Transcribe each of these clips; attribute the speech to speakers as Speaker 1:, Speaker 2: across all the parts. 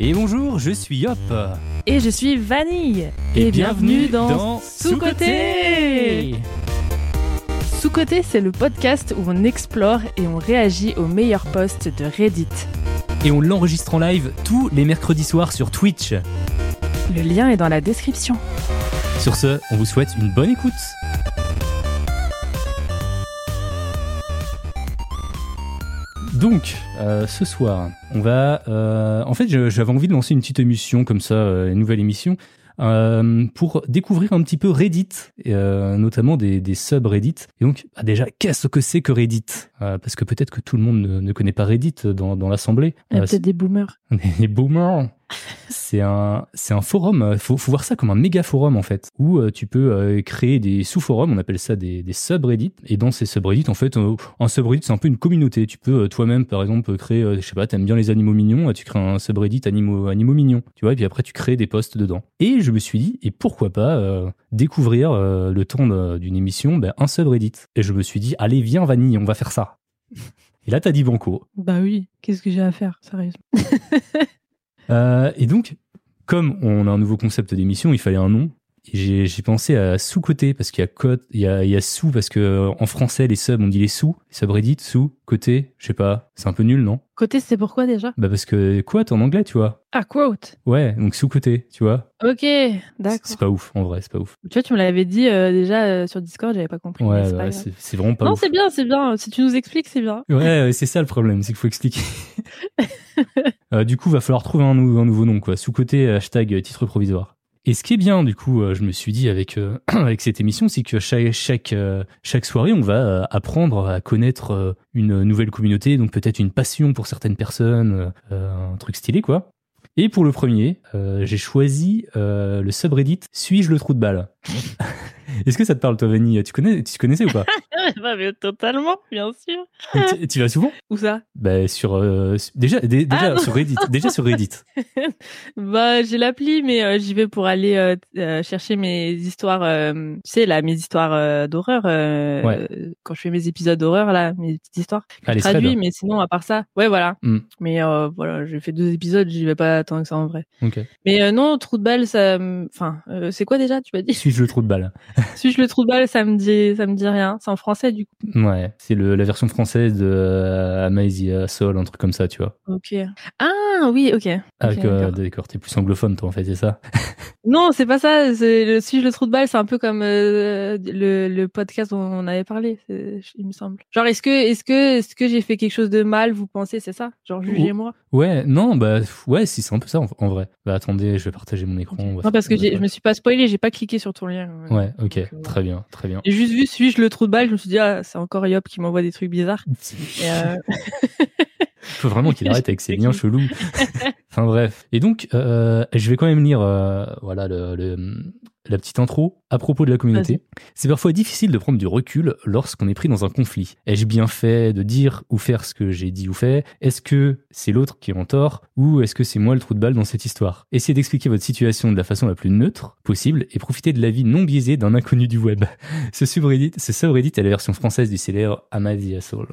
Speaker 1: Et bonjour, je suis Yop.
Speaker 2: Et je suis Vanille.
Speaker 1: Et,
Speaker 2: bienvenue dans,
Speaker 1: dans
Speaker 2: Sous-Côté. Sous-Côté, c'est le podcast où on explore et on réagit aux meilleurs posts de Reddit.
Speaker 1: Et on l'enregistre en live tous les mercredis soirs sur Twitch.
Speaker 2: Le lien est dans la description.
Speaker 1: Sur ce, on vous souhaite une bonne écoute. Donc, euh, ce soir, on va. euh, en fait, j'avais envie de lancer une petite émission comme ça, euh, une nouvelle émission, euh, pour découvrir un petit peu Reddit, et, notamment des, des subreddits. Et donc, bah, déjà, qu'est-ce que c'est que Reddit? Parce que peut-être que tout le monde ne, ne connaît pas Reddit dans, dans l'assemblée.
Speaker 2: Il y a peut-être des boomers.
Speaker 1: les boomers. C'est un, c'est un forum. euh, Faut, faut voir ça comme un méga forum en fait, où euh, tu peux euh, créer des sous-forums. On appelle ça des, subreddits. Et dans ces subreddits, en fait, un subreddit c'est un peu une communauté. Tu peux toi-même, par exemple, créer, je sais pas, t'aimes bien les animaux mignons, tu crées un subreddit animaux, animaux mignons. Tu vois, et puis après tu crées des posts dedans. Et je me suis dit, et pourquoi pas découvrir le temps d'une émission, ben, un subreddit. Et je me suis dit, allez, viens Vanille, on va faire ça. Et là, t'as dit banco.
Speaker 2: Bah oui, qu'est-ce que j'ai à faire, sérieusement
Speaker 1: Euh, et donc, comme on a un nouveau concept d'émission, il fallait un nom. J'ai pensé à sous-côté parce qu'il y a côte, il y a, il y a sous parce que euh, en français les subs on dit les sous, les subreddits sous, côté, je sais pas, c'est un peu nul non?
Speaker 2: Côté, c'est pourquoi déjà?
Speaker 1: Bah parce que quote en anglais tu vois.
Speaker 2: Ah, quote.
Speaker 1: Ouais, donc sous-côté, tu vois.
Speaker 2: Ok, d'accord.
Speaker 1: c'est pas ouf en vrai, c'est pas ouf.
Speaker 2: Tu vois, tu me l'avais dit euh, déjà euh, sur Discord, j'avais pas compris.
Speaker 1: Ouais,
Speaker 2: c'est pas
Speaker 1: ouais,
Speaker 2: grave.
Speaker 1: c'est vraiment pas
Speaker 2: Non, c'est bien, c'est bien. Si tu nous expliques, c'est bien.
Speaker 1: Ouais, ouais, c'est ça le problème, c'est qu'il faut expliquer. Euh, du coup, va falloir trouver un, nou- un nouveau nom, quoi. Sous-côté, hashtag euh, titre provisoire. Et ce qui est bien, du coup, euh, je me suis dit avec euh, avec cette émission, c'est que chaque chaque euh, chaque soirée, on va apprendre à connaître une nouvelle communauté, donc peut-être une passion pour certaines personnes, un truc stylé, quoi. Et pour le premier, j'ai choisi le subreddit Suis-je le trou de balle? Est-ce que ça te parle, toi, Vanille? Tu connais, tu connaissais ou pas?
Speaker 2: Bah, mais totalement, bien sûr.
Speaker 1: tu, tu vas souvent?
Speaker 2: Où ça?
Speaker 1: Bah sur euh, déjà dé- déjà
Speaker 2: Ah, non.
Speaker 1: sur Reddit, déjà sur Reddit.
Speaker 2: Bah, j'ai l'appli, mais euh, j'y vais pour aller euh, euh, chercher mes histoires, euh, tu sais, là, mes histoires euh, d'horreur. euh,
Speaker 1: Ouais.
Speaker 2: Quand je fais mes épisodes d'horreur, là, mes petites histoires.
Speaker 1: Ah,
Speaker 2: je traduis,
Speaker 1: threads.
Speaker 2: mais sinon, à part ça, ouais, voilà.
Speaker 1: Hmm.
Speaker 2: Mais euh, voilà, j'ai fait deux épisodes, j'y vais pas tant que ça en vrai.
Speaker 1: Ok.
Speaker 2: Mais euh, non, trou de balle, ça, enfin, euh, c'est quoi déjà Tu m'as dit?
Speaker 1: Suis-je le trou de balle
Speaker 2: Suis-je le trou de balle Ça me dit, ça me dit rien. C'est en français du coup.
Speaker 1: Ouais, c'est le la version française de euh, Amazing Soul, un truc comme ça, tu vois.
Speaker 2: Ok. Ah oui, ok.
Speaker 1: Ah,
Speaker 2: Ok,
Speaker 1: que- euh,
Speaker 2: d'accord.
Speaker 1: t'es plus anglophone, toi, en fait, c'est ça?
Speaker 2: Non, c'est pas ça. Le suis-je le trou de balle, c'est un peu comme euh, le, le podcast dont on avait parlé, il me semble. Genre, est-ce que, est-ce que, est-ce que j'ai fait quelque chose de mal Vous pensez, c'est ça? Genre, jugez-moi.
Speaker 1: Ouais, non, bah ouais, si c'est un peu ça en, en vrai. Bah attendez, je vais partager mon écran.
Speaker 2: Non, parce que je me suis pas spoilé, j'ai pas cliqué sur ton lien.
Speaker 1: Ouais, ok,
Speaker 2: Donc, euh,
Speaker 1: très bien, très bien.
Speaker 2: J'ai juste vu suis-je le trou de balle, je me suis dit ah c'est encore Yop qui m'envoie des trucs bizarres. Et, euh,
Speaker 1: faut vraiment qu'il arrête avec ses liens chelous. enfin bref. Et donc, euh, je vais quand même lire euh, voilà le, le- la petite intro à propos de la communauté. C'est parfois difficile de prendre du recul lorsqu'on est pris dans un conflit. Ai-je bien fait de dire ou faire ce que j'ai dit ou fait? Est-ce que c'est l'autre qui est en tort ou est-ce que c'est moi le trou de balle dans cette histoire? Essayez d'expliquer votre situation de la façon la plus neutre possible et profitez de l'avis non biaisé d'un inconnu du web. Ce subreddit, ce subreddit est la version française du célèbre Amadia Soul.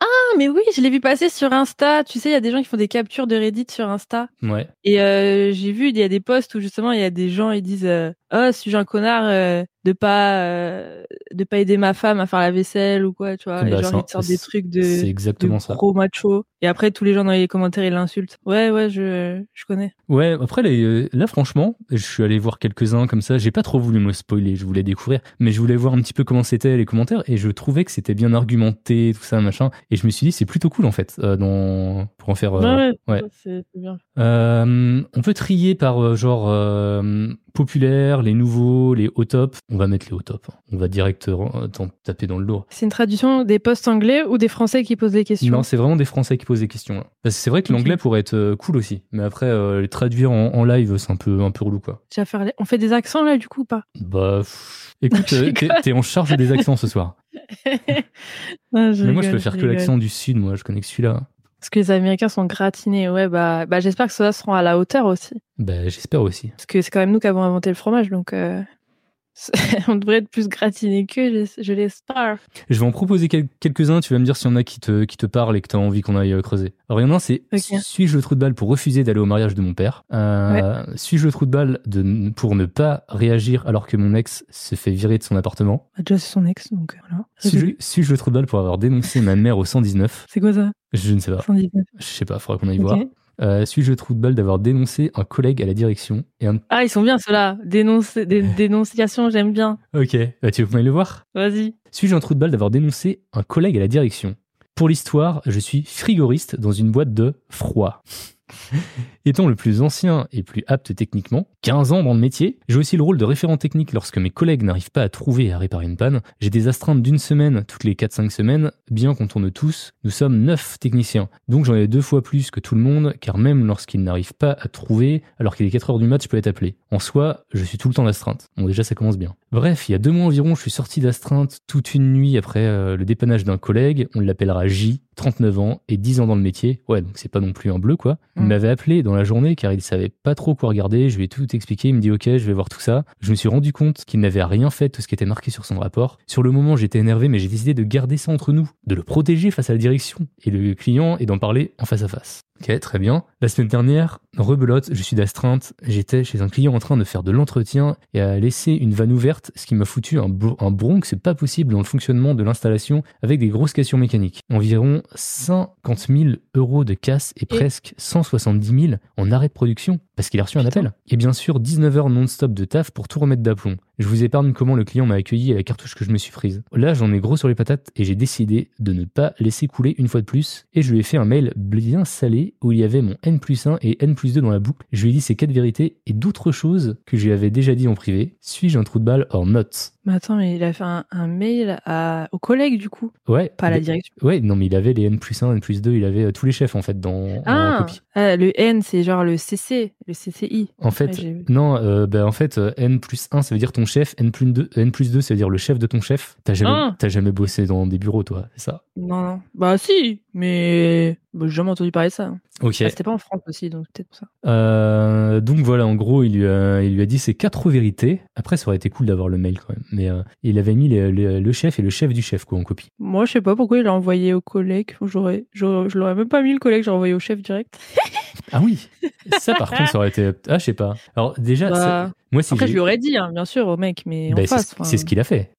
Speaker 2: Ah mais oui, je l'ai vu passer sur Insta. Tu sais, il y a des gens qui font des captures de Reddit sur Insta.
Speaker 1: Ouais.
Speaker 2: Et euh, j'ai vu, il y a des posts où justement il y a des gens ils disent euh, oh suis-je un connard euh, de pas euh, de pas aider ma femme à faire la vaisselle ou quoi tu vois? Et
Speaker 1: Bah,
Speaker 2: genre
Speaker 1: ça-
Speaker 2: il te sort des trucs de
Speaker 1: C'est
Speaker 2: de
Speaker 1: exactement ça.
Speaker 2: macho et après tous les gens dans les commentaires ils l'insultent ouais ouais je je connais
Speaker 1: Ouais, après les, euh, là franchement, je suis allé voir quelques-uns comme ça. J'ai pas trop voulu me spoiler, je voulais découvrir, mais je voulais voir un petit peu comment c'était les commentaires et je trouvais que c'était bien argumenté, tout ça machin. Et je me suis dit c'est plutôt cool en fait, euh, dans pour en faire. euh,
Speaker 2: ouais,
Speaker 1: ouais.
Speaker 2: c'est bien
Speaker 1: on peut trier par genre euh, populaire, les nouveaux, les au top. On va mettre les au top. hein. On va direct euh, taper dans le lourd.
Speaker 2: c'est une traduction des postes anglais ou des français qui posent des questions?
Speaker 1: Non, c'est vraiment des Français qui posent des questions. que c'est vrai que l'anglais pourrait être euh, cool aussi, mais après euh, les traduire en, en live, c'est un peu un peu relou quoi.
Speaker 2: Tu vas faire les- on fait des accents là du coup ou pas?
Speaker 1: Bah, pff, écoute, t'es en charge des accents ce soir. Mais moi, je peux faire que l'accent du sud. Moi, je connais que celui-là.
Speaker 2: Parce que les Américains sont gratinés ouais bah bah j'espère que ceux-là seront à la hauteur aussi
Speaker 1: Bah, j'espère aussi.
Speaker 2: parce que c'est quand même nous qui avons inventé le fromage donc euh, on devrait être plus gratinés qu'eux je, l'espère
Speaker 1: Je vais en proposer quel- quelques-uns. Tu vas me dire s'il y en a qui te qui te parlent et que t'as envie qu'on aille euh, creuser. Alors, il y en a un, c'est suis-je le trou de balle pour refuser d'aller au mariage de mon père? Euh, Suis-je le trou de balle de, pour ne pas réagir alors que mon ex se fait virer de son appartement?
Speaker 2: Bah, déjà c'est son ex donc euh, voilà
Speaker 1: Suis-je le trou de balle pour avoir dénoncé ma mère au 119
Speaker 2: c'est quoi ça?
Speaker 1: Je ne sais pas.
Speaker 2: 119
Speaker 1: Je sais pas. Faudra qu'on aille voir. Euh, suis-je le trou de balle d'avoir dénoncé un collègue à la direction et un
Speaker 2: ah ils sont bien ceux-là. Dé- dénonciation j'aime bien.
Speaker 1: Ok, bah, tu veux aille le voir?
Speaker 2: Vas-y.
Speaker 1: Suis-je un trou de balle d'avoir dénoncé un collègue à la direction? Pour l'histoire, je suis frigoriste dans une boîte de froid. Étant le plus ancien et plus apte techniquement, 15 ans dans le métier, j'ai aussi le rôle de référent technique lorsque mes collègues n'arrivent pas à trouver et à réparer une panne. J'ai des astreintes d'une semaine toutes les 4-5 semaines, bien qu'on tourne tous. Nous sommes 9 techniciens, donc j'en ai deux fois plus que tout le monde, car même lorsqu'ils n'arrivent pas à trouver, alors qu'il est 4 heures du mat, je peux être appelé. En soi, je suis tout le temps d'astreinte. Bon déjà ça commence bien. Bref, il y a deux mois environ, je suis sorti d'astreinte toute une nuit après euh, le dépannage d'un collègue, on l'appellera J, 39 ans et 10 ans dans le métier. Ouais, donc c'est pas non plus un bleu quoi. M'avait appelé dans la journée car il savait pas trop quoi regarder, je lui ai tout expliqué, il me dit OK, je vais voir tout ça. Je me suis rendu compte qu'il n'avait rien fait de tout ce qui était marqué sur son rapport. Sur le moment, j'étais énervé mais j'ai décidé de garder ça entre nous, de le protéger face à la direction et le client et d'en parler en face à face. Ok, très bien. La semaine dernière, rebelote, je suis d'astreinte. J'étais chez un client en train de faire de l'entretien et a laissé une vanne ouverte, ce qui m'a foutu un, un bronx c'est pas possible dans le fonctionnement de l'installation avec des grosses questions mécaniques. Environ 50 000 euros de casse et presque 170 000 en arrêt de production parce qu'il a reçu un appel. Et bien sûr, 19 heures non-stop de taf pour tout remettre d'aplomb. Je vous épargne comment le client m'a accueilli et la cartouche que je me suis prise. Là, j'en ai gros sur les patates et j'ai décidé de ne pas laisser couler une fois de plus. Et je lui ai fait un mail bien salé où il y avait mon N plus 1 et N plus 2 dans la boucle. Je lui ai dit ces quatre vérités et d'autres choses que je lui avais déjà dit en privé. Suis-je un trou de balle or not?
Speaker 2: Mais attends mais il a fait un, un mail à, aux collègues du coup?
Speaker 1: Ouais.
Speaker 2: pas à la direction
Speaker 1: Ouais, non, mais il avait les N plus 1, N plus 2, il avait euh, tous les chefs en fait dans, en
Speaker 2: ah,
Speaker 1: copie.
Speaker 2: Ah, le N c'est genre le CC le CCI
Speaker 1: En fait,
Speaker 2: Ouais,
Speaker 1: non, euh, bah, en fait, euh, N plus 1, ça veut dire ton chef, N plus 2, N plus 2 ça veut dire le chef de ton chef. T'as jamais,
Speaker 2: Ah.
Speaker 1: jamais bossé dans des bureaux, toi, c'est ça?
Speaker 2: Non non bah si mais bah, j'ai jamais entendu parler de ça
Speaker 1: Ok.
Speaker 2: Ah, c'était pas en France aussi donc peut-être pour ça
Speaker 1: Euh, donc voilà, en gros, il lui, a, il lui a dit ces quatre vérités. Après, ça aurait été cool d'avoir le mail quand même. Mais euh, il avait mis les- les- le chef et le chef du chef quoi en copie.
Speaker 2: Moi, je sais pas pourquoi il l'a envoyé au collègue. J'aurais, j'aurais- je l'aurais même pas mis le collègue, j'aurais envoyé au chef direct.
Speaker 1: Ah oui Ça, par contre, ça aurait été. Ah, je sais pas. Alors, déjà,
Speaker 2: Bah,
Speaker 1: moi, si
Speaker 2: Après, je lui aurais dit, hein, bien sûr, au mec, mais
Speaker 1: Bah,
Speaker 2: en
Speaker 1: c'est
Speaker 2: face.
Speaker 1: c'est ce qu'il a fait.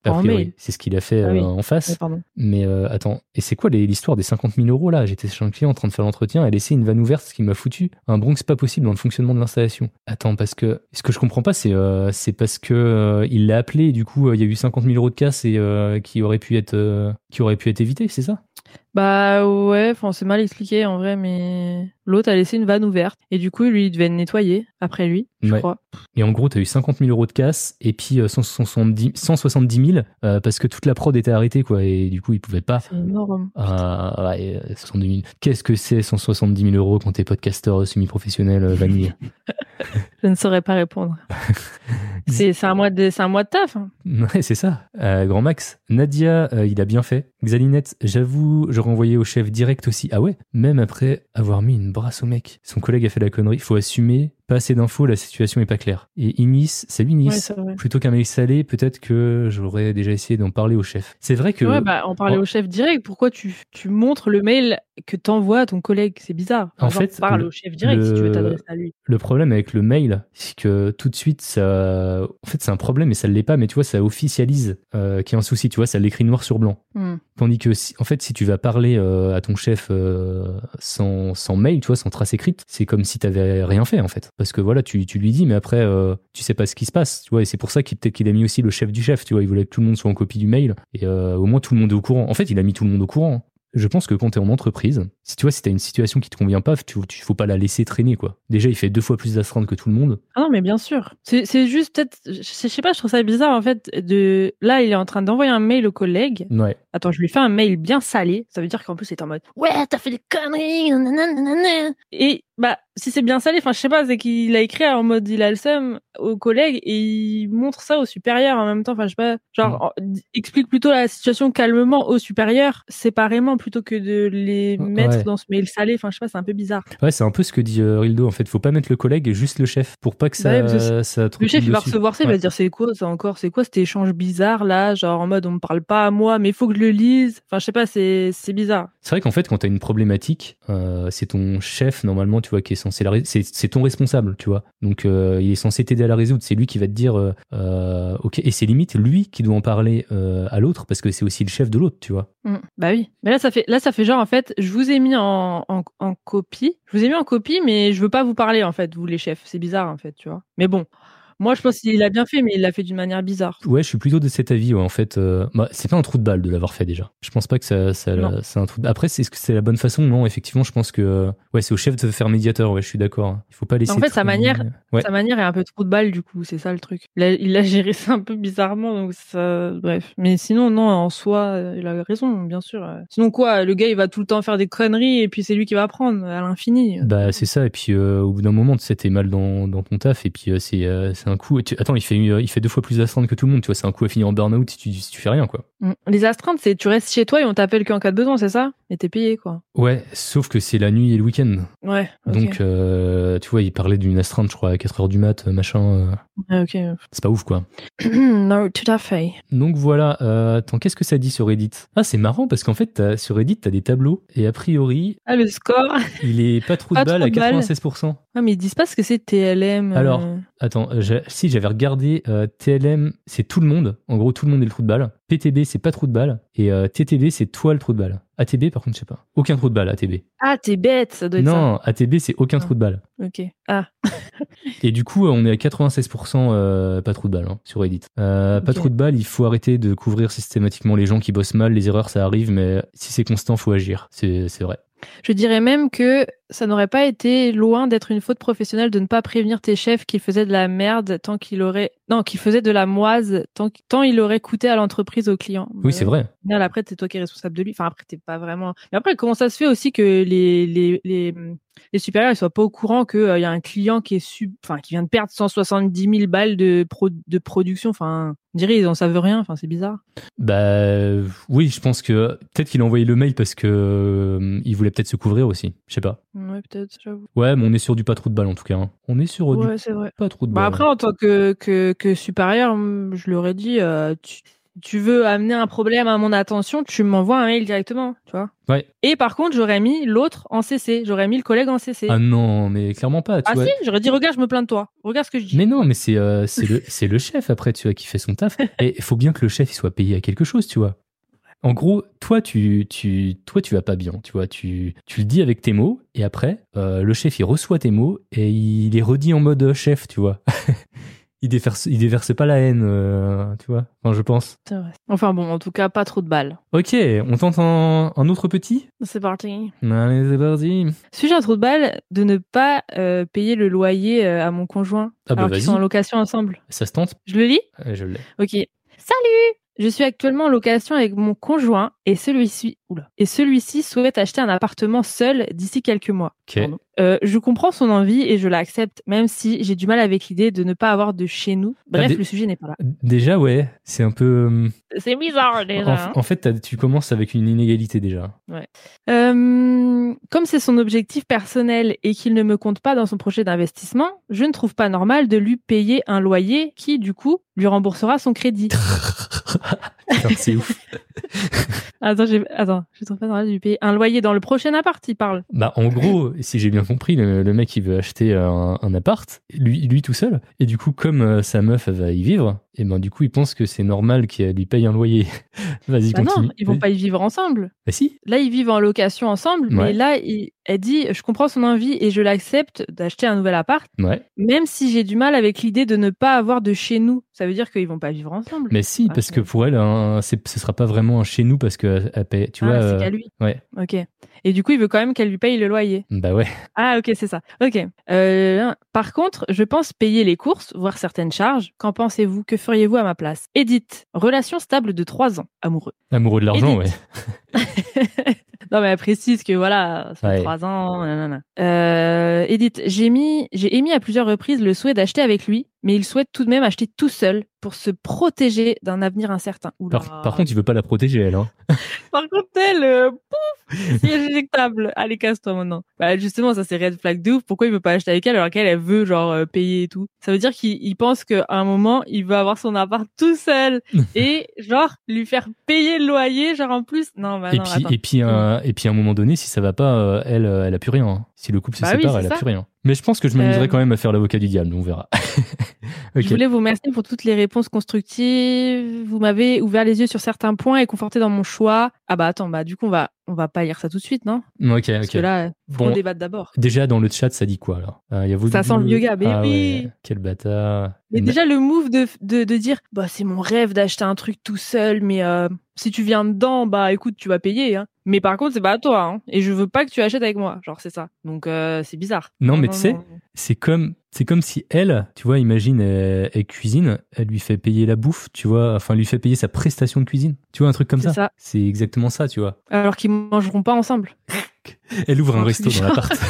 Speaker 1: C'est ce qu'il a fait
Speaker 2: Ah oui.
Speaker 1: euh, en face. Mais euh, attends, et c'est quoi l'histoire des 50 000 euros là? J'étais chez un client en train de faire l'entretien et laisser une vanne ouverte, ce qui m'a foutu un bronx pas possible dans le fonctionnement de l'installation. Attends, parce que ce que je comprends pas, c'est euh, c'est parce que euh, il l'a appelé et du coup euh, il y a eu 50 000 euros de casse et qui aurait pu être qui aurait pu être évité, c'est ça?
Speaker 2: Bah ouais, enfin, c'est mal expliqué en vrai, mais l'autre a laissé une vanne ouverte. Et du coup, lui, il devait nettoyer après lui, je
Speaker 1: Ouais.
Speaker 2: crois.
Speaker 1: Et en gros, t'as eu 50 000 euros de casse et puis euh, 170, 170 000 euh, parce que toute la prod était arrêtée quoi et du coup ils pouvaient pas.
Speaker 2: C'est énorme.
Speaker 1: Ah, ouais, euh, 70 000. Qu'est-ce que c'est 170 000 euros quand t'es podcasteur semi-professionnel euh, vanille?
Speaker 2: Je ne saurais pas répondre. c'est, c'est un mois de, c'est un mois de taf. hein.
Speaker 1: Ouais, c'est ça. Euh, Grand Max. Nadia, euh, il a bien fait. Xalinette, j'avoue, renvoyais au chef direct aussi. Ah ouais Même après avoir mis une brasse au mec. Son collègue a fait la connerie. Faut assumer, pas assez d'infos, la situation est pas claire. Et Inis, salut Inis.
Speaker 2: Ouais.
Speaker 1: Plutôt qu'un mail salé, peut-être que j'aurais déjà essayé d'en parler au chef. C'est vrai que.
Speaker 2: Ouais, bah,
Speaker 1: en-
Speaker 2: au chef direct. Pourquoi tu, tu montres le mail que t'envoies à ton collègue? C'est bizarre.
Speaker 1: En
Speaker 2: Genre,
Speaker 1: fait,
Speaker 2: parle
Speaker 1: le-
Speaker 2: au chef direct si tu veux
Speaker 1: le-
Speaker 2: t'adresser à lui.
Speaker 1: Le problème avec le mail, c'est que tout de suite, ça. En fait, c'est un problème, mais ça ne l'est pas, mais tu vois, ça officialise euh, qu'il y a un souci, tu vois, ça l'écrit noir sur blanc.
Speaker 2: Hmm.
Speaker 1: Tandis que, si- en fait, si tu vas parler euh, à ton chef euh, sans, sans mail, tu vois, sans trace écrite, c'est comme si tu n'avais rien fait, en fait. Parce que voilà, tu, tu lui dis, mais après, euh, tu sais pas ce qui se passe, tu vois, et c'est pour ça qu'il peut-être qu'il a mis aussi le chef du chef, tu vois, il voulait que tout le monde soit en copie du mail, et euh, au moins tout le monde est au courant. En fait, il a mis tout le monde au courant. Je pense que quand tu es en entreprise, si tu vois, si tu as une situation qui te convient pas, tu, tu faut pas la laisser traîner, quoi. Déjà, il fait deux fois plus d'astreinte que tout le monde.
Speaker 2: Ah non, mais bien sûr. C'est c'est juste peut-être, je sais pas, je trouve ça bizarre en fait. De là, il est en train d'envoyer un mail au collègue.
Speaker 1: Ouais.
Speaker 2: Attends, je lui fais un mail bien salé. Ça veut dire qu'en plus, c'est en mode Ouais, t'as fait des conneries. nanana. Et bah, si c'est bien salé, enfin, je sais pas, c'est qu'il a écrit en mode il a le seum au collègue et il montre ça au supérieur en même temps. Enfin, je sais pas, genre, en- d- explique plutôt la situation calmement au supérieur, séparément, plutôt que de les
Speaker 1: Ouais.
Speaker 2: mettre dans ce mail salé. Enfin, je sais pas, c'est un peu bizarre.
Speaker 1: Ouais, c'est un peu ce que dit euh, Rildo, en fait. Faut pas mettre le collègue et juste le chef, pour pas que ça,
Speaker 2: ouais, que
Speaker 1: ça
Speaker 2: Le chef, il va recevoir ça, il va
Speaker 1: Ouais.
Speaker 2: se dire c'est quoi ça encore C'est quoi cet échange bizarre là Genre en mode on me parle pas à moi, mais il faut que je le lise. Enfin, je sais pas, c'est c'est bizarre.
Speaker 1: C'est vrai qu'en fait, quand t'as une problématique, euh, c'est ton chef, normalement, tu vois, qui est censé la résoudre. C'est, ton responsable, tu vois. Donc, euh, il est censé t'aider à la résoudre. C'est lui qui va te dire, euh, ok. Et c'est limite lui qui doit en parler à l'autre, parce que c'est aussi le chef de l'autre, tu vois.
Speaker 2: Mm. Bah oui. Mais là, ça fait là, ça fait genre en fait, je vous ai mis en, en, en copie. Je vous ai mis en copie, mais je veux pas vous parler en fait, vous les chefs. C'est bizarre en fait, tu vois. Mais bon, moi je pense qu'il a bien fait, mais il l'a fait d'une manière bizarre.
Speaker 1: Ouais, je suis plutôt de cet avis, ouais, en fait. euh, bah, c'est pas un trou de balle de l'avoir fait déjà. Je pense pas que ça, c'est un trou de... Après, c'est, est-ce que c'est la bonne façon Non, effectivement, je pense que, euh, ouais, c'est au chef de faire médiateur, ouais, je suis d'accord. Il faut pas laisser.
Speaker 2: En fait, sa manière-
Speaker 1: Ouais.
Speaker 2: Sa manière est un peu trou de balle du coup, c'est ça le truc. Il a, il a géré ça un peu bizarrement, donc ça, bref. Mais sinon, non, en soi, euh, il a raison, bien sûr. euh. Sinon quoi, le gars, il va tout le temps faire des conneries et puis c'est lui qui va apprendre à l'infini.
Speaker 1: Bah c'est ça et puis euh, au bout d'un moment tu sais t'es mal dans, dans ton taf et puis euh, c'est euh, c'est un coup tu- attends il fait il fait deux fois plus d'astreinte que tout le monde tu vois c'est un coup à finir en burn-out si tu, si tu fais rien quoi
Speaker 2: Mm. Les astreintes, c'est tu restes chez toi et on t'appelle qu'en cas de besoin, c'est ça? Et t'es payé quoi.
Speaker 1: ouais sauf que c'est la nuit et le week-end
Speaker 2: Ouais.
Speaker 1: donc euh, tu vois il parlait d'une astreinte je crois à 4 heures du mat euh, machin euh,
Speaker 2: Ah, ok.
Speaker 1: c'est pas ouf quoi
Speaker 2: non, tout à fait.
Speaker 1: donc voilà euh, attends qu'est-ce que ça dit sur Reddit? Ah c'est marrant parce qu'en fait sur Reddit t'as des tableaux et a priori
Speaker 2: Ah, le score?
Speaker 1: il est pas trop de balle
Speaker 2: trop
Speaker 1: à
Speaker 2: de balles.
Speaker 1: 96%
Speaker 2: Ah, mais ils disent pas ce que c'est TLM. euh.
Speaker 1: Alors, Attends, euh, si j'avais regardé euh, TLM, c'est tout le monde. En gros, tout le monde est le trou de balle. PTB, c'est pas trou de balle. Et euh, TTB, c'est toi le trou de balle. ATB, par contre, je sais pas. Aucun trou de balle, ATB.
Speaker 2: Ah, t'es bête, ça doit être
Speaker 1: Non, ATB, c'est aucun
Speaker 2: Ah.
Speaker 1: trou de balle.
Speaker 2: ça. Ok. Ah.
Speaker 1: Et du coup, on est à 96% euh, pas trou de balle hein, sur Reddit. Euh, Pas trou de balle, il faut arrêter de couvrir systématiquement les gens qui bossent mal. Les erreurs, ça arrive, mais si c'est constant, faut agir. C'est vrai.
Speaker 2: Je dirais même que ça n'aurait pas été loin d'être une faute professionnelle de ne pas prévenir tes chefs qu'ils faisaient de la merde tant qu'il aurait non qu'ils faisaient de la moise tant qu- tant il aurait coûté à l'entreprise au client.
Speaker 1: Oui, c'est vrai.
Speaker 2: Au final, après, c'est toi qui es responsable de lui. Enfin, après, t'es pas vraiment. Mais après, comment ça se fait aussi que les les les, les supérieurs ils soient pas au courant qu'il y a un client qui est sub, enfin, qui vient de perdre 170 000 balles de pro... de production. Enfin, on dirait ils en savent rien. Enfin, c'est bizarre.
Speaker 1: Bah oui, je pense que peut-être qu'il a envoyé le mail parce que euh, il voulait peut-être se couvrir aussi. Je sais pas.
Speaker 2: Ouais, peut-être. J'avoue.
Speaker 1: Ouais, mais on est sur du pas trop de balle en tout cas. hein. On est sur du
Speaker 2: Ouais, c'est vrai.
Speaker 1: pas trop de
Speaker 2: Bah
Speaker 1: balle.
Speaker 2: après, en tant que, que, que supérieur, hum, je leur ai dit, euh, tu, tu veux amener un problème à mon attention, tu m'envoies un mail directement, tu vois.
Speaker 1: Ouais.
Speaker 2: Et par contre, j'aurais mis l'autre en CC, j'aurais mis le collègue en CC.
Speaker 1: Ah non, mais clairement pas. Tu
Speaker 2: Ah
Speaker 1: vois.
Speaker 2: si, j'aurais dit, regarde, je me plains de toi. Regarde ce que je dis.
Speaker 1: Mais non, mais c'est euh, le le chef après, tu vois, qui fait son taf. Et il faut bien que le chef il soit payé à quelque chose, tu vois. En gros, toi tu tu toi tu vas pas bien, tu vois. Tu tu le dis avec tes mots et après euh, le chef il reçoit tes mots et il les redit en mode euh, chef, tu vois. il déverse il déverse pas la haine, euh, tu vois. Enfin, je pense.
Speaker 2: C'est vrai. Enfin bon, en tout cas, pas trop de balles.
Speaker 1: Ok, on tente un, un autre petit?
Speaker 2: C'est parti.
Speaker 1: Allez, c'est parti.
Speaker 2: Suis-je un trou de balle de ne pas euh, payer le loyer à mon conjoint
Speaker 1: Ah bah
Speaker 2: alors qu'ils sont en location ensemble
Speaker 1: Ça se tente.
Speaker 2: Je le lis?
Speaker 1: Je l'ai.
Speaker 2: Ok. Salut Je suis actuellement en location avec mon conjoint et celui-ci, oula, et celui-ci souhaite acheter un appartement seul d'ici quelques mois. Euh, je comprends son envie et je l'accepte, même si j'ai du mal avec l'idée de ne pas avoir de chez nous. Bref,
Speaker 1: Ah, des-
Speaker 2: le sujet n'est pas là.
Speaker 1: Déjà, ouais, c'est un peu. euh,
Speaker 2: C'est bizarre déjà.
Speaker 1: En,
Speaker 2: hein.
Speaker 1: en fait, tu commences avec une inégalité déjà.
Speaker 2: Euh, comme c'est son objectif personnel et qu'il ne me compte pas dans son projet d'investissement, je ne trouve pas normal de lui payer un loyer qui, du coup, lui remboursera son crédit.
Speaker 1: C'est ouf.
Speaker 2: Attends, j'ai... Attends, je trouve pas normal de lui payer un loyer dans le prochain appart, il parle.
Speaker 1: Bah, en gros, si j'ai bien compris, le, le mec il veut acheter un, un appart, lui, lui tout seul, et du coup, comme euh, sa meuf elle va y vivre, et ben du coup, il pense que c'est normal qu'elle lui paye un loyer. Vas-y,
Speaker 2: Bah
Speaker 1: continue.
Speaker 2: non, ils vont pas y vivre ensemble.
Speaker 1: Bah si.
Speaker 2: Là, ils vivent en location ensemble, mais là, il- elle dit, je comprends son envie et je l'accepte d'acheter un nouvel appart,
Speaker 1: Ouais.
Speaker 2: même si j'ai du mal avec l'idée de ne pas avoir de chez nous. Ça veut dire qu'ils vont pas vivre ensemble.
Speaker 1: Mais si,
Speaker 2: Ah,
Speaker 1: parce que pour elle, hein, ce sera pas vraiment un chez nous parce que elle paye, tu
Speaker 2: ah,
Speaker 1: vois.
Speaker 2: c'est
Speaker 1: euh,
Speaker 2: qu'à lui.
Speaker 1: ouais.
Speaker 2: Ok. Et du coup, il veut quand même qu'elle lui paye le loyer.
Speaker 1: Bah ouais.
Speaker 2: Ah, ok, c'est ça. Ok. Euh, par contre, je pense payer les courses, voire certaines charges. Qu'en pensez-vous? Que feriez-vous à ma place? Edith, relation stable de 3 ans, amoureux.
Speaker 1: Amoureux de l'argent, ouais.
Speaker 2: Non, mais elle précise que voilà, ça fait
Speaker 1: Ouais.
Speaker 2: 3 ans. nanana. Euh, Edith, j'ai mis, j'ai émis à plusieurs reprises le souhait d'acheter avec lui, mais il souhaite tout de même acheter tout seul pour se protéger d'un avenir incertain.
Speaker 1: Par, par contre, il veut pas la protéger, elle. Hein.
Speaker 2: Par contre, elle, euh, pouf, c'est éjectable. Allez, casse-toi maintenant. Bah, justement, ça c'est red flag de ouf. Pourquoi il veut pas acheter avec elle alors qu'elle, elle veut genre euh, payer et tout? Ça veut dire qu'il il pense qu'à un moment, il veut avoir son appart tout seul et genre lui faire payer le loyer, genre en plus. Non, bah
Speaker 1: et,
Speaker 2: non,
Speaker 1: puis,
Speaker 2: attends.
Speaker 1: et, puis, euh, et puis, à un moment donné, si ça va pas, euh, elle, euh, elle a plus rien. Si le couple se
Speaker 2: Bah
Speaker 1: sépare, elle a plus rien. Mais je pense que je m'amuserai
Speaker 2: Euh,
Speaker 1: quand même à faire l'avocat du diable, on verra.
Speaker 2: Je voulais vous remercier pour toutes les réponses constructives. Vous m'avez ouvert les yeux sur certains points et conforté dans mon choix. Ah bah attends, bah du coup on va on va pas lire ça tout de suite, non?
Speaker 1: Ok,
Speaker 2: Parce
Speaker 1: ok.
Speaker 2: que là, faut
Speaker 1: Bon.
Speaker 2: d'abord.
Speaker 1: Déjà, dans le chat, ça dit quoi, alors Euh, y a vos
Speaker 2: Ça sent le gars, mais
Speaker 1: ah,
Speaker 2: oui.
Speaker 1: ouais. Quel bâtard.
Speaker 2: Mais déjà le move de, de, de dire bah c'est mon rêve d'acheter un truc tout seul mais euh, si tu viens dedans bah écoute tu vas payer hein. Mais par contre c'est pas à toi hein. et je veux pas que tu achètes avec moi genre c'est ça. Donc euh, c'est bizarre.
Speaker 1: Non, mais tu sais, c'est comme, c'est comme si elle, tu vois, imagine, elle, elle cuisine, elle lui fait payer la bouffe, tu vois, enfin, elle lui fait payer sa prestation de cuisine. Tu vois, un truc comme ça.
Speaker 2: ça.
Speaker 1: C'est exactement ça, tu vois.
Speaker 2: Alors qu'ils mangeront pas ensemble.
Speaker 1: Elle ouvre un resto dans l'appart.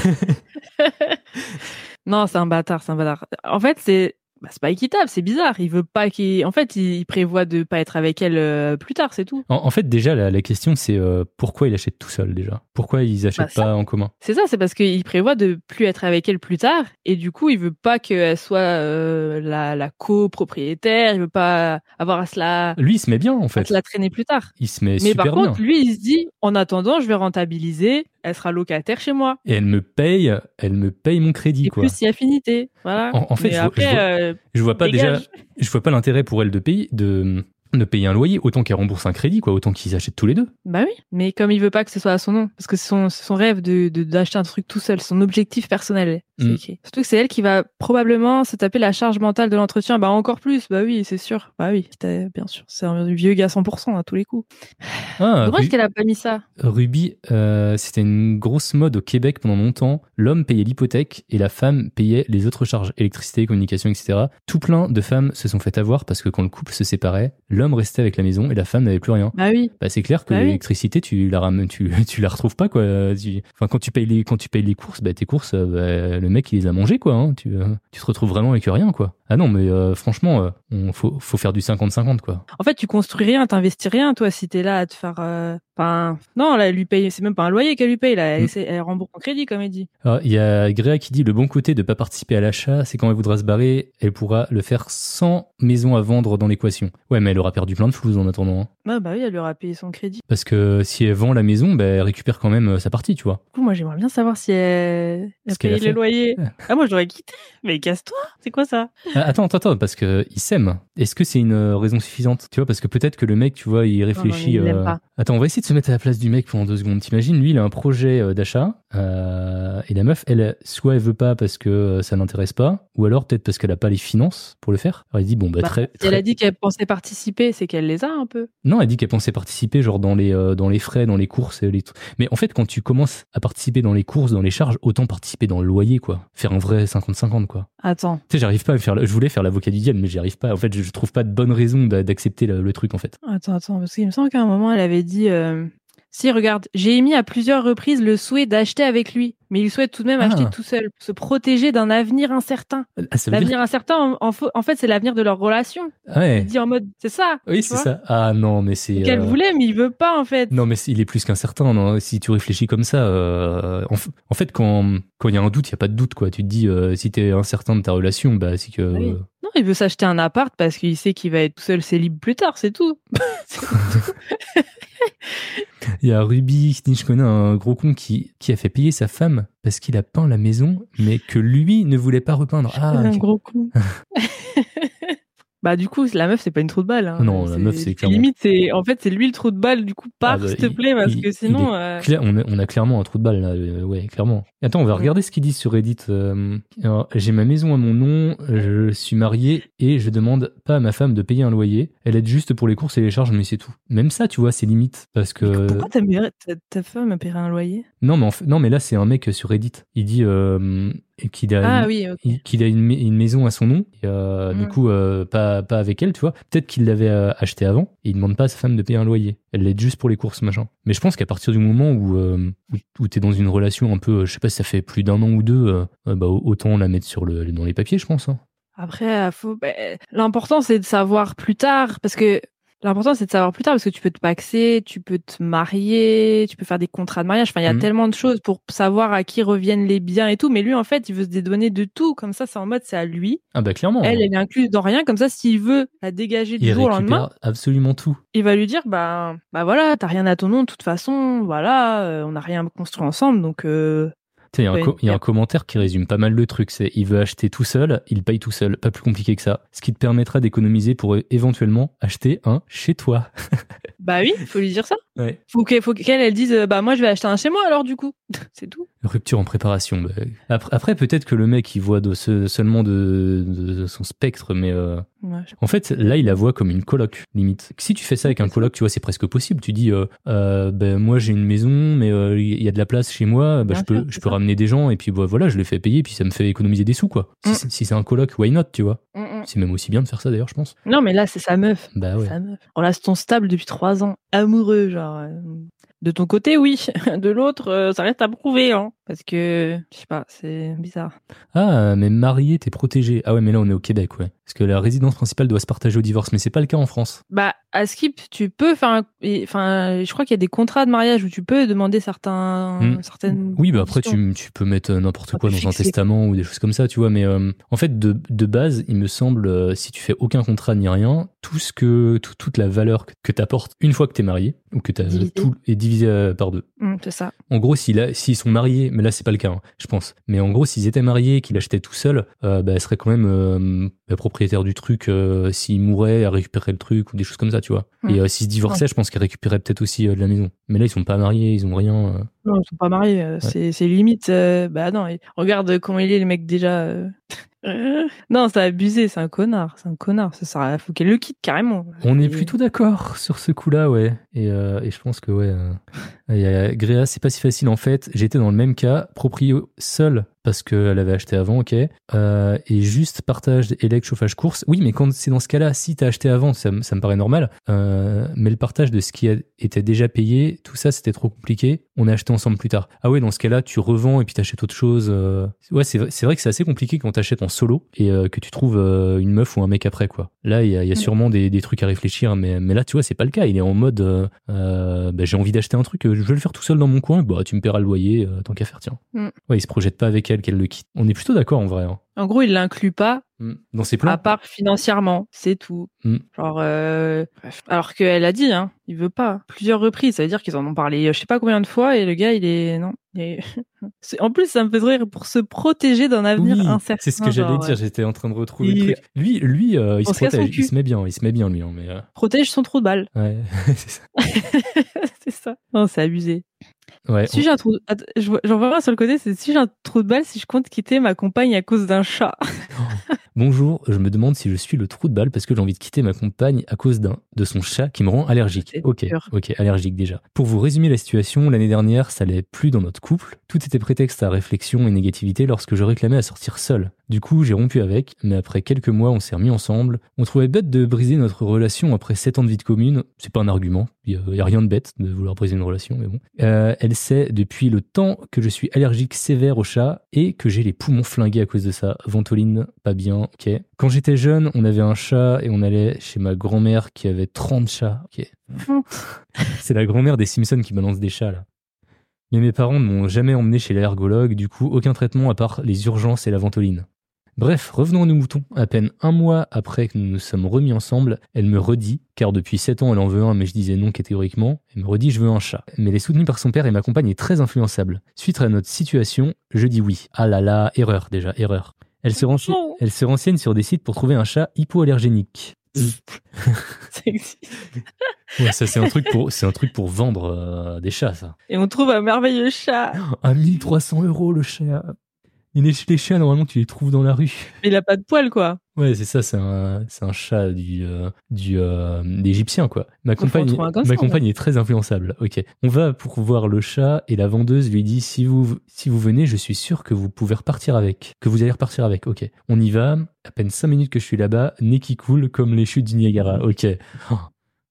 Speaker 2: Non, c'est un bâtard, c'est un bâtard. En fait, c'est bah, c'est pas équitable, c'est bizarre. Il veut pas qu'il en fait, il, prévoit de pas être avec elle euh, plus tard, c'est tout.
Speaker 1: en, en fait, déjà, la, la question, c'est euh, pourquoi il achète tout seul, déjà? Pourquoi ils achètent
Speaker 2: Bah, ça.
Speaker 1: pas en commun?
Speaker 2: C'est ça, c'est parce qu'il prévoit de plus être avec elle plus tard et du coup, il veut pas qu'elle soit euh, la, la copropriétaire, il veut pas avoir à se la,
Speaker 1: Lui, il se met bien, en
Speaker 2: à
Speaker 1: fait.
Speaker 2: se la traîner plus tard.
Speaker 1: Il se met
Speaker 2: Mais
Speaker 1: super
Speaker 2: par
Speaker 1: bien.
Speaker 2: contre, lui, il se dit, en attendant, je vais rentabiliser, elle sera locataire chez moi.
Speaker 1: Et elle me paye, elle me paye mon crédit,
Speaker 2: Et
Speaker 1: quoi.
Speaker 2: plus si affinité. Voilà.
Speaker 1: En- en fait, je vois-
Speaker 2: après,
Speaker 1: je vois-
Speaker 2: euh,
Speaker 1: Je vois pas
Speaker 2: Dégage.
Speaker 1: déjà, je vois pas l'intérêt pour elle de payer, de, de payer un loyer, autant qu'elle rembourse un crédit, quoi, autant qu'ils achètent tous les deux.
Speaker 2: Bah oui, mais comme il veut pas que ce soit à son nom, parce que c'est son, son rêve de- d'acheter un truc tout seul, son objectif personnel.
Speaker 1: Mm.
Speaker 2: Surtout que c'est elle qui va probablement se taper la charge mentale de l'entretien. Bah encore plus, bah oui, c'est sûr. Bah oui, bien sûr, c'est un vieux gars 100% à tous les coups.
Speaker 1: Ah,
Speaker 2: Dommage qu'elle a pas mis ça.
Speaker 1: Ruby, euh, c'était une grosse mode au Québec pendant longtemps. L'homme payait l'hypothèque et la femme payait les autres charges, électricité, communication, etc. Tout plein de femmes se sont fait avoir parce que quand le couple se séparait, l'homme restait avec la maison et la femme n'avait plus rien.
Speaker 2: Bah oui.
Speaker 1: Bah, c'est clair que
Speaker 2: Bah oui.
Speaker 1: l'électricité, tu la ramènes, tu, tu la retrouves pas, quoi. Tu- Enfin, quand tu payes les, quand tu payes les courses, bah, tes courses, euh, bah, le mec, il les a mangées, quoi. hein. Tu, euh, tu te retrouves vraiment avec rien, quoi. Ah non, mais euh, franchement, euh, on, faut, faut faire du 50-50, quoi.
Speaker 2: En fait, tu construis rien, t'investis rien, toi, si t'es là à te faire. Euh, Enfin, non, là, elle lui paye. C'est même pas un loyer qu'elle lui paye. Là, elle,
Speaker 1: Mm.
Speaker 2: elle rembourse en crédit, comme elle dit.
Speaker 1: Alors, il y a Gréa qui dit le bon côté de pas participer à l'achat, c'est quand elle voudra se barrer, elle pourra le faire sans maison à vendre dans l'équation. Ouais, mais elle aura perdu plein de floues en attendant. hein.
Speaker 2: Ah bah oui, elle lui aura payé son crédit.
Speaker 1: Parce que si elle vend la maison, bah, elle récupère quand même euh, sa partie, tu vois.
Speaker 2: Du coup, moi, j'aimerais bien savoir si elle, elle
Speaker 1: fait.
Speaker 2: le loyer. Ah, moi, je l'aurais quitté. Mais casse-toi. C'est quoi ça?
Speaker 1: Ah, attends, attends, attends, parce que il s'aime. Est-ce que c'est une euh, raison suffisante? Tu vois, parce que peut-être que le mec, tu vois, il réfléchit.
Speaker 2: il l'aime pas.
Speaker 1: Attends, on va essayer de se mettre à la place du mec pendant deux secondes. T'imagines, lui, il a un projet euh, d'achat Euh, et la meuf, elle, soit elle veut pas parce que euh, ça l'intéresse pas, ou alors peut-être parce qu'elle a pas les finances pour le faire. Alors elle dit bon bah,
Speaker 2: Bah,
Speaker 1: très,
Speaker 2: Elle a dit qu'elle pensait participer, c'est qu'elle les a un peu.
Speaker 1: Non, elle dit qu'elle pensait participer genre dans les euh, dans les frais, dans les courses, et les trucs. Mais en fait, quand tu commences à participer dans les courses, dans les charges, autant participer dans le loyer quoi, faire un vrai 50-50 quoi.
Speaker 2: Attends.
Speaker 1: Tu sais, j'arrive pas à faire. Je voulais faire l'avocat du diable, mais j'y arrive pas. En fait, je, je trouve pas de bonne raison d'a- d'accepter le, le truc en fait.
Speaker 2: Attends, attends, parce qu'il me semble qu'à un moment, elle avait dit euh, Si, regarde, j'ai émis à plusieurs reprises le souhait d'acheter avec lui, mais il souhaite tout de même
Speaker 1: Ah.
Speaker 2: acheter tout seul, se protéger d'un avenir incertain.
Speaker 1: Ah, dire.
Speaker 2: L'avenir incertain, en, fait, c'est l'avenir de leur relation.
Speaker 1: Ouais.
Speaker 2: Il dit en mode C'est ça.
Speaker 1: Oui,
Speaker 2: tu
Speaker 1: c'est ça. Ah non, mais c'est.
Speaker 2: Qu'elle
Speaker 1: euh,
Speaker 2: voulait, mais il veut pas, en fait.
Speaker 1: Non, mais il est plus qu'incertain. Non, si tu réfléchis comme ça, euh, en, fait, quand quand il y a un doute, il y a pas de doute quoi. Tu te dis euh, si t'es incertain de ta relation, bah c'est que.
Speaker 2: Ah oui. Non, il veut s'acheter un appart parce qu'il sait qu'il va être tout seul célib plus tard, c'est tout.
Speaker 1: Il y a Ruby, je connais un gros con qui, qui a fait payer sa femme parce qu'il a peint la maison, mais que lui ne voulait pas repeindre. Ah,
Speaker 2: un gros con. Bah du coup, la meuf c'est pas une trou de balle. Hein.
Speaker 1: Non, la meuf, c'est clairement-
Speaker 2: limite c'est en fait c'est lui le trou de balle. Du coup, pars
Speaker 1: Ah bah,
Speaker 2: s'il te plaît parce
Speaker 1: il-
Speaker 2: que sinon. euh,
Speaker 1: on, a, on a clairement un trou de balle là, euh, ouais, clairement. Attends, on va regarder ce qu'ils disent sur Reddit. euh, J'ai ma maison à mon nom, je suis marié et je demande pas à ma femme de payer un loyer. Elle aide juste pour les courses et les charges, mais c'est tout. Même ça, tu vois, c'est limite parce que.
Speaker 2: Pourquoi ta, ta, ta femme a payé un loyer?
Speaker 1: Non, mais en fait- non, mais là c'est un mec sur Reddit. Il dit euh, qu'il a.
Speaker 2: Ah oui,
Speaker 1: qu'il a une, une maison à son nom, et, euh, du
Speaker 2: Mm.
Speaker 1: coup euh, pas, pas avec elle, tu vois. Peut-être qu'il l'avait euh, acheté avant, et il demande pas à sa femme de payer un loyer. Elle l'aide juste pour les courses, machin. Mais je pense qu'à partir du moment où, euh, où, t'es dans une relation un peu, je sais pas si ça fait plus d'un an ou deux, bah, autant la mettre sur le, dans les papiers, je pense. hein.
Speaker 2: Après, faut... bah, l'important c'est de savoir plus tard parce que l'important c'est de savoir plus tard parce que tu peux te paxer, tu peux te marier, tu peux faire des contrats de mariage. Enfin, il y a
Speaker 1: Mhm.
Speaker 2: tellement de choses pour savoir à qui reviennent les biens et tout. Mais lui, en fait, il veut se dédonner de tout. Comme ça, c'est en mode c'est à lui.
Speaker 1: Ah bah clairement.
Speaker 2: Elle, elle est incluse dans rien. Comme ça, s'il veut la dégager du
Speaker 1: il
Speaker 2: jour au lendemain,
Speaker 1: absolument tout.
Speaker 2: il va lui dire bah bah voilà, t'as rien à ton nom de toute façon. Voilà, euh, on n'a rien construit ensemble, donc. euh,
Speaker 1: Il y a, un
Speaker 2: Ouais,
Speaker 1: co- il y a
Speaker 2: bien.
Speaker 1: un commentaire qui résume pas mal le truc. C'est il veut acheter tout seul, il paye tout seul. Pas plus compliqué que ça. Ce qui te permettra d'économiser pour é- éventuellement acheter un chez toi.
Speaker 2: Bah oui, faut lui dire ça.
Speaker 1: Ouais.
Speaker 2: Faut qu'elle faut qu'elle elle dise euh, bah moi je vais acheter un chez moi alors du coup. c'est tout.
Speaker 1: Rupture en préparation. bah, Après, après, peut-être que le mec il voit de ce- seulement de, de son spectre, mais euh,
Speaker 2: Ouais,
Speaker 1: en fait là il la voit comme une coloc limite. Si tu fais ça avec un coloc, tu vois, c'est presque possible. Tu dis, euh, euh, ben moi j'ai une maison, mais euh, il y a de la place chez moi, bah,
Speaker 2: Bien
Speaker 1: je peux, je peux
Speaker 2: ça.
Speaker 1: ramener des gens et puis bah, voilà, je les fais payer, puis ça me fait économiser des sous quoi. Si,
Speaker 2: Mm.
Speaker 1: c'est- si c'est un coloc, why not, tu vois?
Speaker 2: Mm, mm.
Speaker 1: C'est même aussi bien de faire ça d'ailleurs, je pense.
Speaker 2: Non mais là c'est sa meuf.
Speaker 1: Bah ouais.
Speaker 2: Sa meuf. Relation stable depuis trois ans, amoureux genre. Euh, De ton côté oui, de l'autre euh, ça reste à prouver hein. Parce que je sais pas, c'est bizarre.
Speaker 1: Ah, mais marié, t'es protégé. Ah ouais, mais là on est au Québec, ouais. Parce que la résidence principale doit se partager au divorce, mais c'est pas le cas en France.
Speaker 2: Bah à Skip tu peux faire enfin je crois qu'il y a des contrats de mariage où tu peux demander certains
Speaker 1: Mm.
Speaker 2: certaines.
Speaker 1: Oui, bah après tu, tu peux mettre euh, n'importe
Speaker 2: Ah,
Speaker 1: quoi dans un testament ou des choses comme ça, tu vois. Mais euh, en fait, de, de base, il me semble, euh, si tu fais aucun contrat ni rien, tout ce que tout- toute la valeur que, t'apportes une fois que t'es marié ou que t'as tout est divisé euh, par deux.
Speaker 2: Mm, c'est ça.
Speaker 1: En gros, s'ils sont mariés, mais là c'est pas le cas, hein, je pense. Mais en gros, s'ils étaient mariés, qu'il achetait tout seul, euh, bah, elle serait quand même euh, propriétaire du truc. euh, s'il mourait, elle le truc ou des choses comme ça, tu vois.
Speaker 2: Hmm.
Speaker 1: Et s'ils se divorçaient, je pense qu'elle récupérait peut-être aussi de la maison. Mais là, ils sont pas mariés, ils ont rien.
Speaker 2: Non, ils sont pas mariés. C'est, limite. bah non, regarde comment il est, le mec déjà. non, c'est abusé, c'est un connard. C'est un connard. Ça sert à- faut qu'elle le quitte carrément.
Speaker 1: On est plutôt d'accord sur ce coup-là, ouais. Et, euh, et je pense que, ouais. euh, Gréa, c'est pas si facile en fait. J'étais dans le même cas, proprio seul parce qu'elle avait acheté avant, ok. Euh, et juste partage élec, chauffage, course. Oui, mais quand c'est dans ce cas-là, si t'as acheté avant, ça, me- ça me paraît normal. Euh, mais le partage de ce qui a, était déjà payé, tout ça, c'était trop compliqué. On a acheté ensemble plus tard. Ah ouais, dans ce cas-là, tu revends et puis t'achètes autre chose. euh. Ouais, c'est vrai, que c'est assez compliqué quand t'achètes en solo et que tu trouves une meuf ou un mec après, quoi. Là, il y a, y a sûrement des, des trucs à réfléchir, mais, mais là, tu vois, c'est pas le cas. Il est en mode, bah, j'ai envie d'acheter un truc, je vais le faire tout seul dans mon coin, bah, tu me paieras le loyer, tant qu'à faire, tiens.
Speaker 2: Mm.
Speaker 1: Ouais, il se projette pas avec elle qu'elle le quitte. On est plutôt d'accord en vrai. hein.
Speaker 2: En gros, il l'inclut pas,
Speaker 1: Mm. Dans ses plans.
Speaker 2: à part financièrement. C'est tout.
Speaker 1: Mm.
Speaker 2: Genre, euh, alors qu'elle a dit, hein, il veut pas. Plusieurs reprises. Ça veut dire qu'ils en ont parlé, euh, je sais pas combien de fois, et le gars, il est, non. il est- C'est- en plus, ça me fait rire pour se protéger d'un avenir
Speaker 1: Oui,
Speaker 2: incertain.
Speaker 1: c'est ce que j'allais dire.
Speaker 2: ouais.
Speaker 1: J'étais en train de retrouver
Speaker 2: Il-
Speaker 1: le truc. Lui, lui, euh, il
Speaker 2: On
Speaker 1: se protège, il se met bien, il se met bien lui. hein, mais euh,
Speaker 2: Protège son trou de balle.
Speaker 1: ouais, c'est ça.
Speaker 2: c'est ça. Non, c'est abusé.
Speaker 1: Ouais.
Speaker 2: Si j'ai un trou, j'en vois un sur le côté, c'est si j'ai un trou de balle, si je compte quitter ma compagne à cause d'un chat.
Speaker 1: Bonjour, je me demande si je suis le trou de balle parce que j'ai envie de quitter ma compagne à cause d'un de son chat qui me rend allergique. Ok, ok, allergique déjà. Pour vous résumer la situation, l'année dernière, ça allait plus dans notre couple. Tout était prétexte à réflexion et négativité lorsque je réclamais à sortir seul. Du coup, j'ai rompu avec, mais après quelques mois, on s'est remis ensemble. On trouvait bête de briser notre relation après 7 ans de vie de commune. C'est pas un argument. Il y, y a rien de bête de vouloir briser une relation, mais bon. Euh, elle sait depuis le temps que je suis allergique sévère aux chats et que j'ai les poumons flingués à cause de ça. Ventoline, pas bien, ok. Quand j'étais jeune, on avait un chat et on allait chez ma grand-mère qui avait 30 chats, ok. C'est la grand-mère des Simpsons qui balance des chats, là. Mais mes parents ne m'ont jamais emmené chez l'allergologue, du coup, aucun traitement à part les urgences et la ventoline. Bref, revenons à nos moutons. À peine un mois après que nous nous sommes remis ensemble, elle me redit, car depuis 7 ans elle en veut un, mais je disais non catégoriquement, elle me redit je veux un chat. Mais elle est soutenue par son père et ma compagne est très influençable. Suite à notre situation, je dis oui. Ah là là, erreur déjà, erreur. Elle se, rense-
Speaker 2: Non.
Speaker 1: elle se renseigne sur des sites pour trouver un chat hypoallergénique.
Speaker 2: Ça existe.
Speaker 1: Ouais, ça c'est un truc pour, c'est un truc pour vendre euh, des chats, ça.
Speaker 2: Et on trouve un merveilleux chat.
Speaker 1: À 1300 euros le chat. Il est chez les chats, normalement tu les trouves dans la rue.
Speaker 2: Mais il a pas de poils, quoi.
Speaker 1: Ouais, c'est ça, c'est un, un chat du, euh, du, euh, d'Égyptien, quoi. Ma compagne, ma
Speaker 2: ça,
Speaker 1: compagne est très influençable. Ok. On va pour voir le chat et la vendeuse lui dit si vous, si vous venez, je suis sûr que vous pouvez repartir avec, que vous allez repartir avec. Ok. On y va. À peine cinq minutes que je suis là-bas, nez qui coule comme les chutes du Niagara. Ok.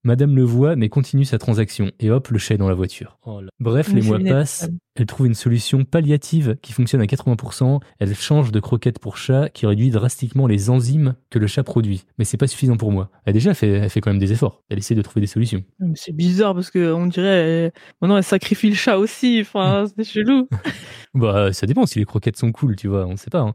Speaker 1: Madame le voit, mais continue sa transaction. Et hop, le chat est dans la voiture. Oh là. Bref,
Speaker 2: Mais
Speaker 1: les mois passent. Elle trouve une solution palliative qui fonctionne à 80%. Elle change de croquette pour chat qui réduit drastiquement les enzymes que le chat produit. Mais c'est pas suffisant pour moi. Elle déjà fait, elle fait quand même des efforts. Elle essaie de trouver des solutions.
Speaker 2: C'est bizarre parce que on dirait, euh, maintenant elle sacrifie le chat aussi. Enfin, c'est chelou.
Speaker 1: Bah, ça dépend si les croquettes sont cool, tu vois, on sait pas. hein.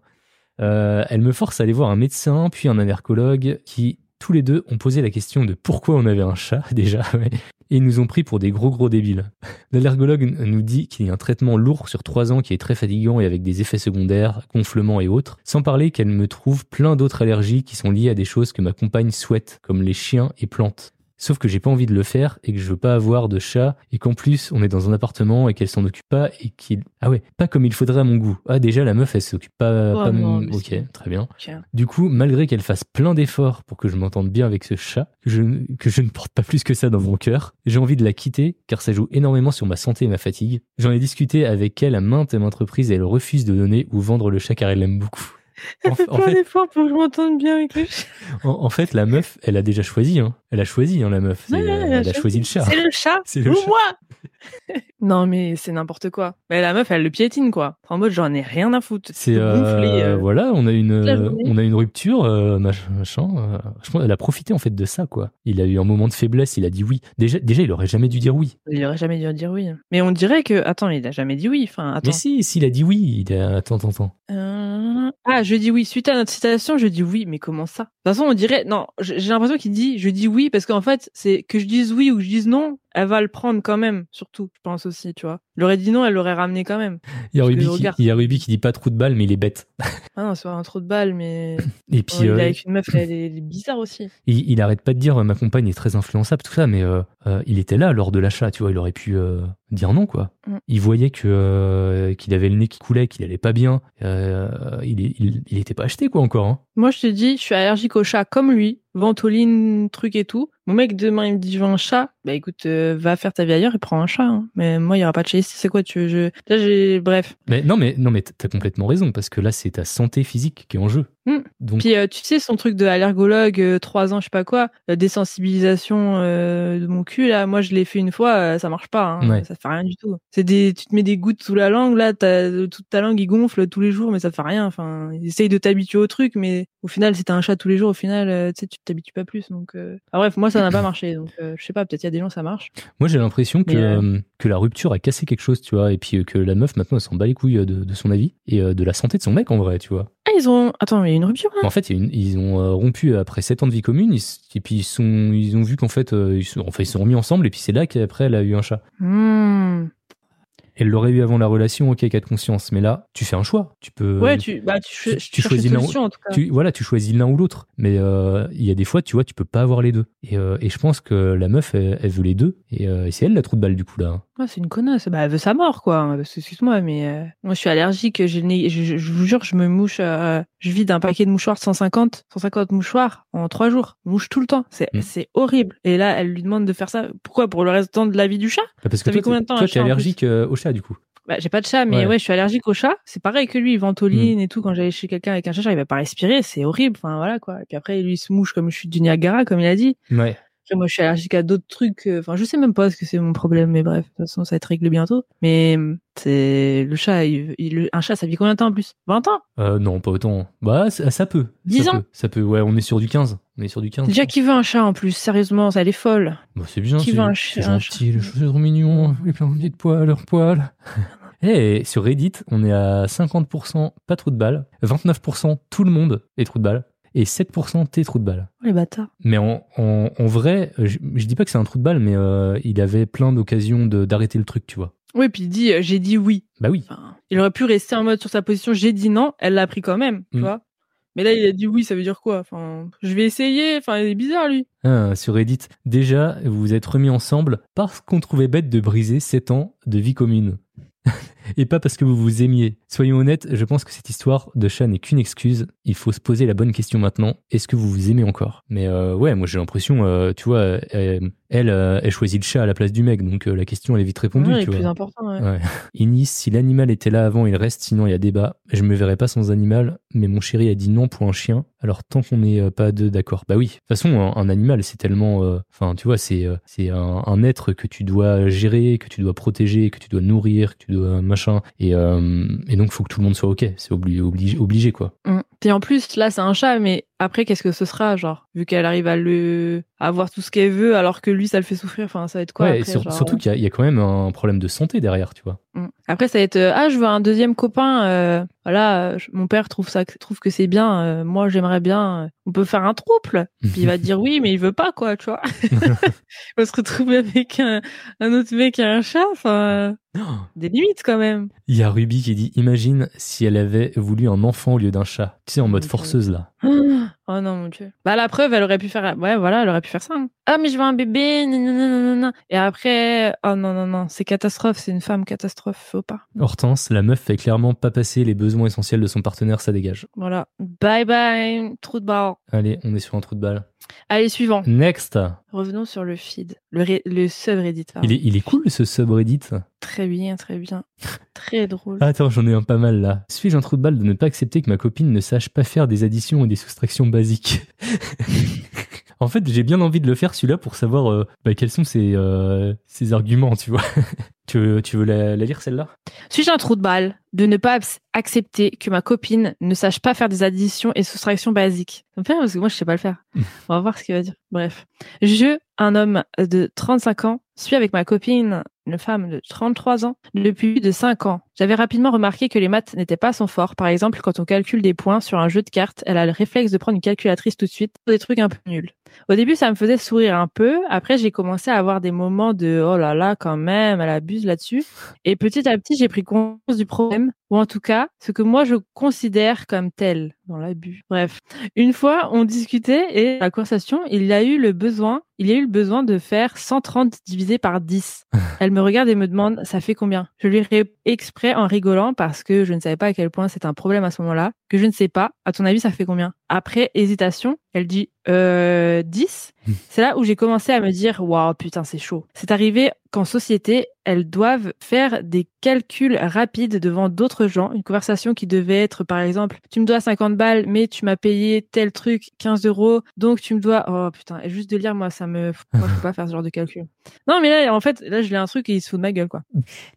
Speaker 1: Euh, elle me force à aller voir un médecin, puis un allergologue, qui tous les deux ont posé la question de pourquoi on avait un chat déjà, ouais. et ils nous ont pris pour des gros gros débiles. L'allergologue nous dit qu'il y a un traitement lourd sur trois ans qui est très fatigant et avec des effets secondaires, gonflements et autres, sans parler qu'elle me trouve plein d'autres allergies qui sont liées à des choses que ma compagne souhaite, comme les chiens et plantes. Sauf que j'ai pas envie de le faire et que je veux pas avoir de chat et qu'en plus on est dans un appartement et qu'elle s'en occupe pas et qu'il ah ouais pas comme il faudrait à mon goût. Ah déjà la meuf elle s'occupe pas,
Speaker 2: Oh
Speaker 1: pas
Speaker 2: non,
Speaker 1: ok très bien. Du coup malgré qu'elle fasse plein d'efforts pour que je m'entende bien avec ce chat que je que je ne porte pas plus que ça dans mon cœur j'ai envie de la quitter car ça joue énormément sur ma santé et ma fatigue. J'en ai discuté avec elle à maintes et maintes reprises et elle refuse de donner ou vendre le chat car elle l'aime beaucoup
Speaker 2: Elle fait
Speaker 1: en
Speaker 2: plein
Speaker 1: fait,
Speaker 2: d'efforts pour que je m'entende bien avec le chat.
Speaker 1: en, en fait, la meuf, elle a déjà choisi. Hein. Elle a choisi, hein, la meuf.
Speaker 2: Ouais,
Speaker 1: euh,
Speaker 2: elle a
Speaker 1: elle a choisi le chat.
Speaker 2: C'est le chat.
Speaker 1: C'est le
Speaker 2: ou
Speaker 1: chat.
Speaker 2: moi. non mais c'est n'importe quoi. Mais la meuf elle le piétine quoi. En mode j'en ai rien à foutre.
Speaker 1: C'est euh,
Speaker 2: euh.
Speaker 1: voilà, on a une on a une rupture, euh, machin. je pense, elle a profité en fait de ça quoi. Il a eu un moment de faiblesse, il a dit oui. Déjà, déjà, il aurait jamais dû dire oui.
Speaker 2: Il aurait jamais dû dire oui. Mais on dirait que attends il a jamais dit oui. Enfin attends.
Speaker 1: Mais si, s'il a dit oui, il a attends, attends, attends.
Speaker 2: Ah, je dis oui. Suite à notre citation, je dis oui. Mais comment ça? De toute façon, on dirait. Non, j'ai l'impression qu'il dit je dis oui parce qu'en fait, c'est que je dise oui ou que je dise non, elle va le prendre quand même. Surtout, je pense aussi, tu vois. Il aurait dit non, elle l'aurait ramené quand même.
Speaker 1: Il y a Ruby qui,
Speaker 2: regarde.
Speaker 1: il y a Ruby qui dit pas trop de balles, mais il est bête.
Speaker 2: Ah non, c'est pas un trou de balle, mais.
Speaker 1: Et puis
Speaker 2: il est
Speaker 1: euh,
Speaker 2: avec une meuf, elle est, elle bizarre aussi.
Speaker 1: il, il arrête pas de dire euh, ma compagne est très influençable, tout ça, mais euh, euh, il était là lors de l'achat, tu vois, il aurait pu dire non, quoi.
Speaker 2: Mm.
Speaker 1: Il voyait que qu'il avait le nez qui coulait, qu'il allait pas bien. Il, est- il, il était pas acheté, quoi, encore. Hein.
Speaker 2: Moi, je te dis, je suis allergique au chat comme lui, ventoline, truc et tout. Mon mec, demain, il me dit, je veux un chat. Bah écoute, euh, va faire ta vie ailleurs et prends un chat. hein. Mais moi, il y aura pas de chat ici. C'est quoi, tu veux, je... Là, j'ai... Bref.
Speaker 1: Mais non, mais non, mais t'as complètement raison parce que là, c'est ta santé physique qui est en jeu.
Speaker 2: Mm.
Speaker 1: Donc,
Speaker 2: Puis, euh, tu sais, son truc de allergologue, euh, trois ans, je sais pas quoi, la désensibilisation euh, de mon cul, là, moi, je l'ai fait une fois, euh, ça marche pas. Hein,
Speaker 1: Ouais.
Speaker 2: Ça fait rien du tout. C'est des... Tu te mets des gouttes sous la langue, là, t'as... toute ta langue, il gonfle tous les jours, mais ça fait rien. Enfin, essaye de t'habituer au truc, mais au final, si t'as un chat tous les jours, au final, euh, tu sais, tu t'habitues pas plus. Donc, euh... ah, bref, moi, ça n'a pas marché. Donc, euh, je sais pas, peut-être il y a des gens, ça marche.
Speaker 1: moi, j'ai l'impression que,
Speaker 2: euh,
Speaker 1: euh, que la rupture a cassé quelque chose, tu vois, et puis euh, que la meuf, maintenant, elle s'en bat les couilles euh, de, de son avis et euh, de la santé de son mec, en vrai, tu vois.
Speaker 2: Ah, ils ont. Attends, mais une rupture, hein
Speaker 1: En fait, une- ils ont euh, rompu après 7 ans de vie commune, ils et puis ils, sont, ils ont vu qu'en fait, euh, ils, sont, enfin, ils se sont remis ensemble, et puis c'est là qu'après, elle a eu un chat.
Speaker 2: Hmm.
Speaker 1: Elle l'aurait eu avant la relation, ok, cas de conscience. Mais là, tu fais un choix. Tu peux.
Speaker 2: Ouais, tu, bah, tu,
Speaker 1: tu choisis l'un ou- tu, voilà, tu choisis l'un ou l'autre. Mais euh, il y a des fois, tu vois, tu peux pas avoir les deux. Et, euh, et je pense que la meuf, elle, elle veut les deux. Et, euh, et c'est elle la trou de balle du coup là.
Speaker 2: Ouais, c'est une connasse. Bah, elle veut sa mort, quoi. Excuse-moi, mais moi, je suis allergique. Je vous jure, je me mouche. Je vide un paquet de mouchoirs de 150, 150 mouchoirs en trois jours. Mouche tout le temps. C'est
Speaker 1: Mm.
Speaker 2: c'est horrible. Et là, elle lui demande de faire ça. Pourquoi? Pour le restant de la vie du chat?
Speaker 1: Ah, Parce que
Speaker 2: Ça fait
Speaker 1: toi,
Speaker 2: combien de temps,
Speaker 1: toi, t'es allergique euh, au chat du coup.
Speaker 2: Bah, j'ai pas de chat, mais
Speaker 1: Ouais.
Speaker 2: ouais. je suis allergique au chat. C'est pareil que lui, ventoline et tout. Quand j'allais chez quelqu'un avec un chat, j'arrivais pas à respirer. C'est horrible. Enfin, voilà, quoi. Et puis après, lui, il se mouche comme je suis du Niagara, comme il a dit.
Speaker 1: Ouais.
Speaker 2: Après, moi, je suis allergique à d'autres trucs. euh, Enfin, je sais même pas ce que c'est mon problème, mais bref, de toute façon, ça va être réglé bientôt. Mais c'est le chat. Il, il- un chat, ça vit combien de temps en plus? 20 ans?
Speaker 1: Euh, non, pas autant. Bah, ça, ça peut.
Speaker 2: 10
Speaker 1: ça
Speaker 2: ans?
Speaker 1: peut. Ça peut. Ouais, on est sur du 15. On est sur du 15.
Speaker 2: Déjà, qui veut un chat en plus Sérieusement, ça, elle est folle.
Speaker 1: Bah, c'est bien.
Speaker 2: Qui veut un
Speaker 1: c'est
Speaker 2: chien, un
Speaker 1: gentil. Les choses sont trop mignons. Les plein de poils, leurs poils. Et sur Reddit, on est à 50% pas trou de balle, 29% tout le monde est trou de balle, et 7% t'es trou de balle.
Speaker 2: Oh, les bâtards.
Speaker 1: Mais en, en, en vrai, je, je dis pas que c'est un trou de balle, mais euh, il avait plein d'occasions d'arrêter le truc, tu vois.
Speaker 2: Oui, puis il dit, euh, j'ai dit oui.
Speaker 1: Bah oui.
Speaker 2: Enfin, il aurait pu rester en mode sur sa position, j'ai dit non, elle l'a pris quand même, tu
Speaker 1: Mm.
Speaker 2: vois. Mais là, il a dit oui, ça veut dire quoi? Enfin, je vais essayer. Enfin, il est bizarre, lui.
Speaker 1: Ah, sur Reddit, déjà, vous vous êtes remis ensemble parce qu'on trouvait bête de briser 7 ans de vie commune. Et pas parce que vous vous aimiez. Soyons honnêtes, je pense que cette histoire de chat n'est qu'une excuse. Il faut se poser la bonne question maintenant. Est-ce que vous vous aimez encore? Mais euh, ouais, moi j'ai l'impression, euh, tu vois, euh, elle, elle choisit le chat à la place du mec, donc la question elle est vite répondue.
Speaker 2: Ouais,
Speaker 1: tu
Speaker 2: le plus
Speaker 1: vois.
Speaker 2: important, ouais.
Speaker 1: Ouais. Inis, si l'animal était là avant, il reste, sinon il y a débat. Je me verrais pas sans animal, mais mon chéri a dit non pour un chien. Alors tant qu'on n'est pas deux d'accord. Bah oui. De toute façon, un, un animal, c'est tellement, enfin, tu vois, c'est c'est un, un être que tu dois gérer, que tu dois protéger, que tu dois nourrir, que tu dois euh, et donc faut que tout le monde soit ok. C'est obligé, obligé, quoi.
Speaker 2: Mm. Et en plus, là, c'est un chat, mais après, qu'est-ce que ce sera, genre Vu qu'elle arrive à le à avoir tout ce qu'elle veut, alors que lui, ça le fait souffrir. Enfin, ça va être quoi
Speaker 1: ouais.
Speaker 2: après,
Speaker 1: sur-
Speaker 2: genre
Speaker 1: surtout qu'il y, a- il y a quand même un problème de santé derrière, tu vois.
Speaker 2: Mm. Après, ça va être euh, ah, je veux un deuxième copain. euh, voilà, euh, je- mon père trouve ça, trouve que c'est bien. euh, moi, j'aimerais bien. euh, on peut faire un trouble. Puis il va dire oui, mais il veut pas quoi, tu vois. il va se retrouver avec un, un autre mec et un chat. Enfin, euh, des limites quand même.
Speaker 1: Il y a Ruby qui dit Imagine si elle avait voulu un enfant au lieu d'un chat. Tu sais, en mode forceuse là.
Speaker 2: 嗯 Oh non mon dieu. Bah la preuve, elle aurait pu faire. Ouais, voilà, elle aurait pu faire ça. hein. Ah mais je veux un bébé. nanana. Et après, oh non non non, c'est catastrophe. C'est une femme catastrophe. Faut pas.
Speaker 1: Hortense, la meuf fait clairement pas passer les besoins essentiels de son partenaire, ça dégage.
Speaker 2: Voilà. Bye bye. Trou de barre.
Speaker 1: Allez, on est sur un trou de balle.
Speaker 2: Allez suivant.
Speaker 1: Next
Speaker 2: Revenons sur le feed, le, ré- le subreddit.
Speaker 1: il est, il est cool ce subreddit.
Speaker 2: Très bien, très bien. Très drôle.
Speaker 1: Attends, j'en ai un pas mal là. Suis-je un trou de balle de ne pas accepter que ma copine ne sache pas faire des additions ou des soustractions basiques En fait, j'ai bien envie de le faire celui-là pour savoir euh, bah, quels sont ses, euh, ses arguments, tu vois. tu veux, tu veux la, la lire celle-là?
Speaker 2: Suis-je un trou de balle de ne pas accepter que ma copine ne sache pas faire des additions et soustractions basiques? Ça me fait rire parce que moi, je sais pas le faire. On va voir ce qu'il va dire. Bref. Je, un homme de 35 ans, suis avec ma copine, une femme de 33 ans, depuis de 5 ans. J'avais rapidement remarqué que les maths n'étaient pas son fort. Par exemple, quand on calcule des points sur un jeu de cartes, elle a le réflexe de prendre une calculatrice tout de suite pour des trucs un peu nuls. Au début, ça me faisait sourire un peu. Après, j'ai commencé à avoir des moments de oh là là, quand même, elle abuse là-dessus. Et petit à petit, j'ai pris conscience du problème, ou en tout cas, ce que moi je considère comme tel dans l'abus. Bref, une fois, on discutait et la conversation, il y a eu le besoin, il y a eu le besoin de faire 130 divisé par 10. Elle me regarde et me demande, ça fait combien? Je lui réponds exprès en rigolant parce que je ne savais pas à quel point c'est un problème à ce moment-là, que je ne sais pas. À ton avis, ça fait combien? Après hésitation, elle dit, euh, 10. C'est là où j'ai commencé à me dire, waouh, putain, c'est chaud. C'est arrivé qu'en société, elles doivent faire des calculs rapides devant d'autres gens. Une conversation qui devait être, par exemple, tu me dois 50 balles, mais tu m'as payé tel truc 15 euros, donc tu me dois, oh putain, et juste de lire, moi, ça me, moi, je peux pas faire ce genre de calcul. Non, mais là, en fait, là, je lis un truc et il se fout de ma gueule, quoi.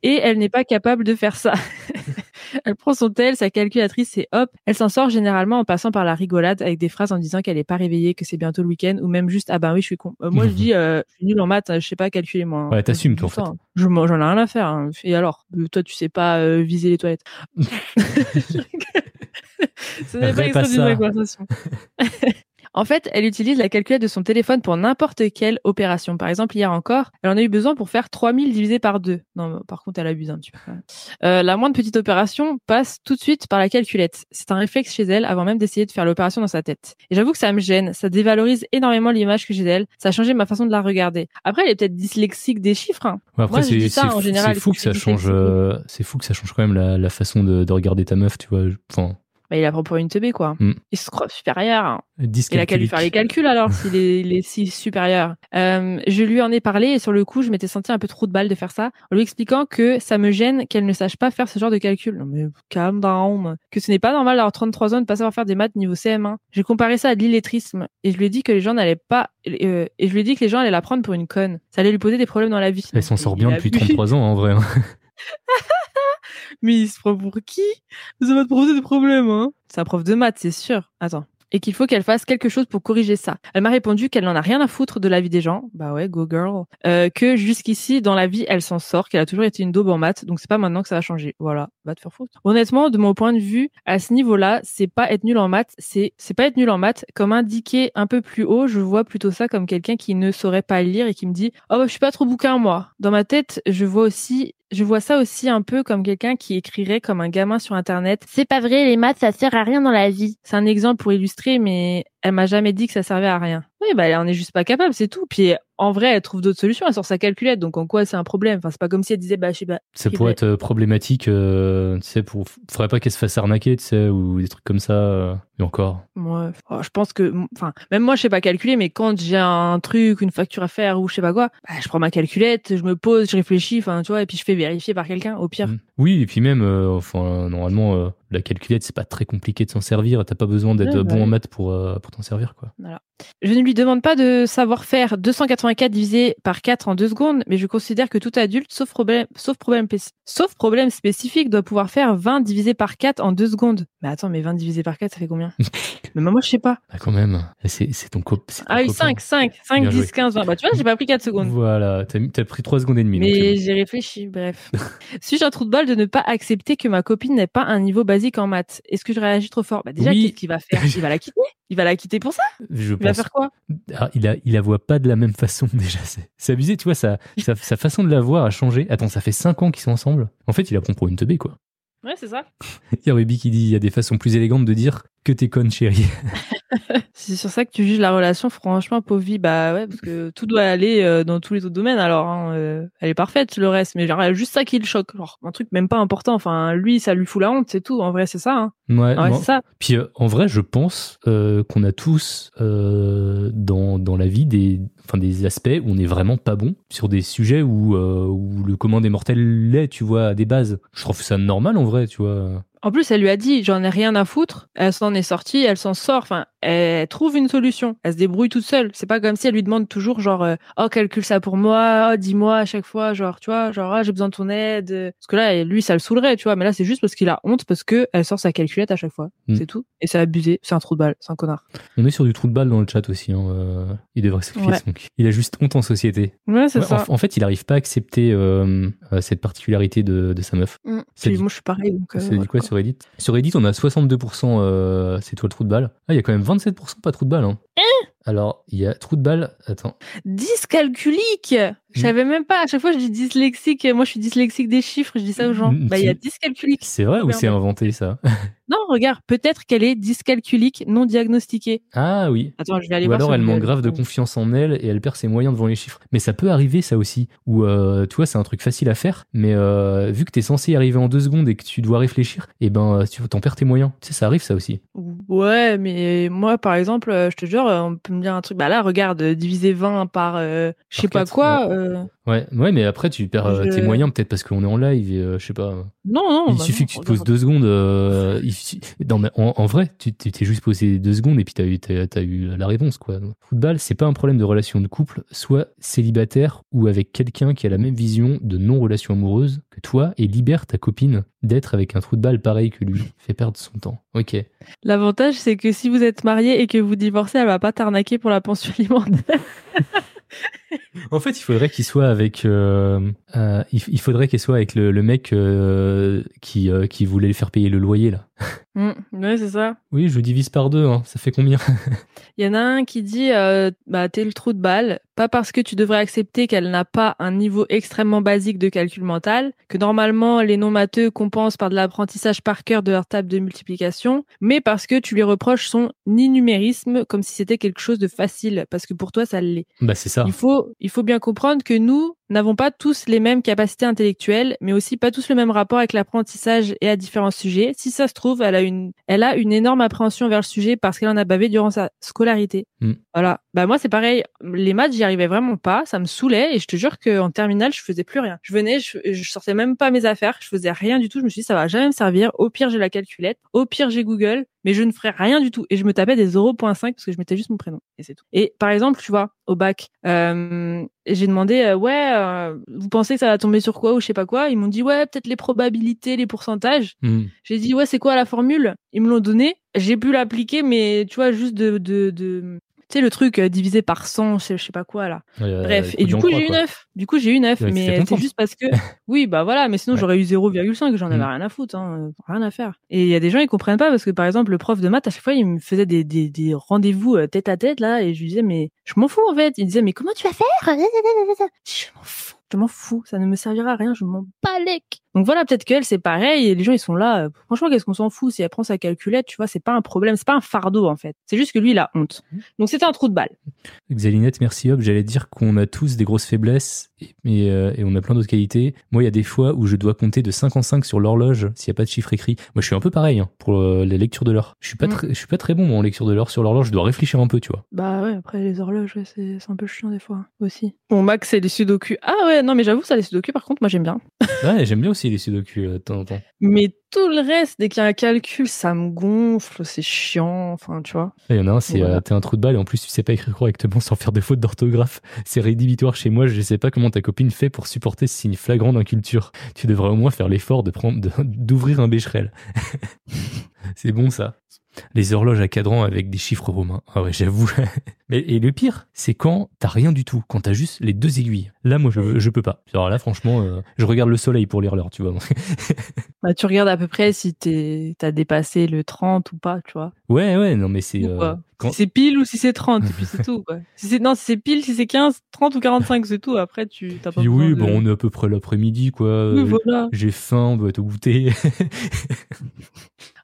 Speaker 2: Et elle n'est pas capable de faire ça. Elle prend son tel, sa calculatrice et hop, elle s'en sort généralement en passant par la rigolade avec des phrases en disant qu'elle est pas réveillée, que c'est bientôt le week-end ou même juste ah ben oui je suis con. Euh, moi je dis euh, je suis nul en maths, je sais pas calculer moi. hein.
Speaker 1: Ouais, t'assumes, toi, en fait.
Speaker 2: Je j'en ai rien à faire. hein. Et alors, euh, toi tu sais pas euh, viser les toilettes. Ce n'est pas extrait d'une conversation. En fait, elle utilise la calculette de son téléphone pour n'importe quelle opération. Par exemple, hier encore, elle en a eu besoin pour faire 3000 divisé par 2. Non, par contre, elle abuse un petit peu. Euh, la moindre petite opération passe tout de suite par la calculette. C'est un réflexe chez elle avant même d'essayer de faire l'opération dans sa tête. Et j'avoue que ça me gêne. Ça dévalorise énormément l'image que j'ai d'elle. Ça a changé ma façon de la regarder. Après, elle est peut-être dyslexique des chiffres. Hein.
Speaker 1: Ouais, après, c'est fou-
Speaker 2: général,
Speaker 1: c'est fou
Speaker 2: les
Speaker 1: que ça change. euh, c'est fou que ça change quand même la, la façon de, de regarder ta meuf, tu vois. Enfin,
Speaker 2: Bah, il a pris pour une teubée, quoi.
Speaker 1: Mm.
Speaker 2: Il se croit supérieur. hein. Il a qu'à lui faire les calculs alors s'il est, il est si supérieur. Euh, je lui en ai parlé et sur le coup, je m'étais senti un peu trop de balle de faire ça, en lui expliquant que ça me gêne qu'elle ne sache pas faire ce genre de calcul. Non mais calm down. Que ce n'est pas normal d'avoir 33 ans de ne pas savoir faire des maths niveau CM1. J'ai comparé ça à de l'illettrisme et je lui ai dit que les gens n'allaient pas euh, et je lui ai dit que les gens allaient la prendre pour une conne. Ça allait lui poser des problèmes dans la vie.
Speaker 1: Elle s'en sort bien depuis
Speaker 2: bu.
Speaker 1: 33 ans, en vrai.
Speaker 2: Mais il se prend pour qui? Ça va te poser des problèmes, hein C'est un prof de maths, c'est sûr. Attends. Et qu'il faut qu'elle fasse quelque chose pour corriger ça. Elle m'a répondu qu'elle n'en a rien à foutre de la vie des gens. Bah ouais, go girl. Euh, que jusqu'ici, dans la vie, elle s'en sort, qu'elle a toujours été une daube en maths, donc c'est pas maintenant que ça va changer. Voilà, va te faire foutre. Honnêtement, de mon point de vue, à ce niveau-là, c'est pas être nul en maths, c'est c'est pas être nul en maths. Comme indiqué un peu plus haut, je vois plutôt ça comme quelqu'un qui ne saurait pas lire et qui me dit « Oh bah, je suis pas trop bouquin, moi ». Dans ma tête, je vois aussi je vois ça aussi un peu comme quelqu'un qui écrirait comme un gamin sur internet. C'est pas vrai, les maths, ça sert à rien dans la vie. C'est un exemple pour illustrer, mais elle m'a jamais dit que ça servait à rien. Oui, bah, elle en est juste pas capable, c'est tout. Puis, en vrai, elle trouve d'autres solutions. Elle sort sa calculette, donc en quoi c'est un problème? Enfin, c'est pas comme si elle disait, bah, je sais pas.
Speaker 1: Ça pourrait être euh, problématique, euh, tu sais, pour. Faudrait pas qu'elle se fasse arnaquer, tu sais, ou des trucs comme ça. euh, Et encore.
Speaker 2: Ouais. Oh, je pense que, enfin, même moi, je sais pas calculer, mais quand j'ai un truc, une facture à faire ou je sais pas quoi, bah, je prends ma calculette, je me pose, je réfléchis, enfin, tu vois, et puis je fais vérifier par quelqu'un, au pire.
Speaker 1: Mm. Oui, et puis même, euh, enfin, normalement, la calculette, c'est pas très compliqué de s'en servir. T'as pas besoin d'être
Speaker 2: Ouais,
Speaker 1: bon
Speaker 2: ouais.
Speaker 1: en maths pour, euh, pour t'en servir, quoi.
Speaker 2: Je ne lui demande pas de savoir faire 284 divisé par 4 en 2 secondes, mais je considère que tout adulte, sauf problème, sauf problème, pé- sauf problème spécifique, doit pouvoir faire 20 divisé par 4 en 2 secondes. Mais attends, mais 20 divisé par 4, ça fait combien? Mais moi, je sais pas.
Speaker 1: Ah, quand même. C'est ton, cop ton
Speaker 2: Ah oui,
Speaker 1: copain.
Speaker 2: 5, 5, 5,
Speaker 1: Bien
Speaker 2: 10,
Speaker 1: joué.
Speaker 2: 15, 20. Bah, tu vois, j'ai pas pris 4 secondes.
Speaker 1: Voilà, t'as pris 3 secondes et demie.
Speaker 2: Mais
Speaker 1: bon.
Speaker 2: j'ai réfléchi, bref. Suis-je un trou de balle de ne pas accepter que ma copine n'ait pas un niveau basique en maths? Est-ce que je réagis trop fort? Bah déjà,
Speaker 1: Oui.
Speaker 2: qu'est-ce qu'il va faire? Il va la quitter? Il va la quitter pour ça?
Speaker 1: Je
Speaker 2: Il va faire quoi?
Speaker 1: Ah, il, la voit pas de la même façon déjà. C'est abusé, tu vois, sa façon de la voir a changé. Attends, ça fait 5 ans qu'ils sont ensemble. En fait, il la prend pour une teubée, quoi.
Speaker 2: Ouais, c'est ça.
Speaker 1: Il y a Ruby qui dit il y a des façons plus élégantes de dire que t'es conne, chérie.
Speaker 2: Si c'est sur ça que tu juges la relation, franchement, vie, bah ouais, parce que tout doit aller euh, dans tous les autres domaines. Alors, hein, euh, elle est parfaite, le reste, mais genre, il y a juste ça qui le choque. Genre, un truc même pas important. Enfin, lui, ça lui fout la honte, c'est tout. En vrai, c'est ça. Hein.
Speaker 1: Ouais,
Speaker 2: En vrai, c'est ça.
Speaker 1: Puis euh, en vrai, je pense qu'on a tous dans, dans la vie des, enfin, des aspects où on est vraiment pas bon sur des sujets où, où le commun des mortels l'est, tu vois, à des bases. Je trouve ça normal en vrai, tu vois.
Speaker 2: En plus, elle lui a dit, j'en ai rien à foutre. Elle s'en est sortie, elle s'en sort. Enfin, elle trouve une solution. Elle se débrouille toute seule. C'est pas comme si elle lui demande toujours, genre, euh, oh, calcule ça pour moi, oh, dis-moi à chaque fois, genre, tu vois, genre, ah, j'ai besoin de ton aide. Parce que là, lui, ça le saoulerait, tu vois. Mais là, c'est juste parce qu'il a honte parce que elle sort sa calculette à chaque fois.
Speaker 1: Mm.
Speaker 2: C'est tout. Et c'est abusé. C'est un trou de balle. C'est un connard.
Speaker 1: On est sur du trou de balle dans le chat aussi. Hein, euh, il devrait s'expliquer.
Speaker 2: Ouais.
Speaker 1: donc. Il a juste honte en société.
Speaker 2: Ouais, c'est
Speaker 1: Ouais,
Speaker 2: ça.
Speaker 1: en, en fait, il arrive pas à accepter euh, euh, cette particularité de, de sa meuf.
Speaker 2: Mm. Puis
Speaker 1: dit-
Speaker 2: moi, je suis pareil. Donc, euh,
Speaker 1: C'est du
Speaker 2: voilà,
Speaker 1: quoi
Speaker 2: quoi.
Speaker 1: sur Reddit? Sur Reddit, on a 62% euh, c'est toi le trou de balle. Ah, il y a quand même 27% pas trou de balle. Hein. Alors, il y a trou de balle. Attends.
Speaker 2: Dyscalculique Je savais même pas. À chaque fois, je dis dyslexique. Moi, je suis dyslexique des chiffres. Je dis ça aux gens. Bah, il y a dyscalculique.
Speaker 1: C'est vrai ou c'est inventé ça?
Speaker 2: Non, regarde. Peut-être qu'elle est dyscalculique non diagnostiquée.
Speaker 1: Ah oui.
Speaker 2: Attends, je vais aller
Speaker 1: Ou
Speaker 2: voir.
Speaker 1: alors elle manque grave de confiance en elle et elle perd ses moyens devant les chiffres. Mais ça peut arriver ça aussi. Ou euh, tu vois, c'est un truc facile à faire, mais euh, vu que t'es censé y arriver en deux secondes et que tu dois réfléchir, et ben euh, tu t'en perds tes moyens. Tu sais, ça arrive ça aussi.
Speaker 2: Ouais, mais moi, par exemple, euh, je te jure, euh, on peut me dire un truc. Bah là, regarde, euh, diviser 20 par euh, je sais pas quoi. euh,
Speaker 1: Ouais, ouais, mais après tu perds euh,
Speaker 2: Je-
Speaker 1: tes moyens peut-être parce qu'on est en live et euh, je sais pas.
Speaker 2: Non, non.
Speaker 1: il
Speaker 2: bah
Speaker 1: suffit
Speaker 2: non,
Speaker 1: que tu te poses deux secondes. euh, il suffit- non, mais en, en vrai, tu t'es juste posé deux secondes et puis t'as eu, t'as, t'as eu la réponse quoi. Football, c'est pas un problème de relation de couple, soit célibataire ou avec quelqu'un qui a la même vision de non-relation amoureuse que toi et libère ta copine d'être avec un trou de balle pareil que lui. Fait perdre son temps. Ok.
Speaker 2: L'avantage, c'est que si vous êtes marié et que vous divorcez, elle va pas t'arnaquer pour la pension alimentaire.
Speaker 1: En fait, il faudrait qu'il soit avec. euh, euh, il, faudrait qu'il soit avec le, le mec euh, qui qui voulait lui faire payer le loyer là.
Speaker 2: Mm, ouais, c'est ça.
Speaker 1: Oui, je divise par deux. Hein. Ça fait combien?
Speaker 2: Il y en a un qui dit bah t'es le trou de balle, pas parce que tu devrais accepter qu'elle n'a pas un niveau extrêmement basique de calcul mental, que normalement les non matheux compensent par de l'apprentissage par cœur de leur table de multiplication, mais parce que tu lui reproches son numérisme comme si c'était quelque chose de facile, parce que pour toi ça l'est.
Speaker 1: Bah c'est ça.
Speaker 2: Il faut, il faut bien comprendre que nous n'avons pas tous les mêmes capacités intellectuelles, mais aussi pas tous le même rapport avec l'apprentissage et à différents sujets. Si ça se trouve, elle a une, elle a une énorme appréhension vers le sujet parce qu'elle en a bavé durant sa scolarité.
Speaker 1: Mm.
Speaker 2: Voilà. Bah moi c'est pareil. Les maths, j'y arrivais vraiment pas. Ça me saoulait et je te jure qu'en terminale, je faisais plus rien. Je venais, je, je sortais même pas mes affaires, je faisais rien du tout. Je me suis dit ça va jamais me servir. Au pire, j'ai la calculette. Au pire, j'ai Google mais je ne ferais rien du tout. Et je me tapais des 0.5 parce que je mettais juste mon prénom. Et c'est tout. Et par exemple, tu vois, au bac, euh, j'ai demandé, euh, ouais, euh, vous pensez que ça va tomber sur quoi ou je sais pas quoi? Ils m'ont dit, ouais, peut-être les probabilités, les pourcentages.
Speaker 1: Hmm.
Speaker 2: J'ai dit, ouais, c'est quoi la formule? Ils me l'ont donné. J'ai pu l'appliquer, mais tu vois, juste de... de, de sais, le truc euh, divisé par 100, je sais, pas quoi, là. Bref. Et du coup, j'ai eu
Speaker 1: quoi.
Speaker 2: 9. Du coup, j'ai eu 9.
Speaker 1: Ouais,
Speaker 2: mais c'est juste parce que, oui, bah voilà, mais sinon,
Speaker 1: Ouais.
Speaker 2: j'aurais eu 0,5, j'en avais
Speaker 1: Mm.
Speaker 2: rien à foutre, hein. Rien à faire. Et il y a des gens, ils comprennent pas parce que, par exemple, le prof de maths, à chaque fois, il me faisait des, des, des rendez-vous euh, tête à tête, là, et je lui disais, mais je m'en fous, en fait. Il disait, mais comment tu vas faire? Je m'en fous. Je m'en fous. Ça ne me servira à rien. Je m'en c- Donc voilà, peut-être qu'elle, c'est pareil, et les gens, ils sont là. euh, Franchement, qu'est-ce qu'on s'en fout si elle prend sa calculette, tu vois, c'est pas un problème, c'est pas un fardeau, en fait. C'est juste que lui, il a honte. Donc c'était un trou de balle.
Speaker 1: Xalinette, merci Hop. J'allais dire qu'on a tous des grosses faiblesses et, et, euh, et on a plein d'autres qualités. Moi, il y a des fois où je dois compter de 5 en 5 sur l'horloge s'il n'y a pas de chiffre écrit. Moi, je suis un peu pareil hein, pour euh, les lectures de l'heure. Je suis pas
Speaker 2: Mm.
Speaker 1: très, je suis pas très bon moi, en lecture de l'heure sur l'horloge. Je dois réfléchir un peu, tu vois.
Speaker 2: Bah ouais, après les horloges, ouais, c'est c'est un peu chiant des fois aussi. Bon, Max, c'est les sudoku. Ah ouais, non, mais j'avoue, ça, les sudoku, par contre, moi, j'aime bien.
Speaker 1: Ouais, j'aime bien aussi les sudoku de temps en temps.
Speaker 2: Mais tout le reste, dès qu'il y a un calcul, ça me gonfle, c'est chiant, enfin, tu vois.
Speaker 1: Il y en a un, c'est
Speaker 2: Voilà.
Speaker 1: euh, t'es un trou de balle et en plus tu sais pas écrire correctement sans faire de faute d'orthographe. C'est rédhibitoire chez moi. Je sais pas comment ta copine fait pour supporter ce signe flagrant d'inculture. Tu devrais au moins faire l'effort de prendre, d'ouvrir un bécherel. c'est bon ça. Les horloges à cadran avec des chiffres romains. Ah ouais, j'avoue. Mais et le pire, c'est quand t'as rien du tout, quand t'as juste les deux aiguilles. Là, moi, je, je peux pas. Alors là, franchement, euh, je regarde le soleil pour lire l'heure, tu vois.
Speaker 2: Bah, tu regardes à peu près si t'as dépassé le 30 ou pas, tu vois.
Speaker 1: ouais, ouais, non, mais c'est euh. Quand,
Speaker 2: Si c'est pile ou si c'est 30, et puis c'est tout, quoi. Si c'est, non, si c'est pile, si c'est 15, 30 ou 45, c'est tout. Après, tu t'as pas
Speaker 1: oui,
Speaker 2: de-
Speaker 1: bon, on est à peu près l'après-midi, quoi.
Speaker 2: Oui,
Speaker 1: Euh,
Speaker 2: voilà.
Speaker 1: J'ai faim, on doit être au goûter.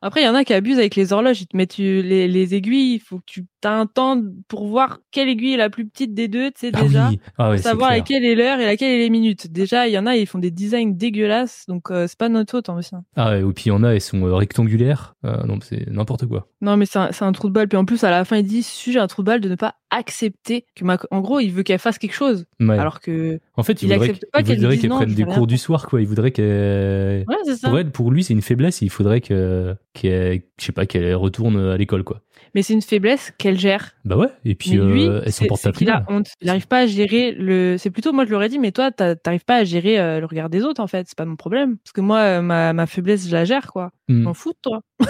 Speaker 2: Après, il y en a qui abusent avec les horloges. Ils te mettent les, les aiguilles. Il faut que tu as un temps pour voir quelle aiguille est la plus petite des deux, tu sais,
Speaker 1: ah
Speaker 2: déjà.
Speaker 1: oui, ah ouais,
Speaker 2: Pour
Speaker 1: c'est
Speaker 2: savoir
Speaker 1: clair.
Speaker 2: laquelle est l'heure et laquelle est les minutes. Déjà, il y en a, ils font des designs dégueulasses. Donc, euh, c'est pas notre faute, hein, aussi.
Speaker 1: Ah ouais, et puis il y en a, elles sont euh, rectangulaires. Euh, non, c'est n'importe quoi.
Speaker 2: Non, mais c'est un, un trou de balle. Puis en plus, à la fin, il dit, j'ai un trou de balle, de ne pas accepter que ma, en gros, il veut qu'elle fasse quelque chose.
Speaker 1: Ouais.
Speaker 2: Alors que,
Speaker 1: en fait, il,
Speaker 2: il
Speaker 1: voudrait,
Speaker 2: qu'elle
Speaker 1: qu'elle
Speaker 2: non,
Speaker 1: prenne des cours du soir, quoi. Il voudrait qu'elle.
Speaker 2: ouais.
Speaker 1: Pour elle, pour lui, c'est une faiblesse. Il faudrait que, qu'elle, je sais pas, qu'elle retourne à l'école, quoi.
Speaker 2: Mais c'est une faiblesse qu'elle gère.
Speaker 1: Bah ouais. Et puis,
Speaker 2: mais lui,
Speaker 1: euh, elle s'en porte
Speaker 2: qu'il a honte. Il n'arrive pas à gérer le. C'est plutôt moi je l'aurais dit, mais toi t'arrives pas à gérer euh, le regard des autres en fait. C'est pas mon problème. Parce que moi euh, ma, ma faiblesse je la gère quoi. M'en fous de toi.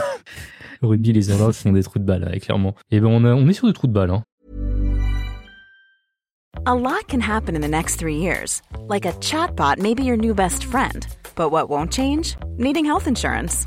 Speaker 1: Rugby, les horloges sont des trous de balle, ouais, clairement. Et ben, on, a- on est sur des trous de balle, hein.
Speaker 3: A lot can happen in the next three years. Like a chatbot may be your new best friend. But what won't change? Needing health insurance.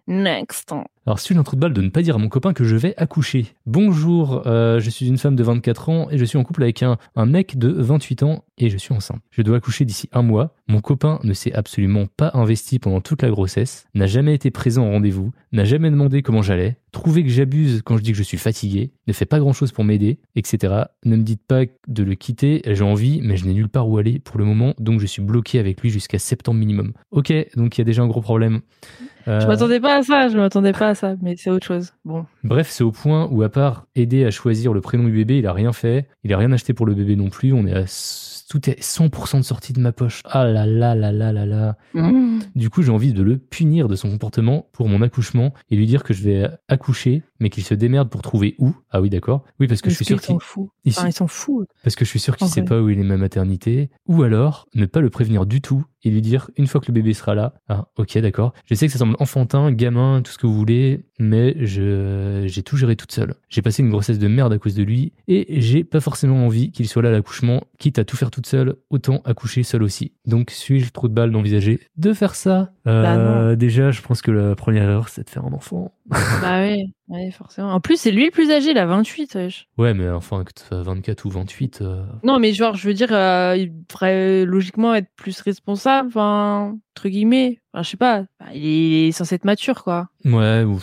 Speaker 2: Next.
Speaker 1: Alors, suis un trou de balle de ne pas dire à mon copain que je vais accoucher. Bonjour, euh, je suis une femme de 24 ans et je suis en couple avec un, mec de 28 ans et je suis enceinte. Je dois accoucher d'ici un mois. Mon copain ne s'est absolument pas investi pendant toute la grossesse, n'a jamais été présent au rendez-vous, n'a jamais demandé comment j'allais, trouvé que j'abuse quand je dis que je suis fatigué, ne fait pas grand chose pour m'aider, etc. Ne me dites pas de le quitter, j'ai envie, mais je n'ai nulle part où aller pour le moment, donc je suis bloqué avec lui jusqu'à septembre minimum. Ok, donc il y a déjà un gros problème.
Speaker 2: Je
Speaker 1: Euh,
Speaker 2: m'attendais pas à ça, je m'attendais pas à ça, mais c'est autre chose. Bon.
Speaker 1: Bref, c'est au point où, à part aider à choisir le prénom du bébé, il a rien fait. Il a rien acheté pour le bébé non plus. On est à Tout est 100% de sortie de ma poche. Ah là là là là là là.
Speaker 2: Mmh.
Speaker 1: Du coup, j'ai envie de le punir de son comportement pour mon accouchement et lui dire que je vais accoucher, mais qu'il se démerde pour trouver où. Ah oui, d'accord. Oui, parce que je suis sûr qu'il
Speaker 2: ils s'en
Speaker 1: parce que je suis sûr qu'il sait pas où il est ma maternité. Ou alors, ne pas le prévenir du tout et lui dire, une fois que le bébé sera là, ah, ok, d'accord. Je sais que ça semble enfantin, gamin, tout ce que vous voulez, mais je, j'ai tout géré toute seule. J'ai passé une grossesse de merde à cause de lui et j'ai pas forcément envie qu'il soit là à l'accouchement. Quitte à tout faire toute seule, autant accoucher seule aussi. Donc, suis-je trop de balles d'envisager de faire ça?
Speaker 2: Bah
Speaker 1: Euh, déjà, je pense que la première erreur, c'est de faire un enfant.
Speaker 2: bah ouais, ouais, forcément. En plus, c'est lui le plus âgé, il a 28. wesh.
Speaker 1: Ouais, mais enfin, que tu fasses 24 ou 28, euh,
Speaker 2: Non, mais genre, je veux dire, euh, il devrait logiquement être plus responsable, enfin, entre guillemets. Enfin, je sais pas, Enfin, il est censé être mature, quoi.
Speaker 1: Ouais, ou-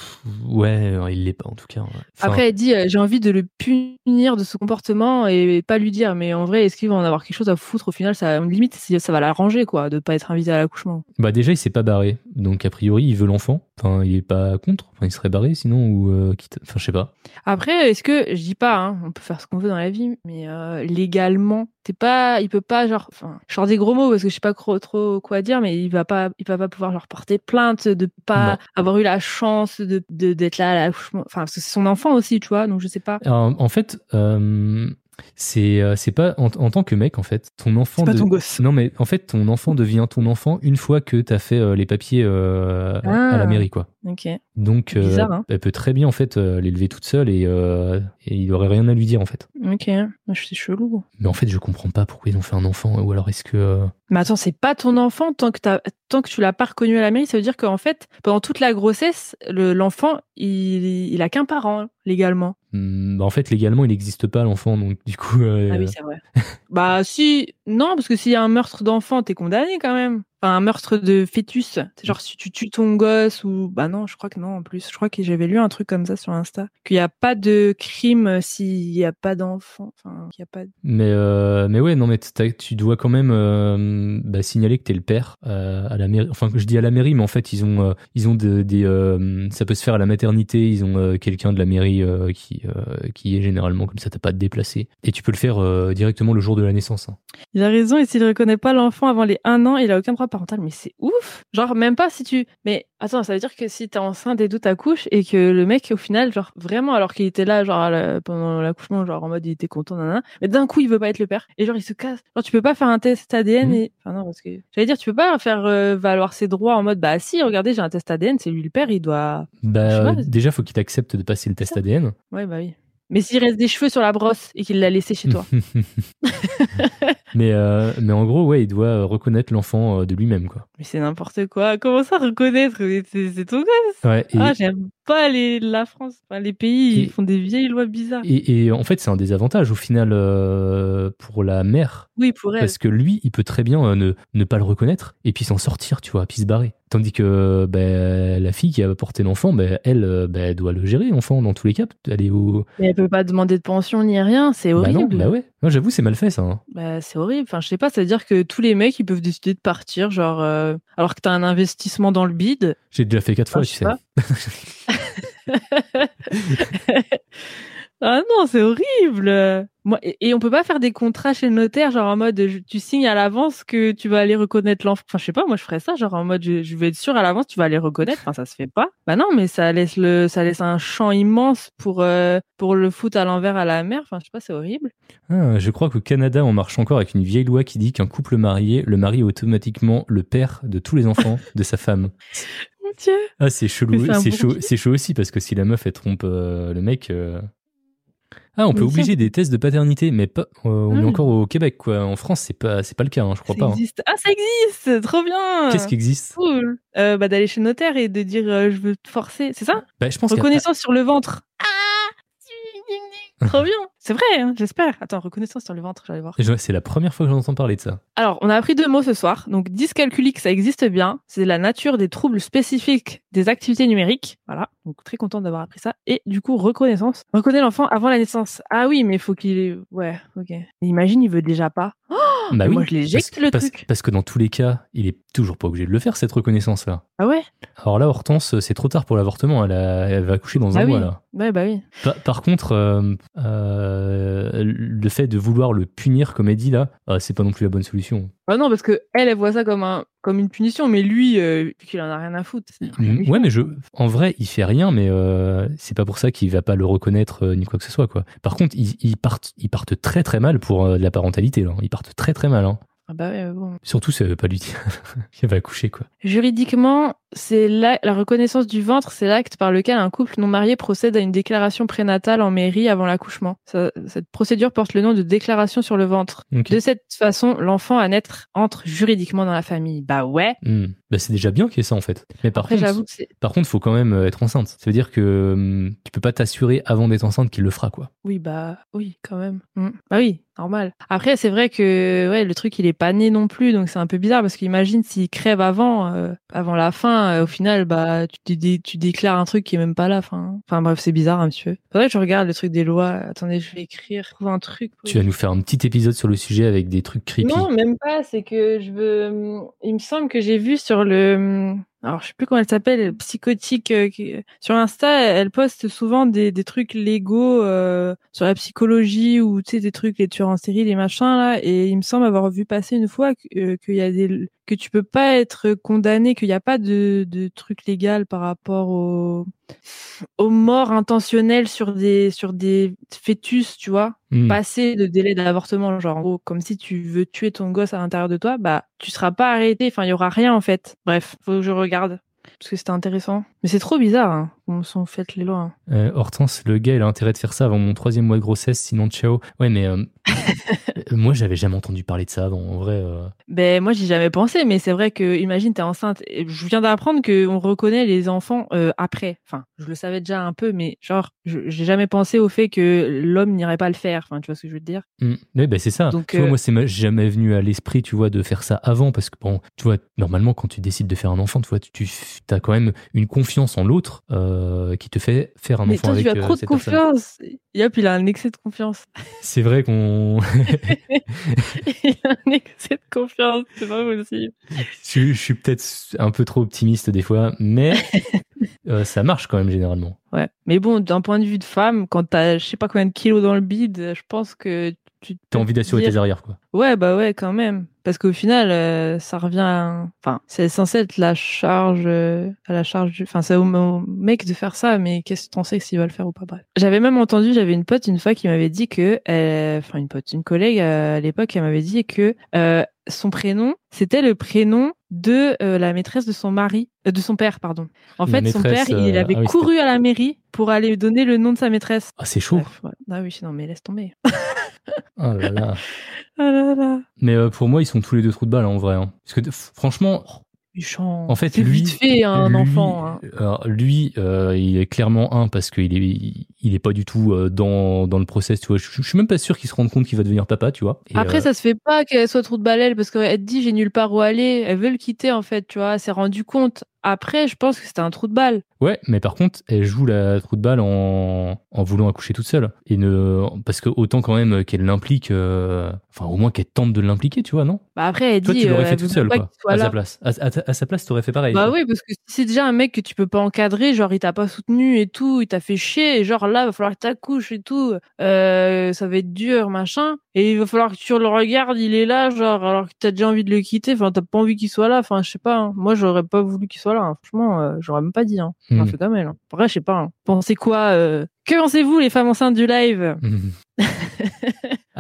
Speaker 1: ouais, euh, il l'est pas en tout cas. ouais. Enfin,
Speaker 2: Après, elle dit, euh, j'ai envie de le punir de ce comportement et pas lui dire, mais en vrai, est-ce qu'il va en avoir quelque chose à foutre au final? Ça, Limite, ça va l'arranger, quoi, de pas être invité à l'accouchement.
Speaker 1: bah déjà, il s'est pas barré, donc a priori, il veut l'enfant. Enfin, il est pas contre. Enfin, il serait barré sinon ou euh, quitte. Enfin, je sais pas.
Speaker 2: Après, est-ce que, je dis pas, hein, on peut faire ce qu'on veut dans la vie, mais euh, légalement, t'es pas, il peut pas, genre, enfin, je sors des gros mots parce que je sais pas trop, trop quoi dire, mais il va pas, il va pas pouvoir leur porter plainte de pas
Speaker 1: Non.
Speaker 2: avoir eu la chance de d'être là à l'accouchement. Enfin, parce que c'est son enfant aussi, tu vois, donc je sais pas.
Speaker 1: Alors, en fait, euh, c'est euh, c'est pas en, en tant que mec en fait, ton enfant.
Speaker 2: C'est pas
Speaker 1: de-
Speaker 2: ton gosse.
Speaker 1: Non, mais en fait, ton enfant devient ton enfant une fois que t'as fait euh, les papiers euh,
Speaker 2: Ah.
Speaker 1: à la mairie, quoi.
Speaker 2: Ok.
Speaker 1: Donc, euh,
Speaker 2: Bizarre, hein.
Speaker 1: elle peut très bien en fait euh, l'élever toute seule et, euh, et il aurait rien à lui dire en fait.
Speaker 2: Ok. Je suis chelou.
Speaker 1: Mais en fait, je comprends pas pourquoi ils ont fait un enfant ou alors est-ce que euh,
Speaker 2: Mais attends, c'est pas ton enfant tant que t'as, tant que tu l'as pas reconnu à la mairie. Ça veut dire qu'en fait, pendant toute la grossesse, le- l'enfant, il, il a qu'un parent légalement.
Speaker 1: hmm, bah, en fait légalement il n'existe pas l'enfant donc du coup. euh,
Speaker 2: Ah oui, c'est vrai. bah si, non, parce que s'il y a un meurtre d'enfant, t'es condamné quand même. Enfin, un meurtre de fœtus. C'est genre si tu tues ton gosse ou bah non, je crois que non en plus. Je crois que j'avais lu un truc comme ça sur Insta qu'il y a pas de crime s'il y a pas d'enfant. Enfin, qu'il y a pas. de-
Speaker 1: Mais, euh, mais ouais, non, mais tu dois quand même euh, bah, signaler que t'es le père euh, à la mairie. Enfin, je dis à la mairie, mais en fait, ils ont, euh, ils ont de- des. euh, ça peut se faire à la maternité. Ils ont euh, quelqu'un de la mairie euh, qui, euh, qui est généralement comme ça, t'as pas te déplacer. Et tu peux le faire euh, directement le jour de la naissance. hein.
Speaker 2: Il a raison. Et s'il reconnaît pas l'enfant avant les un an, il a aucun parental. Mais c'est ouf. Genre même pas si tu. Mais attends, ça veut dire que si t'es enceinte et tout t'accouches et que le mec au final, genre vraiment, alors qu'il était là, genre la- pendant l'accouchement, genre en mode il était content, nanana, mais d'un coup il veut pas être le père et genre il se casse. Genre tu peux pas faire un test ADN
Speaker 1: Mhm.
Speaker 2: et. Enfin non parce que j'allais dire tu peux pas faire euh, valoir ses droits en mode bah si regardez j'ai un test ADN, c'est lui le père, il doit.
Speaker 1: Bah,
Speaker 2: pas.
Speaker 1: euh, déjà, faut qu'il accepte de passer le test. ADN.
Speaker 2: Ouais bah oui. Mais s'il reste des cheveux sur la brosse et qu'il l'a laissé chez toi.
Speaker 1: mais, euh, mais en gros, ouais, il doit euh, reconnaître l'enfant euh, de lui-même, quoi.
Speaker 2: mais c'est n'importe quoi. Comment ça reconnaître? C'est c'est ton gosse.
Speaker 1: Ouais, et,
Speaker 2: Ah j'aime pas les la France. Enfin, les pays
Speaker 1: Et-
Speaker 2: ils font des vieilles lois bizarres.
Speaker 1: et, et en fait, c'est un désavantage au final euh, pour la mère
Speaker 2: Oui pour elle.
Speaker 1: Parce que lui, il peut très bien euh, ne, ne pas le reconnaître et puis s'en sortir, tu vois, puis se barrer. Tandis que ben, la fille qui a porté l'enfant, ben, elle, euh, ben, elle doit le gérer, l'enfant, dans tous les cas. Elle est au.
Speaker 2: Mais elle peut pas demander de pension ni rien, c'est
Speaker 1: Bah
Speaker 2: horrible.
Speaker 1: non, bah ouais. Non, j'avoue, c'est mal fait ça. hein.
Speaker 2: Bah, c'est horrible. Enfin, je sais pas, ça veut dire que tous les mecs, ils peuvent décider de partir, genre, euh, alors que t'as un investissement dans le bide.
Speaker 1: J'ai déjà fait quatre fois,
Speaker 2: Ah,
Speaker 1: tu
Speaker 2: je sais
Speaker 1: sais.
Speaker 2: ah non, c'est horrible. Moi, et, on peut pas faire des contrats chez le notaire, genre en mode, tu signes à l'avance que tu vas aller reconnaître l'enfant. Enfin, je sais pas, moi je ferais ça, genre en mode, je, je vais être sûr à l'avance, tu vas aller reconnaître. Enfin, ça se fait pas. Bah non, mais ça laisse le, ça laisse un champ immense pour euh, pour le foot à l'envers à la mer. Enfin, je sais pas, c'est horrible.
Speaker 1: Ah, je crois qu'au Canada, on marche encore avec une vieille loi qui dit qu'un couple marié, le mari est automatiquement le père de tous les enfants de sa femme.
Speaker 2: Mon Dieu.
Speaker 1: Ah, c'est chelou.
Speaker 2: C'est
Speaker 1: chaud, c'est chaud aussi parce que si la meuf, elle trompe euh, le mec. euh, Ah, on peut
Speaker 2: Mais ça-
Speaker 1: obliger des tests de paternité, mais pas. euh, on est encore au Québec, quoi. En France, c'est pas, c'est pas le cas, hein, je crois
Speaker 2: Ça
Speaker 1: pas. hein.
Speaker 2: Ah, ça existe. Trop bien.
Speaker 1: Qu'est-ce qui existe?
Speaker 2: Cool. Bah, d'aller chez le notaire et de dire je veux te forcer. C'est ça?
Speaker 1: Bah, Je pense
Speaker 2: Reconnaissance sur le ventre. Ah Trop bien. C'est vrai, hein, j'espère. Attends, reconnaissance sur le ventre, j'allais voir.
Speaker 1: C'est la première fois que j'entends parler de ça.
Speaker 2: Alors, on a appris deux mots ce soir. Donc, dyscalculique, ça existe bien. C'est la nature des troubles spécifiques des activités numériques. Voilà. Donc, très contente d'avoir appris ça. Et du coup, reconnaissance. Reconnaît l'enfant avant la naissance. Ah oui, mais il faut qu'il ait... Ouais, ok. Mais imagine, il veut déjà pas.
Speaker 1: bah
Speaker 2: mais
Speaker 1: oui,
Speaker 2: moi, je l'éjecte,
Speaker 1: parce,
Speaker 2: le
Speaker 1: parce-
Speaker 2: truc.
Speaker 1: Parce que dans tous les cas, il est toujours pas obligé de le faire, cette reconnaissance-là.
Speaker 2: Ah ouais?
Speaker 1: Alors là, Hortense, c'est trop tard pour l'avortement. Elle, a- elle va accoucher dans un
Speaker 2: Bah oui.
Speaker 1: mois, là.
Speaker 2: Ouais, bah oui.
Speaker 1: Par, par contre, euh, euh, euh, le fait de vouloir le punir, comme elle dit là, euh, c'est pas non plus la bonne solution.
Speaker 2: Bah non, parce que elle, elle voit ça comme un comme une punition, mais lui, euh, qu'il en a rien à foutre.
Speaker 1: Mm, Ouais, mais je, en vrai, il fait rien, mais euh, c'est pas pour ça qu'il va pas le reconnaître euh, ni quoi que ce soit, quoi. Par contre, ils, ils partent, ils partent très très mal pour euh, la parentalité, là. Ils partent très très mal, hein.
Speaker 2: Ah bah ouais, bon.
Speaker 1: Surtout, ça veut pas lui dire qu'il va accoucher, quoi.
Speaker 2: Juridiquement, c'est la, la reconnaissance du ventre, c'est l'acte par lequel un couple non marié procède à une déclaration prénatale en mairie avant l'accouchement. Ça- Cette procédure porte le nom de déclaration sur le ventre. De cette façon, l'enfant à naître entre juridiquement dans la famille. Bah ouais.
Speaker 1: Hmm. Bah, c'est déjà bien qu'il y ait ça, en fait. Mais par
Speaker 2: Après,
Speaker 1: contre, par contre, faut quand même euh, être enceinte. Ça veut dire que hum, tu peux pas t'assurer avant d'être enceinte qu'il le fera, quoi.
Speaker 2: Oui, bah oui, quand même. Mm. Bah oui, normal. Après, c'est vrai que ouais, le truc, il est pas né non plus, donc c'est un peu bizarre parce qu'imagine s'il crève avant, euh, avant la fin, euh, au final, bah tu, dé- tu déclares un truc qui est même pas là. Enfin, enfin bref, c'est bizarre un petit peu. Faudrait que je regarde le truc des lois. Attendez, je vais écrire, trouver un truc.
Speaker 1: Tu vas nous faire un petit épisode sur le sujet avec des trucs creepy.
Speaker 2: Non, même pas. C'est que je veux. Il me semble que j'ai vu sur le. Alors, je sais plus comment elle s'appelle, psychotique. euh, qui- Sur Insta, elle poste souvent des, des trucs légaux euh, sur la psychologie ou tu sais des trucs les tueurs en série, les machins là. Et il me semble avoir vu passer une fois euh, qu'il y a des que tu peux pas être condamné, qu'il n'y a pas de, de truc légal par rapport au aux morts intentionnelles sur des sur des fœtus, tu vois?
Speaker 1: Hmm.
Speaker 2: passer de délai d'avortement, genre en gros, comme si tu veux tuer ton gosse à l'intérieur de toi, bah tu seras pas arrêté, enfin il y aura rien en fait. Bref, faut que je regarde parce que c'était intéressant. Mais c'est trop bizarre, hein, comment sont faites les lois. hein.
Speaker 1: Euh, Hortense, le gars, il a intérêt de faire ça avant mon troisième mois de grossesse, sinon ciao. Ouais, mais euh, moi, j'avais jamais entendu parler de ça avant. En vrai, euh,
Speaker 2: Ben moi j'y ai jamais pensé, mais c'est vrai que imagine t'es enceinte. Je viens d'apprendre que on reconnaît les enfants euh, après. Enfin, je le savais déjà un peu, mais genre j'ai jamais pensé au fait que l'homme n'irait pas le faire. Enfin, tu vois ce que je veux te dire?
Speaker 1: Hmm. ouais, bah, c'est ça.
Speaker 2: Donc,
Speaker 1: tu vois,
Speaker 2: euh,
Speaker 1: moi, c'est ma- jamais venu à l'esprit, tu vois, de faire ça avant, parce que bon, tu vois, normalement, quand tu décides de faire un enfant, tu vois, tu, tu as quand même une confiance en l'autre euh, qui te fait faire un
Speaker 2: Mais
Speaker 1: enfant
Speaker 2: toi
Speaker 1: avec
Speaker 2: tu as
Speaker 1: euh,
Speaker 2: trop de confiance. Yop, il a un excès de confiance.
Speaker 1: C'est vrai qu'on,
Speaker 2: il a un excès de confiance, c'est pas possible.
Speaker 1: je, je suis peut-être un peu trop optimiste des fois, mais euh, ça marche quand même généralement.
Speaker 2: Ouais. Mais bon, d'un point de vue de femme, quand t'as je sais pas combien de kilos dans le bide, je pense que tu
Speaker 1: T'as
Speaker 2: peux
Speaker 1: envie d'assurer
Speaker 2: dire-
Speaker 1: tes arrières, quoi.
Speaker 2: Ouais, bah ouais, quand même. Parce qu'au final, euh, ça revient. à- Enfin, c'est censé être la charge, euh, à la charge du. Enfin, c'est au, au mec de faire ça, mais qu'est-ce que t'en sais s'il va le faire ou pas Bref. J'avais même entendu, j'avais une pote une fois qui m'avait dit que, enfin une pote, une collègue euh, à l'époque, elle m'avait dit que euh, son prénom, c'était le prénom de la maîtresse de son mari, de son père, pardon. En
Speaker 1: La
Speaker 2: fait, son père, il avait
Speaker 1: ah oui,
Speaker 2: couru à la mairie pour aller donner le nom de sa maîtresse.
Speaker 1: Ah, c'est chaud.
Speaker 2: Bref, ouais. Ah oui, non, mais laisse tomber.
Speaker 1: Oh là là.
Speaker 2: Là là.
Speaker 1: Mais euh, pour moi, ils sont tous les deux trous de balle, hein, en vrai. hein. Parce que franchement,
Speaker 2: Méchant.
Speaker 1: En fait, lui,
Speaker 2: vite fait un
Speaker 1: lui,
Speaker 2: enfant. hein.
Speaker 1: alors, lui, euh, il est clairement un parce qu'il est, il est pas du tout euh, dans, dans le process. Tu vois, je, je suis même pas sûr qu'il se rende compte qu'il va devenir papa, tu vois. Et,
Speaker 2: Après, ça se fait pas qu'elle soit trop de balèle parce qu'elle te dit j'ai nulle part où aller. Elle veut le quitter en fait, tu vois. Elle s'est rendue compte. Après, je pense que c'était un trou de balle.
Speaker 1: Ouais, mais par contre, elle joue la trou de balle en, en voulant accoucher toute seule. Et ne, parce que autant quand même qu'elle l'implique, euh, enfin au moins qu'elle tente de l'impliquer, tu vois, non?
Speaker 2: Bah après, elle
Speaker 1: Toi,
Speaker 2: dit.
Speaker 1: tu l'aurais
Speaker 2: euh,
Speaker 1: fait toute seule, quoi, à
Speaker 2: là.
Speaker 1: sa place. À, à- à sa place, t'aurais fait pareil.
Speaker 2: Bah oui, parce que si c'est déjà un mec que tu peux pas encadrer, genre il t'a pas soutenu et tout, il t'a fait chier, et genre là, va falloir que t'accouches et tout, euh, ça va être dur, machin, et il va falloir que tu le regardes, il est là, genre, alors que t'as déjà envie de le quitter, enfin, t'as pas envie qu'il soit là, enfin, je sais pas, hein. moi j'aurais pas voulu qu'il soit là, hein. franchement, euh, j'aurais même pas dit, hein. J'aurais
Speaker 1: Hmm.
Speaker 2: fait comme elle, hein. Après, je sais pas, hein. pensez quoi, euh... que pensez-vous les femmes enceintes du live?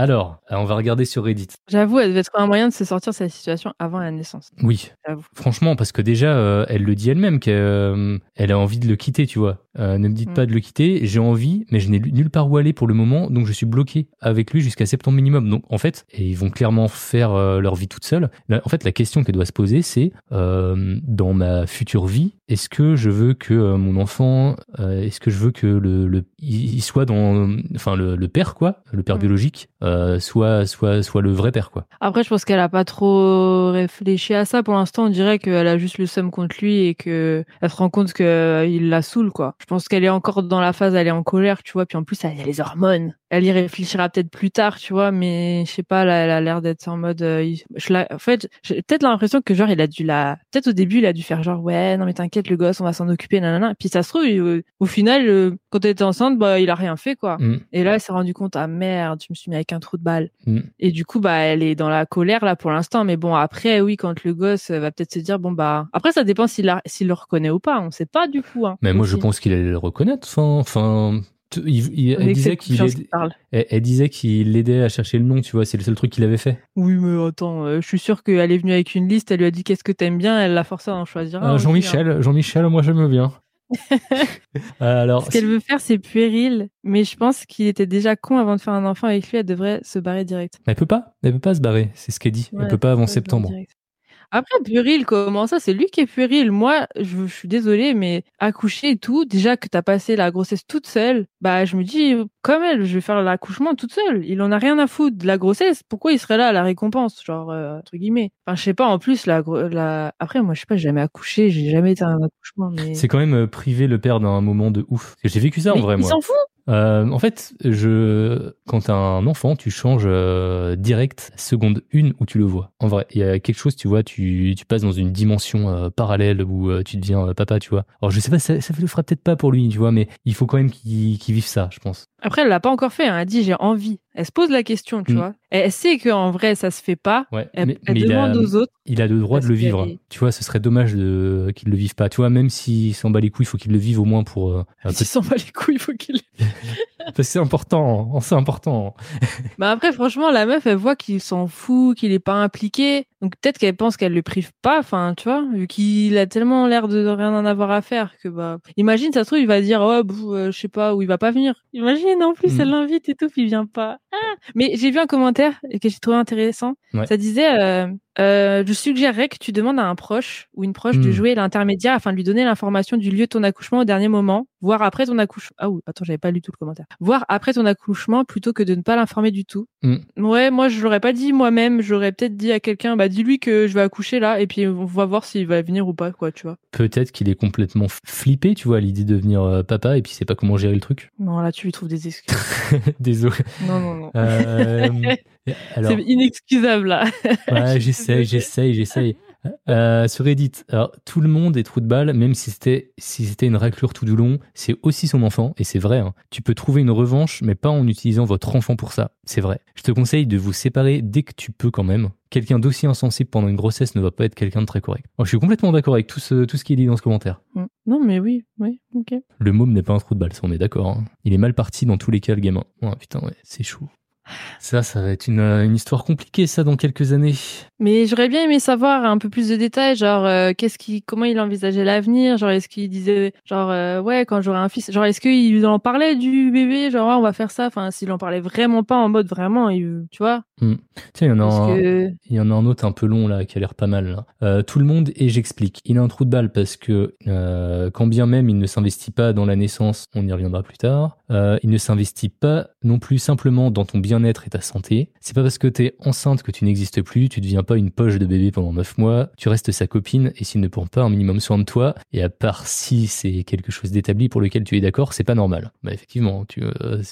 Speaker 1: Alors, on va regarder sur Reddit.
Speaker 2: J'avoue, elle devait trouver un moyen de se sortir de cette situation avant la naissance,
Speaker 1: Oui. Franchement, parce que déjà, euh, elle le dit elle-même qu'elle euh, elle a envie de le quitter, tu vois. Euh, ne me dites
Speaker 2: Mm.
Speaker 1: pas de le quitter, j'ai envie, mais je n'ai nulle part où aller pour le moment, donc je suis bloqué avec lui jusqu'à septembre minimum. Donc en fait, et ils vont clairement faire leur vie toute seule. Là, en fait, la question qu'elle doit se poser, c'est dans ma future vie, est-ce que je veux que mon enfant, est-ce que je veux que le, le il soit dans, enfin le, le père quoi, le père
Speaker 2: Mm.
Speaker 1: biologique, euh, soit soit soit le vrai père quoi.
Speaker 2: Après, je pense qu'elle a pas trop réfléchi à ça. Pour l'instant, on dirait qu'elle a juste le seum contre lui et que elle se rend compte que euh, la saoule, quoi. Je pense qu'elle est encore dans la phase, elle est en colère, tu vois. Puis en plus, elle a les hormones. Elle y réfléchira peut-être plus tard, tu vois, mais je sais pas, là, elle a l'air d'être en mode, euh, je la, en fait, j'ai peut-être l'impression que genre il a dû la, peut-être au début il a dû faire genre ouais, non mais t'inquiète le gosse, on va s'en occuper, nanana. Puis ça se trouve, il- euh, au final, euh, quand elle était enceinte, bah il a rien fait quoi.
Speaker 1: Mm,
Speaker 2: Et là, elle s'est rendu compte, ah merde, je me suis mis avec un trou de balle.
Speaker 1: mm.
Speaker 2: Et du coup, bah, elle est dans la colère là pour l'instant. Mais bon, après, oui, quand le gosse euh, va peut-être se dire, bon bah, après ça dépend s'il le reconnaît ou pas. On sait pas du coup. Hein,
Speaker 1: Mais moi, je pense qu'il allait le reconnaître. Enfin, il- il-
Speaker 2: On
Speaker 1: elle disait qu'il elle, elle disait l'aidait à chercher le nom, tu vois. C'est le seul truc qu'il avait fait.
Speaker 2: Oui, mais attends, euh, je suis sûre qu'elle est venue avec une liste. Elle lui a dit qu'est-ce que t'aimes bien. Elle l'a forcé à en choisir. un
Speaker 1: Euh,
Speaker 2: aussi, hein.
Speaker 1: Jean-Michel, Jean-Michel, moi j'aime bien. Euh, alors,
Speaker 2: Ce qu'elle veut faire, c'est puéril. Mais je pense qu'il était déjà con avant de faire un enfant avec lui. Elle devrait se barrer direct.
Speaker 1: elle peut pas, elle peut pas se barrer. C'est ce qu'elle dit. elle peut pas avant septembre.
Speaker 2: direct. Après, puéril, comment ça? C'est lui qui est puéril. Moi, je, je suis désolée, mais accoucher et tout, déjà que t'as passé la grossesse toute seule, bah je me dis, comme elle, je vais faire l'accouchement toute seule. Il en a rien à foutre de la grossesse. Pourquoi il serait là à la récompense, genre euh, entre guillemets Enfin, je sais pas. En plus, la, la... après, moi, je sais pas, j'ai jamais accouché, j'ai jamais été à un accouchement, mais
Speaker 1: C'est quand même euh, priver le père d'un moment de ouf. J'ai vécu ça en
Speaker 2: Mais
Speaker 1: vrai,
Speaker 2: il
Speaker 1: moi.
Speaker 2: s'en fout.
Speaker 1: Euh, en fait, je, quand t'as un enfant, tu changes euh, direct seconde une où tu le vois. En vrai, il y a quelque chose, tu vois, tu, passes dans une dimension euh, parallèle où tu deviens papa, tu vois. Alors je sais pas, ça, ça le fera peut-être pas pour lui, tu vois, mais il faut quand même qu'il vive ça, je pense.
Speaker 2: Après, elle l'a pas encore fait. hein. Elle dit j'ai envie. Elle se pose la question, tu
Speaker 1: Mm.
Speaker 2: vois. Elle, sait qu'en vrai, ça se fait pas.
Speaker 1: Ouais.
Speaker 2: Elle,
Speaker 1: mais
Speaker 2: elle
Speaker 1: mais il, a,
Speaker 2: demande aux autres.
Speaker 1: il a le droit de le vivre.
Speaker 2: est-
Speaker 1: Tu vois, ce serait dommage de qu'il le vive pas. Tu vois, même s'il s'en bat les couilles, il faut qu'il le vive au moins pour. euh,
Speaker 2: S'il s'en bat les couilles, il faut qu'il.
Speaker 1: Parce que c'est important, hein, c'est important.
Speaker 2: Bah après, franchement, la meuf, elle voit qu'il s'en fout, qu'il est pas impliqué. Donc peut-être qu'elle pense qu'elle le prive pas, enfin, tu vois, vu qu'il a tellement l'air de rien en avoir à faire que bah. Imagine, ça se trouve, il va dire, oh, euh, je sais pas, ou il va pas venir. Imagine, en plus,
Speaker 1: Mm.
Speaker 2: elle l'invite et tout, puis il vient pas. Ah Mais j'ai vu un commentaire que j'ai trouvé intéressant.
Speaker 1: Ouais.
Speaker 2: Ça disait, euh, euh, je suggérerais que tu demandes à un proche ou une proche de
Speaker 1: Mm.
Speaker 2: jouer l'intermédiaire afin de lui donner l'information du lieu de ton accouchement au dernier moment, voire après ton accouchement. Ah oui, attends, j'avais pas lu tout le commentaire. Voire après ton accouchement plutôt que de ne pas l'informer du tout.
Speaker 1: Mm.
Speaker 2: Ouais, moi je l'aurais pas dit moi-même, j'aurais peut-être dit à quelqu'un, bah dis-lui que je vais accoucher là, et puis on va voir s'il va venir ou pas, quoi, tu vois.
Speaker 1: Peut-être qu'il est complètement flippé, tu vois, à l'idée de devenir euh, papa et puis il sait pas comment gérer le truc.
Speaker 2: Non, là tu lui trouves des excuses.
Speaker 1: Désolé.
Speaker 2: non, non, non.
Speaker 1: Euh,
Speaker 2: C'est inexcusable là.
Speaker 1: ouais, j'essaye, j'essaye, j'essaye. Euh, sur Reddit, alors, tout le monde est trou de balle, même si c'était si c'était une raclure tout du long, c'est aussi son enfant, et c'est vrai. hein. Tu peux trouver une revanche, mais pas en utilisant votre enfant pour ça. C'est vrai. Je te conseille de vous séparer dès que tu peux quand même. Quelqu'un d'aussi insensible pendant une grossesse ne va pas être quelqu'un de très correct. Alors, je suis complètement d'accord avec tout ce, tout ce qui est dit dans ce commentaire.
Speaker 2: Mm. Non, mais oui, oui, ok.
Speaker 1: Le môme n'est pas un trou de balle, ça on est d'accord. hein. Il est mal parti dans tous les cas, le gamin. Oh putain, ouais, c'est chaud. Ça, ça va être une, euh, une histoire compliquée, ça, dans quelques années.
Speaker 2: Mais j'aurais bien aimé savoir un peu plus de détails, genre euh, qu'est-ce qui, comment il envisageait l'avenir, genre est-ce qu'il disait, genre euh, ouais quand j'aurai un fils, genre est-ce qu'il en parlait du bébé, genre ouais, on va faire ça, enfin s'il en parlait vraiment pas en mode vraiment, il- tu vois,
Speaker 1: Tiens, il y en a un,
Speaker 2: que
Speaker 1: il y en a un autre un peu long, là, qui a l'air pas mal. là. Euh, tout le monde, et j'explique. Il a un trou de balle parce que, euh, quand bien même il ne s'investit pas dans la naissance, on y reviendra plus tard, euh, il ne s'investit pas non plus simplement dans ton bien-être et ta santé. C'est pas parce que t'es enceinte que tu n'existes plus, tu deviens pas une poche de bébé pendant 9 mois, tu restes sa copine, et s'il ne prend pas un minimum soin de toi, et à part si c'est quelque chose d'établi pour lequel tu es d'accord, c'est pas normal. Bah effectivement, tu,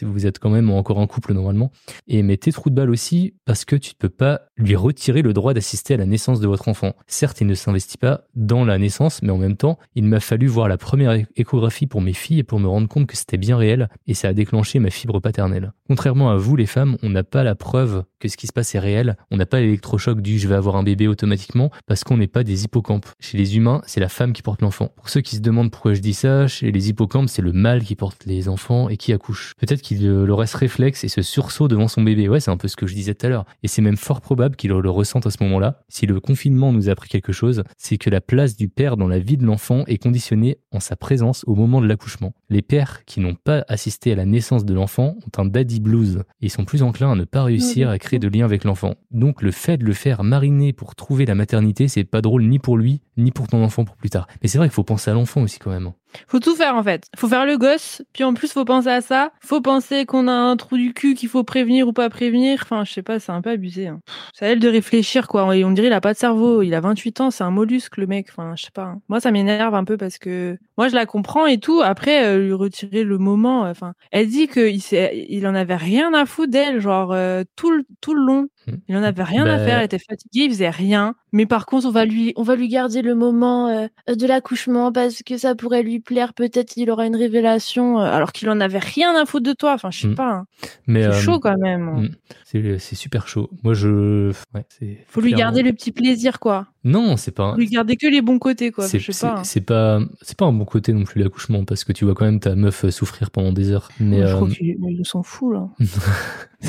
Speaker 1: vous êtes quand même encore un couple normalement. Et mais tes trous de balle aussi parce que tu ne peux pas lui retirer le droit d'assister à la naissance de votre enfant. Certes, il ne s'investit pas dans la naissance, mais en même temps, il m'a fallu voir la première échographie pour mes filles pour me rendre compte que c'était bien réel et ça a déclenché ma fibre paternelle. Contrairement à vous les femmes, on n'a pas la preuve que ce qui se passe est réel, on n'a pas l'électrochoc du je vais avoir un bébé automatiquement parce qu'on n'est pas des hippocampes. Chez les humains, c'est la femme qui porte l'enfant. Pour ceux qui se demandent pourquoi je dis ça, chez les hippocampes, c'est le mâle qui porte les enfants et qui accouche. Peut-être qu'il aurait ce réflexe et ce sursaut devant son bébé. Ouais, c'est un peu ce que je disais tout à l'heure. Et c'est même fort probable qu'il le ressente à ce moment-là. Si le confinement nous a appris quelque chose, c'est que la place du père dans la vie de l'enfant est conditionnée en sa présence au moment de l'accouchement. Les pères qui n'ont pas assisté à la naissance de l'enfant ont un daddy blues et sont plus enclins à ne pas réussir à de lien avec l'enfant. Donc le fait de le faire mariner pour trouver la maternité, c'est pas drôle ni pour lui, ni pour ton enfant pour plus tard. Mais c'est vrai qu'il faut penser à l'enfant aussi quand même.
Speaker 2: Faut tout faire en fait. Faut faire le gosse, puis en plus faut penser à ça. Faut penser qu'on a un trou du cul qu'il faut prévenir ou pas prévenir. Enfin, je sais pas, c'est un peu abusé. Hein. C'est à elle de réfléchir quoi. On dirait il a pas de cerveau. Il a 28 ans, c'est un mollusque le mec. Enfin, je sais pas. hein. Moi, ça m'énerve un peu parce que moi je la comprends et tout. Après, euh, lui retirer le moment. Enfin, elle dit que il, il en avait rien à foutre d'elle, genre euh, tout le tout le long. Il en avait rien à faire. Il était fatigué, il faisait rien. Mais par contre, on va lui on va lui garder le moment euh, de l'accouchement parce que ça pourrait lui plaire. Peut-être il aura une révélation, euh, alors qu'il en avait rien à foutre de toi. Enfin, je sais
Speaker 1: Mm.
Speaker 2: pas. hein.
Speaker 1: Mais
Speaker 2: C'est
Speaker 1: euh,
Speaker 2: chaud quand même.
Speaker 1: mm, c'est c'est super chaud. Moi, je. Ouais.
Speaker 2: Faut lui garder le petit plaisir, quoi.
Speaker 1: Non, c'est pas.
Speaker 2: Garder que les bons côtés, quoi.
Speaker 1: C'est
Speaker 2: Je sais
Speaker 1: c'est-
Speaker 2: pas. hein.
Speaker 1: c'est pas c'est pas un bon côté non plus l'accouchement parce que tu vois quand même ta meuf euh, souffrir pendant des heures. Mais
Speaker 2: Je crois
Speaker 1: euh,
Speaker 2: qu'il il s'en fout là.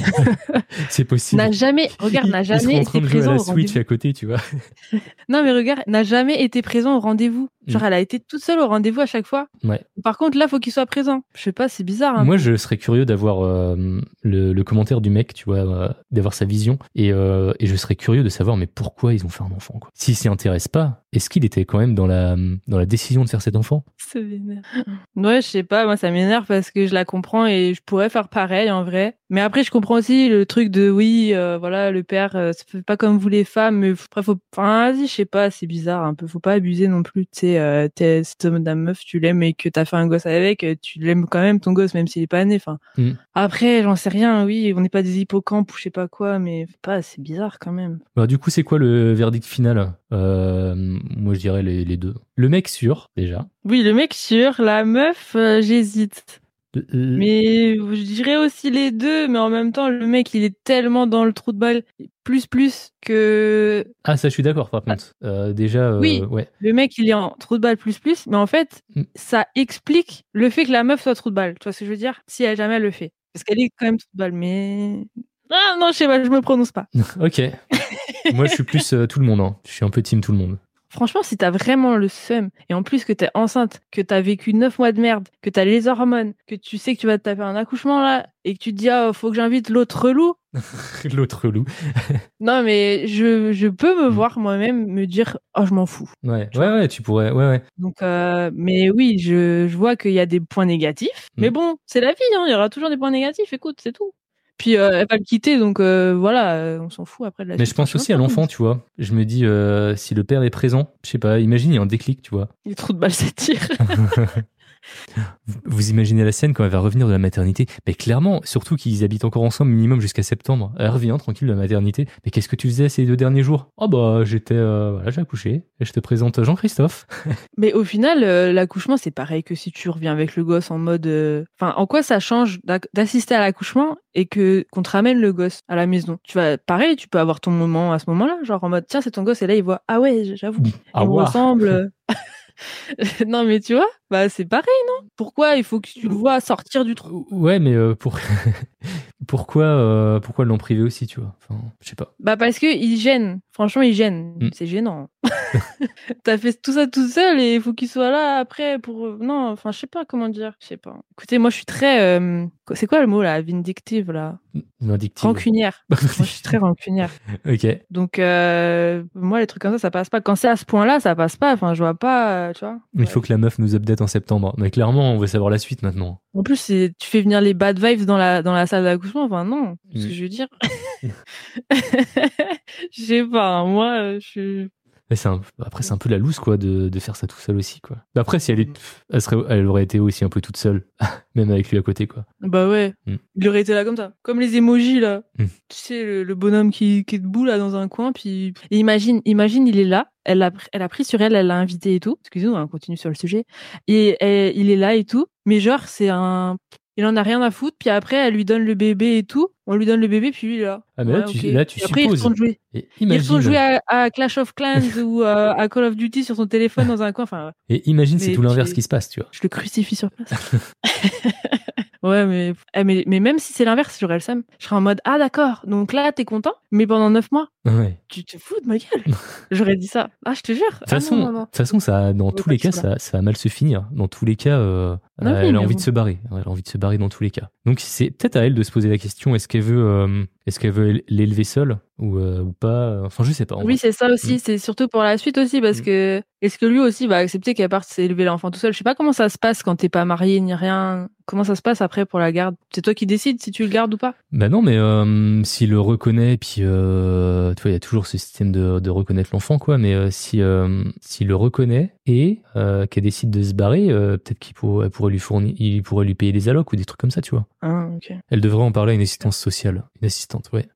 Speaker 1: c'est possible.
Speaker 2: N'a jamais, regarde, n'a jamais été
Speaker 1: de jouer à
Speaker 2: présent
Speaker 1: la
Speaker 2: au
Speaker 1: Switch
Speaker 2: rendez-vous.
Speaker 1: à côté, tu vois.
Speaker 2: Non mais regarde, n'a jamais été présent au rendez-vous. Genre
Speaker 1: Mm.
Speaker 2: elle a été toute seule au rendez-vous à chaque fois.
Speaker 1: Ouais.
Speaker 2: Par contre là, faut qu'il soit présent. Je sais pas, c'est bizarre. hein.
Speaker 1: Moi, je serais curieux d'avoir euh, le, le commentaire du mec, tu vois, euh, d'avoir sa vision, et, euh, et je serais curieux de savoir, mais pourquoi ils ont fait un enfant, quoi. S'il s'y intéresse pas, est-ce qu'il était quand même dans la dans la décision de faire cet enfant?
Speaker 2: Ça m'énerve. Ouais, je sais pas, moi ça m'énerve parce que je la comprends et je pourrais faire pareil en vrai. Mais après, je comprends aussi le truc de oui, euh, voilà, le père, euh, ça fait pas comme vous les femmes, mais après, faut, enfin, vas-y, je sais pas, c'est bizarre un peu, faut pas abuser non plus, tu sais, euh, t'es, cette madame meuf, tu l'aimes et que t'as fait un gosse avec, euh, tu l'aimes quand même ton gosse, même s'il est pas né, enfin.
Speaker 1: Mm.
Speaker 2: Après, j'en sais rien, oui, on n'est pas des hippocampes ou je sais pas quoi, mais pas, c'est bizarre quand même.
Speaker 1: Bah, du coup, c'est quoi le verdict final? Euh, Moi, je dirais les, les deux. Le mec sûr, déjà.
Speaker 2: Oui, le mec sûr, la meuf, j'hésite.
Speaker 1: Euh,
Speaker 2: Mais je dirais aussi les deux, mais en même temps, le mec, il est tellement dans le trou de balle, plus plus que
Speaker 1: Ah, ça, je suis d'accord, par contre. Euh, déjà, euh,
Speaker 2: Oui.
Speaker 1: ouais.
Speaker 2: le mec, il est en trou de balle plus plus, mais en fait,
Speaker 1: Mm.
Speaker 2: ça explique le fait que la meuf soit trou de balle. Tu vois ce que je veux dire? Si elle jamais elle le fait, parce qu'elle est quand même trou de balle, mais ah non, je sais pas, je me prononce pas.
Speaker 1: Ok. Moi, je suis plus euh, tout le monde. hein. Je suis un peu team tout le monde.
Speaker 2: Franchement, si t'as vraiment le seum, et en plus que t'es enceinte, que t'as vécu neuf mois de merde, que t'as les hormones, que tu sais que tu vas te taper un accouchement là, et que tu te dis, ah, faut que j'invite l'autre relou,
Speaker 1: L'autre loup.
Speaker 2: Non, mais je, je peux me
Speaker 1: Mm.
Speaker 2: voir moi-même me dire oh je m'en fous.
Speaker 1: Ouais, ouais, ouais, tu pourrais. Ouais, ouais.
Speaker 2: Donc euh, mais oui, je, je vois qu'il y a des points négatifs.
Speaker 1: Mm.
Speaker 2: Mais bon, c'est la vie, hein, il y aura toujours des points négatifs. Écoute, c'est tout. Puis euh, elle va le quitter, donc euh, voilà, euh, on s'en fout après de la
Speaker 1: Mais je pense aussi à l'enfant, tu vois. Je me dis, euh, si le père est présent, je sais pas, imagine, il y a un déclic, tu vois.
Speaker 2: Les trous de balle s'attirent.
Speaker 1: Vous- Vous imaginez la scène quand elle va revenir de la maternité Mais clairement, surtout qu'ils habitent encore ensemble minimum jusqu'à septembre. Elle revient tranquille de la maternité. Mais qu'est-ce que tu faisais ces deux derniers jours? Oh bah j'étais, euh, voilà, j'ai accouché. Et je te présente Jean-Christophe.
Speaker 2: mais au final, euh, l'accouchement, c'est pareil que si tu reviens avec le gosse en mode. euh, Enfin, en quoi ça change d'assister à l'accouchement et que qu'on te ramène le gosse à la maison? Tu vas, pareil, tu peux avoir ton moment à ce moment-là, genre en mode tiens, c'est ton gosse et là il voit ah ouais, j'avoue.
Speaker 1: Ah ouah.
Speaker 2: ressemblent. non, mais tu vois, bah c'est pareil, non? Pourquoi il faut que tu le vois sortir du trou?
Speaker 1: Ouais, mais euh, pour pourquoi euh, pourquoi l'en priver aussi, tu vois? Enfin, je sais pas.
Speaker 2: Bah parce que il gêne. Franchement, il gêne.
Speaker 1: Mm.
Speaker 2: C'est gênant. T'as fait tout ça tout seul et il faut qu'il soit là après pour. Non, enfin, je sais pas comment dire. Je sais pas. Écoutez, moi, je suis très. euh, C'est quoi le mot là? Vindictive là?
Speaker 1: Vindictive.
Speaker 2: Rancunière. moi, je suis très rancunière.
Speaker 1: ok.
Speaker 2: Donc, euh, moi, les trucs comme ça, ça passe pas. Quand c'est à ce point-là, ça passe pas. Enfin, je vois pas, euh, tu vois.
Speaker 1: Il faut que la meuf nous update en septembre. Mais clairement, on veut savoir la suite maintenant.
Speaker 2: En plus, tu fais venir les bad vibes dans la, dans la salle d'accouchement. Enfin, non. Ce
Speaker 1: Mm.
Speaker 2: que je veux dire. Je sais pas. hein, Moi, euh, je suis.
Speaker 1: Mais c'est un- Après, c'est un peu la loose, quoi, de, de faire ça tout seul aussi, quoi. Après, si elle, est... elle, serait... elle aurait été aussi un peu toute seule, même avec lui à côté, quoi.
Speaker 2: Bah ouais.
Speaker 1: Mm.
Speaker 2: Il aurait été là comme ça. Comme les emojis, là.
Speaker 1: Mm.
Speaker 2: Tu sais, le, le bonhomme qui, qui est debout, là, dans un coin. Puis, et imagine, imagine, il est là. Elle a, elle a pris sur elle, elle l'a invité et tout. Excusez-nous, on continue sur le sujet. Et, et il est là et tout. Mais genre, c'est un. Il en a rien à foutre. Puis après, elle lui donne le bébé et tout. On lui donne le bébé, puis lui, il est là.
Speaker 1: Ah, mais là,
Speaker 2: Ouais,
Speaker 1: tu-
Speaker 2: ok.
Speaker 1: là, tu
Speaker 2: Et après, il
Speaker 1: supposes.
Speaker 2: retourne jouer.
Speaker 1: Et
Speaker 2: Il
Speaker 1: imagine,
Speaker 2: retourne jouer à, à Clash of Clans ou euh, à Call of Duty sur son téléphone dans un coin. Enfin,
Speaker 1: et imagine c'est tout l'inverse qui se passe, tu vois.
Speaker 2: je le crucifie sur place. ouais, mais, eh, mais, mais même si c'est l'inverse, j'aurais le seum. Je serais en mode, ah d'accord, donc là, t'es content, mais pendant neuf mois,
Speaker 1: Ouais.
Speaker 2: tu te fous de ma gueule. j'aurais dit ça. Ah, je te jure.
Speaker 1: De toute
Speaker 2: Ah,
Speaker 1: façon,
Speaker 2: non, non, non.
Speaker 1: de toute façon, ça, dans tous les cas,
Speaker 2: ça.
Speaker 1: va mal se finir. Dans tous les cas, euh,
Speaker 2: Ah oui,
Speaker 1: elle a envie
Speaker 2: bon.
Speaker 1: de se barrer. Elle a envie de se barrer dans tous les cas. Donc, c'est peut-être à elle de se poser la question est-ce qu'elle veut, euh, est-ce qu'elle veut l'élever seule? Ou, euh, ou pas. Enfin, je sais pas.
Speaker 2: Oui, c'est ça aussi.
Speaker 1: Mm.
Speaker 2: C'est surtout pour la suite aussi parce
Speaker 1: Mm.
Speaker 2: que est-ce que lui aussi va accepter qu'elle parte s'élever l'enfant tout seul? Je sais pas comment ça se passe quand t'es pas marié ni rien. Comment ça se passe après pour la garde? C'est toi qui décides si tu le gardes ou pas?
Speaker 1: Bah non, mais euh, s'il le reconnaît, puis euh, tu vois, il y a toujours ce système de, de reconnaître l'enfant, quoi. Mais euh, si euh, s'il le reconnaît et euh, qu'elle décide de se barrer, euh, peut-être qu'il pourrait lui fournir, il pourrait lui payer des allocs ou des trucs comme ça, tu vois.
Speaker 2: Ah, ok.
Speaker 1: Elle devrait en parler à une assistance sociale, une assistante, ouais.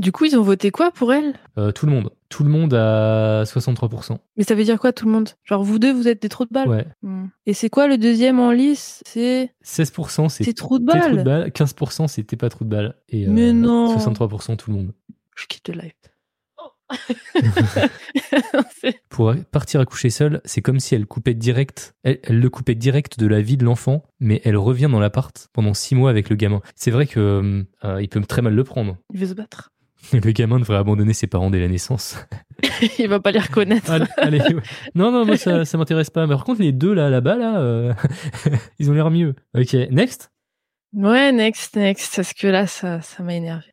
Speaker 2: Du coup, ils ont voté quoi pour elle?
Speaker 1: Euh, tout le monde, tout le monde à 63%.
Speaker 2: Mais ça veut dire quoi tout le monde? Genre vous deux, vous êtes des trous de balle?
Speaker 1: Ouais.
Speaker 2: Hmm. Et c'est quoi le deuxième en lice? C'est
Speaker 1: 16% c'est
Speaker 2: c'est trou de
Speaker 1: t'es trou de
Speaker 2: balle.
Speaker 1: balle, 15% c'était pas trou de balle et euh,
Speaker 2: Mais non.
Speaker 1: 63% tout le monde.
Speaker 2: Je quitte le live. Oh.
Speaker 1: Pour partir à coucher seule, c'est comme si elle coupait direct, elle, elle le coupait direct de la vie de l'enfant, mais elle revient dans l'appart pendant six mois avec le gamin. C'est vrai que euh, il peut très mal le prendre.
Speaker 2: Il veut se battre.
Speaker 1: Le gamin devrait abandonner ses parents dès la naissance.
Speaker 2: Il va pas les reconnaître.
Speaker 1: allez, allez, ouais. Non, non, moi ça, ça m'intéresse pas. Mais par contre, les deux là, là-bas, là, euh, ils ont l'air mieux. Ok, next.
Speaker 2: Ouais, next, next. Parce que là, ça, ça m'a énervé.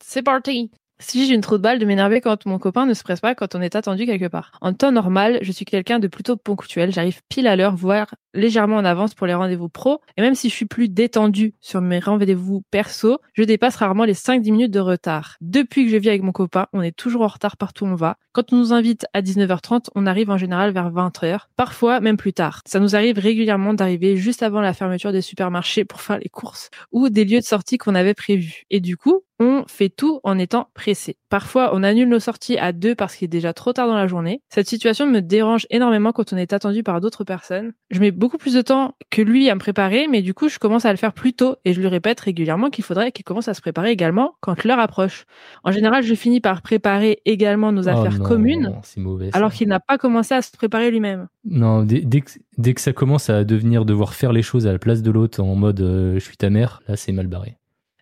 Speaker 2: C'est parti. Si j'ai une trop de balle de m'énerver quand mon copain ne se presse pas quand on est attendu quelque part. En temps normal, je suis quelqu'un de plutôt ponctuel. J'arrive pile à l'heure, voire légèrement en avance pour les rendez-vous pro. Et même si je suis plus détendu sur mes rendez-vous perso, je dépasse rarement les 5-10 minutes de retard. Depuis que je vis avec mon copain, on est toujours en retard partout où on va. Quand on nous invite à 19h30, on arrive en général vers 20h. Parfois, même plus tard. Ça nous arrive régulièrement d'arriver juste avant la fermeture des supermarchés pour faire les courses ou des lieux de sortie qu'on avait prévus. Et du coup, on fait tout en étant pressé. Parfois, on annule nos sorties à deux parce qu'il est déjà trop tard dans la journée. Cette situation me dérange énormément quand on est attendu par d'autres personnes. Je mets beaucoup plus de temps que lui à me préparer, mais du coup, je commence à le faire plus tôt et je lui répète régulièrement qu'il faudrait qu'il commence à se préparer également quand l'heure approche. En général, je finis par préparer également nos
Speaker 1: Oh
Speaker 2: affaires communes
Speaker 1: C'est mauvais.
Speaker 2: alors qu'il n'a pas commencé à se préparer lui-même.
Speaker 1: Non, dès, dès que, dès que ça commence à devenir devoir faire les choses à la place de l'autre en mode euh, je suis ta mère, là c'est mal barré.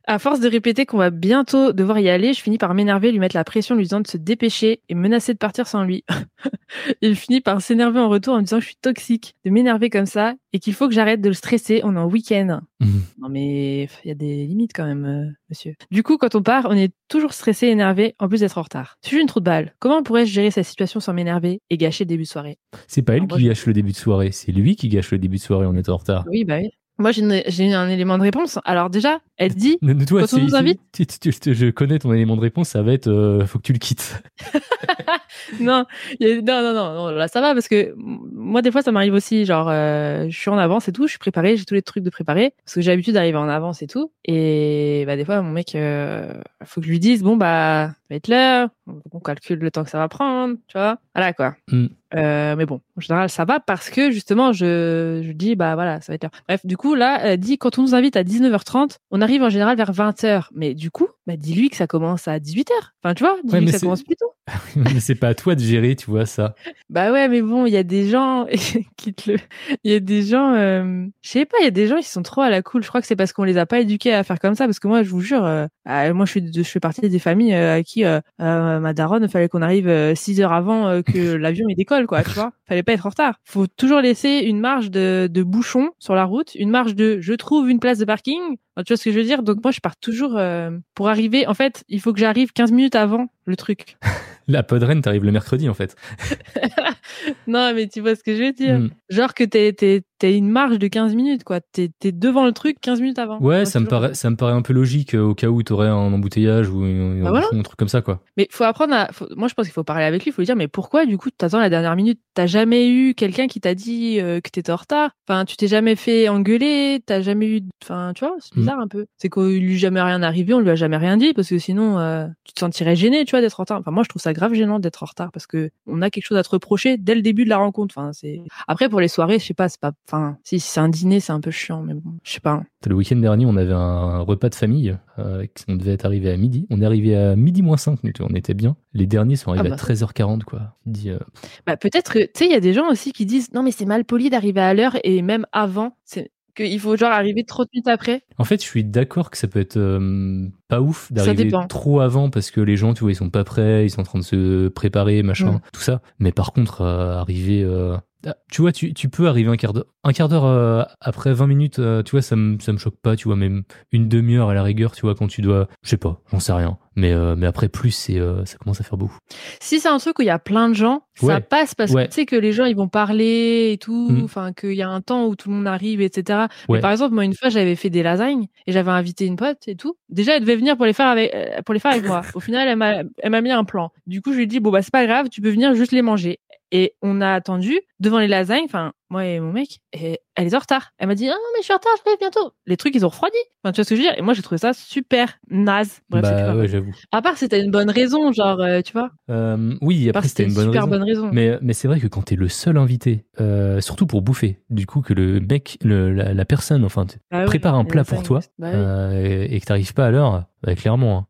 Speaker 2: À force de répéter qu'on va bientôt devoir y aller, je finis par m'énerver, lui mettre la pression, lui disant de se dépêcher et menacer de partir sans lui. Il finit par s'énerver en retour en me disant que je suis toxique, de m'énerver comme ça et qu'il faut que j'arrête de le stresser, on est en week-end.
Speaker 1: Mhm.
Speaker 2: Non mais il y a des limites quand même, euh, monsieur. Du coup, quand on part, on est toujours stressé, énervé, en plus d'être en retard. Si j'ai une trou de balle, comment pourrais-je gérer cette situation sans m'énerver et gâcher le début de soirée?
Speaker 1: C'est pas elle qui gâche le début de soirée, c'est lui qui gâche le début de soirée en étant en retard.
Speaker 2: Oui, bah oui. Moi, j'ai un élément de réponse. Alors déjà, elle dit
Speaker 1: Ne- ne- toi,
Speaker 2: Quand on nous invite
Speaker 1: je connais ton élément de réponse, ça va être euh, faut que tu le quittes.
Speaker 2: non, non, non, non, là ça va parce que moi des fois ça m'arrive aussi, genre euh, je suis en avance et tout, je suis préparée, j'ai tous les trucs de préparer parce que j'ai l'habitude d'arriver en avance et tout. Et bah des fois mon mec, euh, faut que je lui dise bon bah ça va être l'heure, on calcule le temps que ça va prendre, tu vois, voilà quoi.
Speaker 1: Mm.
Speaker 2: Euh, mais bon, en général ça va parce que justement je je dis bah voilà ça va être l'heure. Bref, du coup là elle dit quand on nous invite à 19h30, on arrive en général vers 20h. Mais du coup, bah dis-lui que ça commence à 18h. Enfin tu vois, dis-lui
Speaker 1: Ouais, mais
Speaker 2: que ça
Speaker 1: c'est-
Speaker 2: commence plus tôt.
Speaker 1: Mais c'est pas à toi de gérer, tu vois ça.
Speaker 2: Bah ouais, mais bon, il y a des gens qui te le, il y a des gens, euh, je sais pas, il y a des gens qui sont trop à la cool. Je crois que c'est parce qu'on les a pas éduqués à faire comme ça. Parce que moi, je vous jure, euh, ah, moi, je suis, de- je fais partie des familles euh, à qui ma daronne, il fallait qu'on arrive euh, six heures avant que l'avion il décolle, quoi. Tu vois, fallait pas être en retard. Faut toujours laisser une marge de, de bouchon sur la route, une marge de, je trouve une place de parking. Tu vois ce que je veux dire Donc moi, je pars toujours euh, pour arriver. En fait, il faut que j'arrive 15 minutes avant le truc.
Speaker 1: La podrenne t'arrive le mercredi en fait.
Speaker 2: non, mais tu vois ce que je veux dire.
Speaker 1: Mm.
Speaker 2: Genre que t'es, t'es, t'es une marge de 15 minutes, quoi. T'es, t'es devant le truc 15 minutes avant.
Speaker 1: Ouais,
Speaker 2: Moi,
Speaker 1: ça me paraît, ça me paraît un peu logique euh, au cas où t'aurais un embouteillage ou un,
Speaker 2: Bah
Speaker 1: un
Speaker 2: voilà.
Speaker 1: bouchon, un truc comme ça quoi.
Speaker 2: Mais faut apprendre à. faut- Moi, je pense qu'il faut parler avec lui. Il faut lui dire, mais pourquoi, du coup, t'attends la dernière minute? T'as jamais eu quelqu'un qui t'a dit euh, que t'étais en retard? Enfin, tu t'es jamais fait engueuler? T'as jamais eu. Enfin, tu vois, c'est
Speaker 1: Mm.
Speaker 2: bizarre un peu. C'est qu'il lui jamais rien arrivé, on lui a jamais rien dit, parce que sinon, euh, tu te sentirais gêné, tu vois, d'être en retard. Enfin, moi, je trouve ça grave gênant d'être en retard, parce que on a quelque chose à te reprocher dès le début de la rencontre. Enfin, c'est. Après, pour les soirées, je sais pas, c'est pas. Enfin, si c'est un dîner, c'est un peu chiant, mais bon, je sais pas.
Speaker 1: Le week-end dernier, on avait un repas de famille. Euh, on devait être arrivé à midi. On est arrivé à midi moins 5, on était bien. Les derniers sont arrivés
Speaker 2: Ah bah.
Speaker 1: à 13h40 quoi. Tu te dis, euh,
Speaker 2: Bah peut-être que tu sais il y a des gens aussi qui disent non mais c'est mal poli d'arriver à l'heure et même avant c'est qu'il faut genre arriver 30 minutes après.
Speaker 1: En fait, je suis d'accord que ça peut être euh, pas ouf d'arriver trop avant parce que les gens, tu vois, ils sont pas prêts, ils sont en train de se préparer, machin,
Speaker 2: Mm.
Speaker 1: tout ça. Mais par contre, euh, arriver, euh, Ah, Tu vois, tu, tu peux arriver un quart d'heure. Un quart d'heure euh, après 20 minutes, euh, tu vois, ça me, ça me choque pas, tu vois, même une demi-heure à la rigueur, tu vois, quand tu dois. Je sais pas, j'en sais rien. Mais, euh, mais après, plus, c'est, ça commence à faire beaucoup.
Speaker 2: Si c'est un truc où il y a plein de gens, ça passe parce
Speaker 1: Ouais.
Speaker 2: que tu sais que les gens ils vont parler et tout,
Speaker 1: Mm.
Speaker 2: enfin qu'il y a un temps où tout le monde arrive, etc.
Speaker 1: Ouais.
Speaker 2: Mais par exemple, moi une fois j'avais fait des lasagnes et j'avais invité une pote et tout. Déjà elle devait venir pour les faire avec pour les faire avec moi. Au final elle m'a elle m'a mis un plan. Du coup je lui ai dit bon bah c'est pas grave, tu peux venir juste les manger. Et on a attendu devant les lasagnes, enfin moi et mon mec, et elle est en retard. Elle m'a dit ah non mais je suis en retard, je vais bientôt. Les trucs ils ont refroidi. Enfin tu vois ce que je veux dire? Et moi j'ai trouvé ça super naze. Bref,
Speaker 1: bah ouais, j'avoue.
Speaker 2: À part c'était une bonne raison, genre euh, tu vois.
Speaker 1: Euh, oui,
Speaker 2: À part
Speaker 1: après, c'était une bonne
Speaker 2: super
Speaker 1: raison.
Speaker 2: bonne raison.
Speaker 1: Mais, mais c'est vrai que quand t'es le seul invité, euh, surtout pour bouffer, du coup, que le mec, le, la, la personne, enfin,
Speaker 2: Bah oui,
Speaker 1: prépare un plat pour toi
Speaker 2: bah oui.
Speaker 1: et, et que t'arrives pas à l'heure, bah, clairement, hein.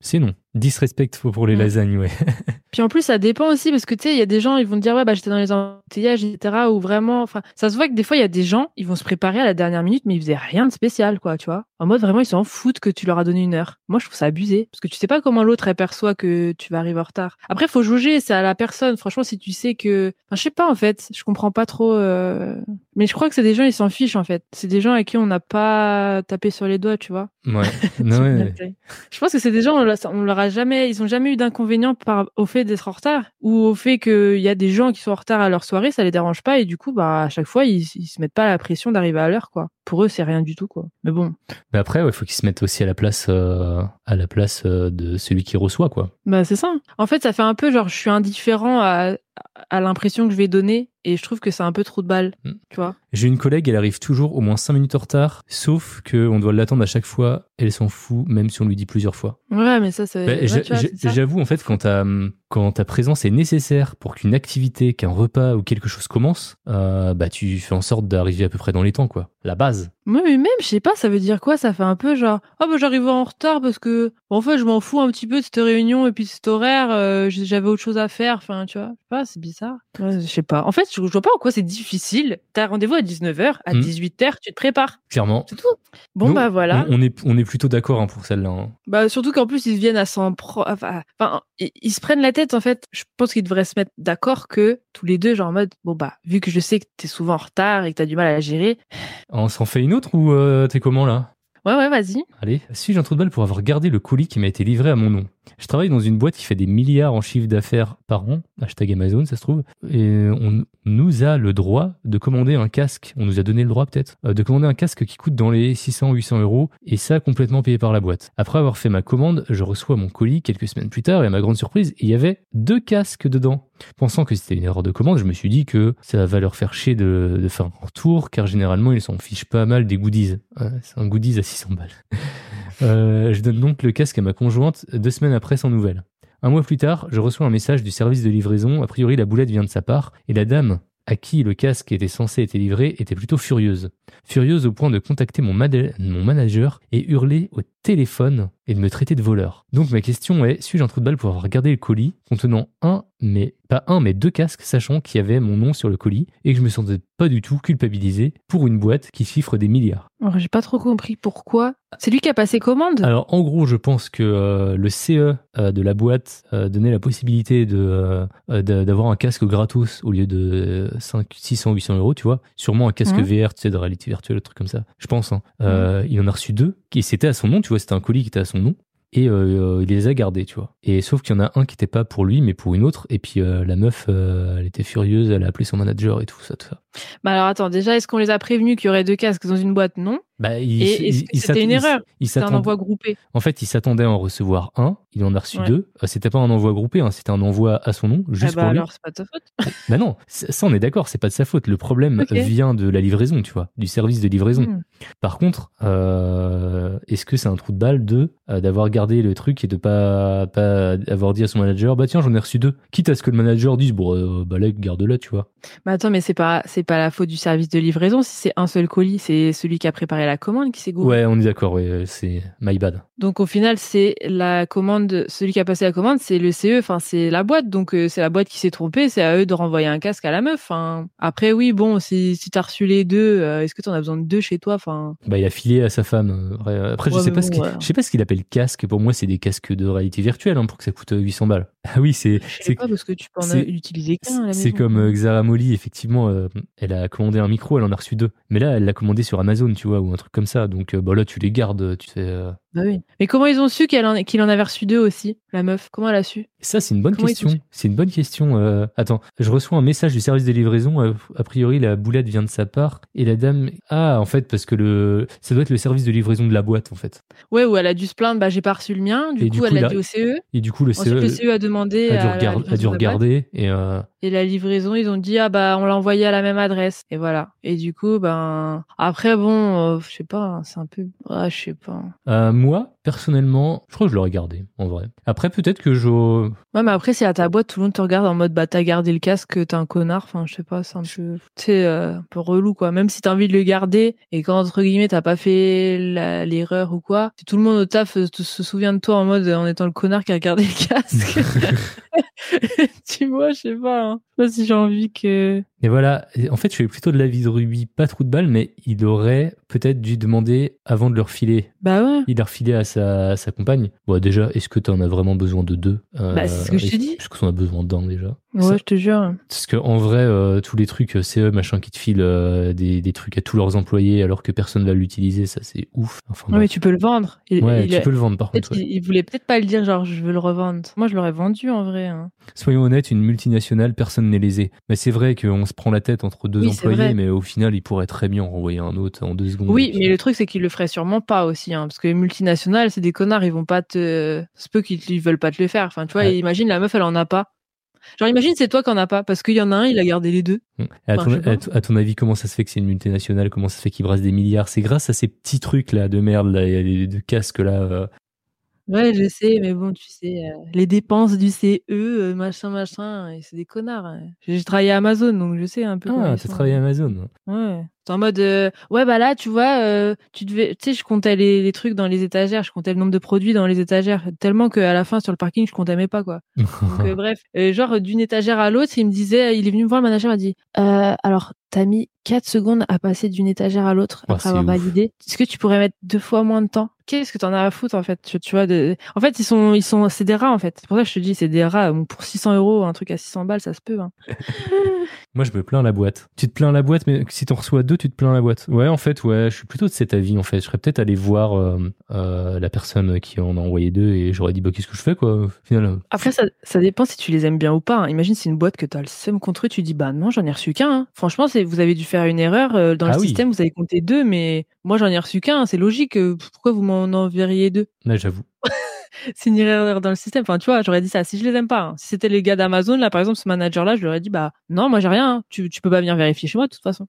Speaker 1: c'est non. Disrespect pour les
Speaker 2: Mm.
Speaker 1: lasagnes, ouais.
Speaker 2: Puis en plus, ça dépend aussi parce que tu sais, il y a des gens, ils vont te dire ouais bah j'étais dans les embouteillages, etc. Ou vraiment, enfin, ça se voit que des fois il y a des gens, ils vont se préparer à la dernière minute, mais ils faisaient rien de spécial, quoi, tu vois. En mode vraiment, ils s'en foutent que tu leur as donné une heure. Moi, je trouve ça abusé parce que tu sais pas comment l'autre elle perçoit que tu vas arriver en retard. Après, faut juger, c'est à la personne. Franchement, si tu sais que, enfin, je sais pas en fait, je comprends pas trop. euh, Mais je crois que c'est des gens, ils s'en fichent en fait. C'est des gens à qui on n'a pas tapé sur les doigts, tu vois.
Speaker 1: Ouais. Non, ouais.
Speaker 2: Je pense que c'est des gens, on leur- on leur a jamais, ils ont jamais eu d'inconvénient par au fait d'être en retard ou au fait qu'il y a des gens qui sont en retard à leur soirée, ça les dérange pas et du coup, bah à chaque fois, ils, ils se mettent pas la pression d'arriver à l'heure, quoi. Pour eux, c'est rien du tout, quoi. Mais bon,
Speaker 1: Mais après, il faut qu'ils se mettent aussi à la place, euh, à la place euh, de celui qui reçoit, quoi.
Speaker 2: bah c'est ça. En fait, ça fait un peu genre, je suis indifférent à, à l'impression que je vais donner et je trouve que c'est un peu trop de balles,
Speaker 1: Mm.
Speaker 2: tu vois.
Speaker 1: J'ai une collègue, elle arrive toujours au moins 5 minutes en retard, sauf que on doit l'attendre à chaque fois. Elle s'en fout, même si on lui dit plusieurs fois.
Speaker 2: Ouais, mais ça, c'est.
Speaker 1: Bah,
Speaker 2: ouais, ça.
Speaker 1: J'avoue, en fait, quand ta, quand ta présence est nécessaire pour qu'une activité, qu'un repas ou quelque chose commence, euh, bah, tu fais en sorte d'arriver à peu près dans les temps, quoi. La base.
Speaker 2: Ouais, mais même, je sais pas, ça veut dire quoi? Ça fait un peu genre, ah bah j'arrive en retard parce que, en fait, je m'en fous un petit peu de cette réunion et puis de cet horaire, euh, j'avais autre chose à faire, enfin, tu vois. Je sais pas, c'est bizarre. Ouais, je sais pas. En fait, je, je vois pas en quoi c'est difficile. T'as rendez-vous à 19h, à
Speaker 1: Mm.
Speaker 2: 18h, tu te prépares.
Speaker 1: Clairement.
Speaker 2: C'est tout. Bon,
Speaker 1: Nous,
Speaker 2: bah voilà.
Speaker 1: On, on est, on est plutôt d'accord hein, pour celle-là. hein.
Speaker 2: Bah, surtout qu'en plus, ils viennent à s'en pro... Enfin, enfin, ils, ils se prennent la tête, en fait. Je pense qu'ils devraient se mettre d'accord que tous les deux, genre en mode, bon bah, vu que je sais que t'es souvent en retard et que t'as du mal à la gérer,
Speaker 1: On s'en fait une autre ou euh, t'es comment là?
Speaker 2: Ouais, ouais, vas-y.
Speaker 1: Allez, suis-je un trou de balle pour avoir gardé le colis qui m'a été livré à mon nom? Je travaille dans une boîte qui fait des milliards en chiffre d'affaires par an, hashtag Amazon, ça se trouve, et on nous a le droit de commander un casque, on nous a donné le droit peut-être, euh, de commander un casque qui coûte dans les 600-800 euros, et ça complètement payé par la boîte. Après avoir fait ma commande, je reçois mon colis quelques semaines plus tard, et à ma grande surprise, il y avait deux casques dedans. Pensant que c'était une erreur de commande, je me suis dit que ça va leur faire chier de, faire un retour, car généralement ils s'en fichent pas mal des goodies. C'est un goodies à 600 balles. Euh, je donne donc le casque à ma conjointe deux semaines après sans nouvelles. Un mois plus tard, je reçois un message du service de livraison. A priori, la boulette vient de sa part et la dame à qui le casque était censé être livré était plutôt furieuse. Furieuse au point de contacter mon, mon manager et hurler au téléphone et de me traiter de voleur. Donc ma question est, suis-je un trou de balle pour avoir gardé le colis contenant un, mais pas un, mais deux casques, sachant qu'il y avait mon nom sur le colis et que je me sentais pas du tout culpabilisé pour une boîte qui chiffre des milliards.
Speaker 2: Alors, j'ai pas trop compris pourquoi. C'est lui qui a passé commande?
Speaker 1: Alors en gros, je pense que euh, le CE euh, de la boîte euh, donnait la possibilité de d'a- d'avoir un casque gratos au lieu de 5, 600, 800 euros, tu vois. Sûrement un casque
Speaker 2: Mhm.
Speaker 1: VR, tu sais, de réalité virtuelle, un truc comme ça. Je pense. hein. Euh, Il en a reçu deux, qui c'était à son nom, tu vois, c'était un colis qui était à son nom. Et euh, il les a gardés, tu vois. Et sauf qu'il y en a un qui était pas pour lui, mais pour une autre. Et puis euh, la meuf, euh, elle était furieuse, elle a appelé son manager et tout ça, tout ça.
Speaker 2: Bah alors attends, déjà, est-ce qu'on les a prévenus qu'il y aurait deux casques dans une boîte? Non.
Speaker 1: Bah, il,
Speaker 2: c'était une erreur C'est un envoi groupé?
Speaker 1: En fait, il s'attendait à en recevoir un, il en a reçu
Speaker 2: Ouais.
Speaker 1: deux. Euh, C'était pas un envoi groupé, hein, c'était un envoi à son nom, juste
Speaker 2: Eh bah
Speaker 1: pour lui.
Speaker 2: alors, c'est pas de ta faute.
Speaker 1: Bah non, ça on est d'accord, c'est pas de sa faute. Le problème vient de la livraison, tu vois, du service de livraison.
Speaker 2: Hmm.
Speaker 1: Par contre, euh, est-ce que c'est un trou de balle de euh, d'avoir gardé le truc et de pas pas avoir dit à son manager, bah tiens, j'en ai reçu deux. Quitte à ce que le manager dise, bon, euh, bah là, garde-la, tu vois.
Speaker 2: Mais attends, mais c'est pas, c'est pas la faute du service de livraison si c'est un seul colis, c'est celui qui a préparé la commande qui s'est gouré.
Speaker 1: Ouais, on est d'accord, ouais, c'est my bad.
Speaker 2: Donc au final, c'est la commande, celui qui a passé la commande, c'est le CE, enfin c'est la boîte, donc euh, c'est la boîte qui s'est trompée, c'est à eux de renvoyer un casque à la meuf. Enfin, après oui, bon, si, si t'as reçu les deux, euh, est-ce que t'en as besoin de deux chez toi Enfin,
Speaker 1: Bah, il a filé à sa femme. euh. Après, je sais pas
Speaker 2: bon,
Speaker 1: ce qu'il,
Speaker 2: ouais.
Speaker 1: je sais pas ce qu'il appelle casque. Pour moi, c'est des casques de réalité virtuelle, hein, pour que ça coûte euh, 800 balles. Ah oui, c'est,
Speaker 2: je sais pas parce que tu peux en utiliser qu'un
Speaker 1: c'est comme euh, Xara Molly, effectivement, euh, elle a commandé un micro, elle en a reçu deux. Mais là, elle l'a commandé sur Amazon, tu vois, ou un truc comme ça. Donc, euh, bah là, tu les gardes, tu sais.
Speaker 2: Bah oui. Mais comment ils ont su en, qu'il en avait reçu deux aussi, la meuf? Comment elle a su?
Speaker 1: Ça, c'est une bonne
Speaker 2: Comment
Speaker 1: question. C'est une bonne question. euh, Attends, je reçois un message du service de livraison. euh, A priori, la boulette vient de sa part. Et la dame. Ah, en fait, parce que le. Ça doit être le service de livraison de la boîte, en fait.
Speaker 2: Ouais, ou elle a dû se plaindre, bah j'ai pas reçu le mien. Du
Speaker 1: Et
Speaker 2: coup,
Speaker 1: du coup,
Speaker 2: elle l'a dit au CE.
Speaker 1: Et du coup, le
Speaker 2: Ensuite,
Speaker 1: CE
Speaker 2: le CE a demandé
Speaker 1: a dû,
Speaker 2: à
Speaker 1: a dû regarder. Et euh,
Speaker 2: Et la livraison, ils ont dit ah bah on l'a envoyé à la même adresse. Et voilà. Et du coup, ben après bon, je sais pas, c'est un peu, ah je sais pas.
Speaker 1: euh, moi, personnellement, je crois que je l'aurais gardé, en vrai. Après, peut-être que je.
Speaker 2: Ouais, mais après c'est à ta boîte, tout le monde te regarde en mode bah t'as gardé le casque, t'es un connard. Enfin, je sais pas, c'est un peu, euh, un peu relou quoi. Même si t'as envie de le garder et quand entre guillemets t'as pas fait l'erreur ou quoi, si tout le monde au taf euh, te- se souvient de toi en mode en étant le connard qui a gardé le casque. tu vois, je sais pas. Hein. Je sais pas si j'ai envie que.
Speaker 1: Et voilà, en fait, je suis plutôt de l'avis de Ruby, pas trop de balles, mais il aurait peut-être dû demander avant de leur filer.
Speaker 2: Bah ouais.
Speaker 1: Il a refilé à sa, compagne. Bon, déjà, est-ce que tu en as vraiment besoin de deux Euh,
Speaker 2: Bah, c'est ce que je te dis.
Speaker 1: Est-ce qu'on a besoin d'un déjà?
Speaker 2: Ouais,
Speaker 1: Ça-
Speaker 2: je te jure.
Speaker 1: Parce que en vrai, euh, tous les trucs euh, CE machin qui te filent euh, des, des trucs à tous leurs employés alors que personne va l'utiliser, ça c'est ouf. Enfin,
Speaker 2: Ouais, mais tu peux le vendre. Il,
Speaker 1: ouais,
Speaker 2: il
Speaker 1: tu peux le vendre par contre. ouais.
Speaker 2: il, il voulait peut-être pas le dire, genre je veux le revendre. Moi, je l'aurais vendu en vrai. hein.
Speaker 1: Soyons honnêtes, une multinationale, personne n'est lésé. Mais c'est vrai qu'on se prend la tête entre deux
Speaker 2: Oui,
Speaker 1: employés, mais au final, il pourrait très bien en renvoyer un autre en deux secondes.
Speaker 2: Oui, mais le truc c'est qu'ils le feraient sûrement pas aussi, hein, parce que les c'est des connards, ils vont pas te, c'est peu qu'ils ils veulent pas te le faire. Enfin, tu vois,
Speaker 1: Ouais.
Speaker 2: imagine la meuf, elle en a pas. Genre, imagine c'est toi qui en as pas, parce qu'il y en a un, il a gardé les deux.
Speaker 1: Mm. Et À,
Speaker 2: Enfin,
Speaker 1: ton, à, à avis, comment ça se fait que c'est une multinationale? Comment ça se fait qu'ils brassent des milliards? C'est grâce à ces petits trucs là de merde, là, deux casques là. euh.
Speaker 2: Ouais, je sais, mais bon, tu sais, euh, les dépenses du CE, euh, machin, machin, c'est des connards. hein. J'ai travaillé à Amazon, donc je sais un peu.
Speaker 1: Ah, t'as travaillé à Amazon.
Speaker 2: Ouais. C'est en mode euh, ouais bah là tu vois euh, tu devais tu sais je comptais les, les trucs dans les étagères je comptais le nombre de produits dans les étagères tellement qu'à la fin sur le parking je comptais même pas quoi. Donc euh, bref Euh, genre d'une étagère à l'autre il me disait il est venu me voir le manager m'a dit euh, alors t'as mis 4 secondes à passer d'une étagère à l'autre
Speaker 1: Oh,
Speaker 2: après avoir
Speaker 1: ouf.
Speaker 2: validé est-ce que tu pourrais mettre deux fois moins de temps? Qu'est-ce que t'en as à foutre en fait tu, tu vois de... en fait ils sont ils sont c'est des rats en fait c'est pour ça que je te dis c'est des rats Bon, pour 600 euros un truc à 600 balles ça se peut hein.
Speaker 1: Moi, je me plains la boîte. Tu te plains la boîte, mais si t'en reçois deux, tu te plains la boîte. Ouais, en fait, ouais, je suis plutôt de cet avis, en fait. Je serais peut-être allé voir euh, euh, la personne qui en a envoyé deux et j'aurais dit, bah, qu'est-ce que je fais, quoi, au final. euh,
Speaker 2: Après, ça, ça dépend si tu les aimes bien ou pas. hein. Imagine, c'est une boîte que tu as le seum contre eux, tu dis, bah non, j'en ai reçu qu'un. hein. Franchement, c'est, vous avez dû faire une erreur. euh, Dans
Speaker 1: Ah
Speaker 2: le
Speaker 1: oui.
Speaker 2: système, vous avez compté deux, mais moi, j'en ai reçu qu'un. C'est logique. euh, Pourquoi vous m'en enverriez deux?
Speaker 1: Là, j'avoue.
Speaker 2: C'est une erreur dans le système. Enfin, tu vois, j'aurais dit ça. Si je les aime pas, hein. si c'était les gars d'Amazon, là, par exemple, ce manager-là, je leur aurais dit, bah non, moi, j'ai rien. hein. Tu, tu peux pas venir vérifier chez moi, de toute façon.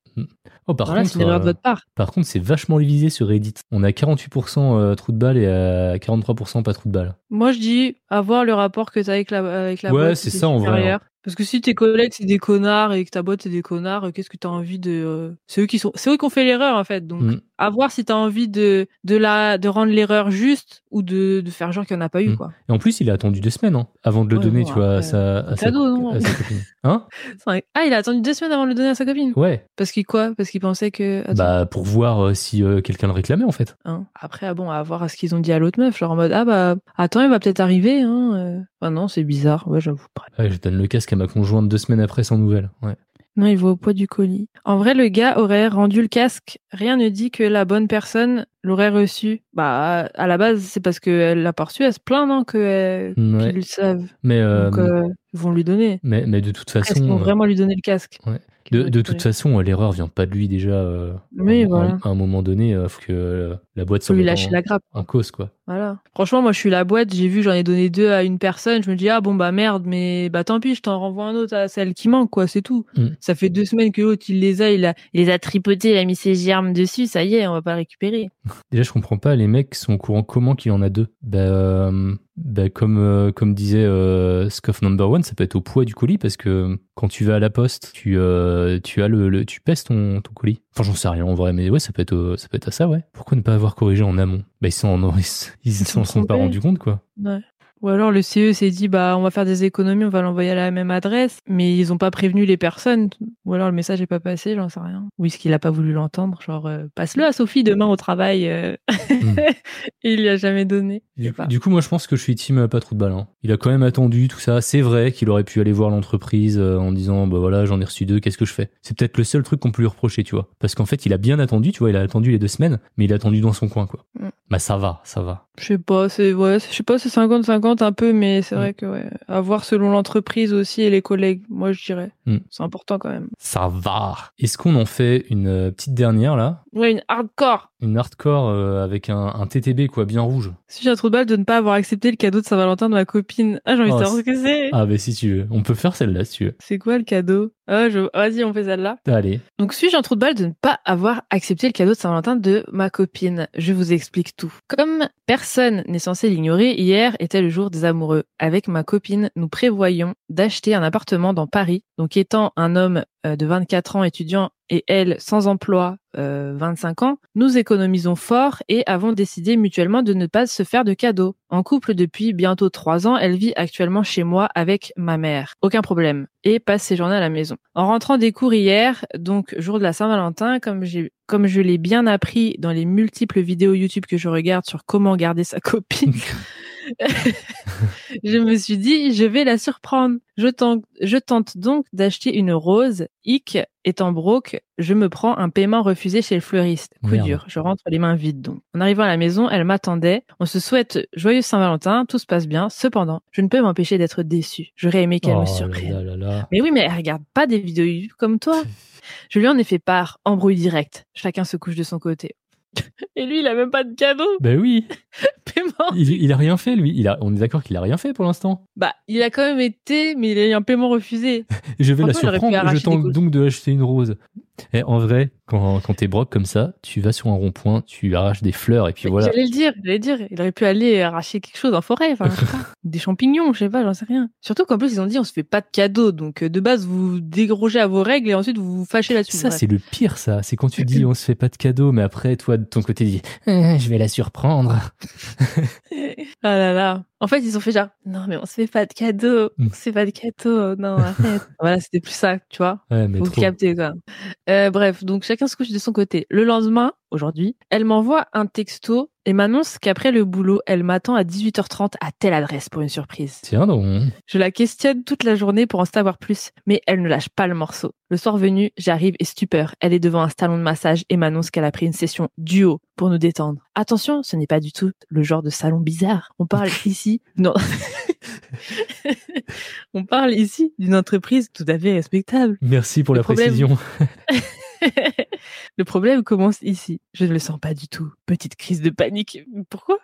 Speaker 1: Oh, par
Speaker 2: Voilà,
Speaker 1: contre,
Speaker 2: c'est une erreur de
Speaker 1: euh,
Speaker 2: votre part.
Speaker 1: par contre, c'est vachement divisé sur Reddit. On a 48% euh, trou de balle et à 43% pas trou de balle.
Speaker 2: Moi, je dis, avoir le rapport que tu as avec la, avec la
Speaker 1: Ouais, c'est ça, en vrai,
Speaker 2: supérieur. Parce que si tes collègues c'est des connards et que ta boîte c'est des connards, euh, qu'est-ce que tu as envie de euh, c'est eux qui sont c'est eux qui ont fait l'erreur en fait. Donc
Speaker 1: Mm.
Speaker 2: À voir si tu as envie de de la de rendre l'erreur juste ou de, de faire genre qu'il n'y en a pas eu
Speaker 1: Mm.
Speaker 2: quoi.
Speaker 1: Et en plus, il a attendu deux semaines hein, avant de le
Speaker 2: Ouais,
Speaker 1: donner,
Speaker 2: bon,
Speaker 1: tu vois, à sa, à sa,
Speaker 2: cadeau, non
Speaker 1: à sa copine. Hein.
Speaker 2: Ah, il a attendu deux semaines avant de le donner à sa copine.
Speaker 1: Ouais.
Speaker 2: Parce qu'il quoi? Parce qu'il pensait que Attends,
Speaker 1: Bah, pour voir euh, si euh, quelqu'un le réclamait, en fait.
Speaker 2: hein. Après ah bon, à voir à ce qu'ils ont dit à l'autre meuf, genre en mode ah bah attends, il va peut-être arriver hein. euh. Enfin non, c'est bizarre. Ouais, j'avoue.
Speaker 1: Ouais, je donne le casque à ma conjointe deux semaines après sans nouvelles. Ouais.
Speaker 2: Non, il va au poids du colis. En vrai, le gars aurait rendu le casque. Rien ne dit que la bonne personne l'aurait reçu. Bah, à la base, c'est parce qu'elle l'a pas reçu. Elle se plaint, non, que, euh,
Speaker 1: Ouais.
Speaker 2: qu'ils le savent.
Speaker 1: Mais, euh,
Speaker 2: Donc, euh, ils vont lui donner.
Speaker 1: mais, mais de toute façon,
Speaker 2: vont
Speaker 1: euh,
Speaker 2: vraiment lui donner le casque?
Speaker 1: ouais. De, toute façon, euh, l'erreur vient pas de lui déjà. euh,
Speaker 2: Oui,
Speaker 1: à,
Speaker 2: voilà.
Speaker 1: à un moment donné, il faut que euh, la boîte soit
Speaker 2: lui lâcher la grappe.
Speaker 1: en cause, quoi.
Speaker 2: Voilà. Franchement, moi, je suis la boîte. J'ai vu, j'en ai donné deux à une personne. Je me dis, ah bon, bah merde, mais bah tant pis, je t'en renvoie un autre à celle qui manque, quoi, c'est tout.
Speaker 1: Mm.
Speaker 2: Ça fait deux semaines que l'autre, il les a, il, a, il les a tripotés, il a mis ses germes dessus. Ça y est, on va pas récupérer.
Speaker 1: Déjà, je comprends pas, les mecs sont au courant comment qu'il en a deux. Bah, euh, bah, comme, euh, comme disait euh, Scuff Number One, ça peut être au poids du colis parce que quand tu vas à la poste, tu euh, tu as le, le- tu pèses ton, ton colis. Enfin, j'en sais rien en vrai, mais ouais, ça peut être, euh, ça peut être à ça, ouais. Pourquoi ne pas avoir corrigé en amont? Bah, ils s'en, ils, ils s'en sont pas rendus compte, quoi.
Speaker 2: Ouais. Ou alors le CE s'est dit bah on va faire des économies, on va l'envoyer à la même adresse, mais ils ont pas prévenu les personnes. Ou alors le message est pas passé, j'en sais rien. Ou est-ce qu'il a pas voulu l'entendre, genre euh, passe-le à Sophie demain au travail. euh. Et il lui a jamais donné.
Speaker 1: Du, coup, moi, je pense que je suis team pas trop de balle. hein. Il a quand même attendu tout ça. C'est vrai qu'il aurait pu aller voir l'entreprise euh, en disant, bah voilà, j'en ai reçu deux, qu'est-ce que je fais? C'est peut-être le seul truc qu'on peut lui reprocher, tu vois. Parce qu'en fait, il a bien attendu, tu vois, il a attendu les deux semaines, mais il a attendu dans son coin, quoi.
Speaker 2: Mm.
Speaker 1: Bah ça va, ça va.
Speaker 2: Je sais pas, c'est ouais, je sais pas, c'est 50-50 un peu, mais c'est
Speaker 1: Mm.
Speaker 2: vrai que ouais, à voir selon l'entreprise aussi et les collègues, moi je dirais.
Speaker 1: Mm.
Speaker 2: C'est important quand même.
Speaker 1: Ça va. Est-ce qu'on en fait une euh, petite dernière là?
Speaker 2: Ouais, une hardcore.
Speaker 1: Une hardcore euh, avec un, un TTB quoi, bien rouge.
Speaker 2: Si j'ai un trou de balle de ne pas avoir accepté le cadeau de Saint-Valentin de ma copine. Ah, j'ai envie de
Speaker 1: Oh,
Speaker 2: savoir ce que c'est.
Speaker 1: Ah bah si tu veux, on peut faire celle-là si tu veux.
Speaker 2: C'est quoi le cadeau? Ah, je... vas-y, on fait celle-là.
Speaker 1: Allez.
Speaker 2: Donc, suis-je un trou de balle de ne pas avoir accepté le cadeau de Saint-Valentin de ma copine? Je vous explique tout. Comme personne n'est censé l'ignorer, hier était le jour des amoureux. Avec ma copine, nous prévoyons d'acheter un appartement dans Paris. Donc, étant un homme euh, de 24 ans étudiant et elle sans emploi, euh, 25 ans, nous économisons fort et avons décidé mutuellement de ne pas se faire de cadeaux. En couple depuis bientôt trois ans, elle vit actuellement chez moi avec ma mère. Aucun problème. Et passe ses journées à la maison. En rentrant des cours hier, donc jour de la Saint-Valentin, comme j'ai comme je l'ai bien appris dans les multiples vidéos YouTube que je regarde sur comment garder sa copine, je me suis dit, je vais la surprendre. Je tente, je tente donc d'acheter une rose. Hic, étant broke, je me prends un paiement refusé chez le fleuriste. Coup dur. Je rentre les mains vides donc. En arrivant à la maison, elle m'attendait. On se souhaite joyeux Saint-Valentin. Tout se passe bien. Cependant, je ne peux m'empêcher d'être déçue. J'aurais aimé qu'elle
Speaker 1: Oh
Speaker 2: me
Speaker 1: là
Speaker 2: surprenne.
Speaker 1: là là là.
Speaker 2: Mais oui, mais elle regarde pas des vidéos comme toi. Je lui en ai fait part, embrouille direct. Chacun se couche de son côté. Et lui, il a même pas de cadeau.
Speaker 1: Bah oui,
Speaker 2: Paiement.
Speaker 1: il, il a rien fait lui. Il a, on est d'accord qu'il a rien fait pour l'instant.
Speaker 2: Bah, il a quand même été, mais il a eu un paiement refusé.
Speaker 1: Je vais la surprendre. Je tente donc de acheter une rose. Et en vrai, quand, quand t'es broke comme ça, tu vas sur un rond-point, tu arraches des fleurs et puis voilà.
Speaker 2: J'allais le dire, j'allais le dire. Il aurait pu aller arracher quelque chose en forêt, enfin, des champignons, je sais pas, j'en sais rien. Surtout qu'en plus, ils ont dit, on se fait pas de cadeaux. Donc, euh, de base, vous dégrogez à vos règles et ensuite, vous vous fâchez là-dessus.
Speaker 1: Ça, c'est le pire, ça. C'est quand tu dis on se fait pas de cadeaux, mais après, toi, de ton côté, tu dis Eh, je vais la surprendre.
Speaker 2: Ah là là. En fait, ils ont fait genre, non, mais on se fait pas de cadeaux.
Speaker 1: Mm.
Speaker 2: On se fait pas de cadeaux. Non, arrête. voilà, c'était plus ça, tu vois.
Speaker 1: Ouais, mais
Speaker 2: Faut
Speaker 1: trop.
Speaker 2: capter, quoi. Euh, bref, donc chacun se couche de son côté. Le lendemain, aujourd'hui, elle m'envoie un texto et m'annonce qu'après le boulot, elle m'attend à 18h30 à telle adresse pour une surprise.
Speaker 1: Tiens donc.
Speaker 2: Je la questionne toute la journée pour en savoir plus, mais elle ne lâche pas le morceau. Le soir venu, j'arrive et stupeur. Elle est devant un salon de massage et m'annonce qu'elle a pris une session duo pour nous détendre. Attention, ce n'est pas du tout le genre de salon bizarre. On parle ici, non. On parle ici d'une entreprise tout à fait respectable.
Speaker 1: Merci pour
Speaker 2: Le
Speaker 1: la
Speaker 2: problème-
Speaker 1: précision.
Speaker 2: le problème commence ici. Je ne le sens pas du tout. Petite crise de panique. Pourquoi?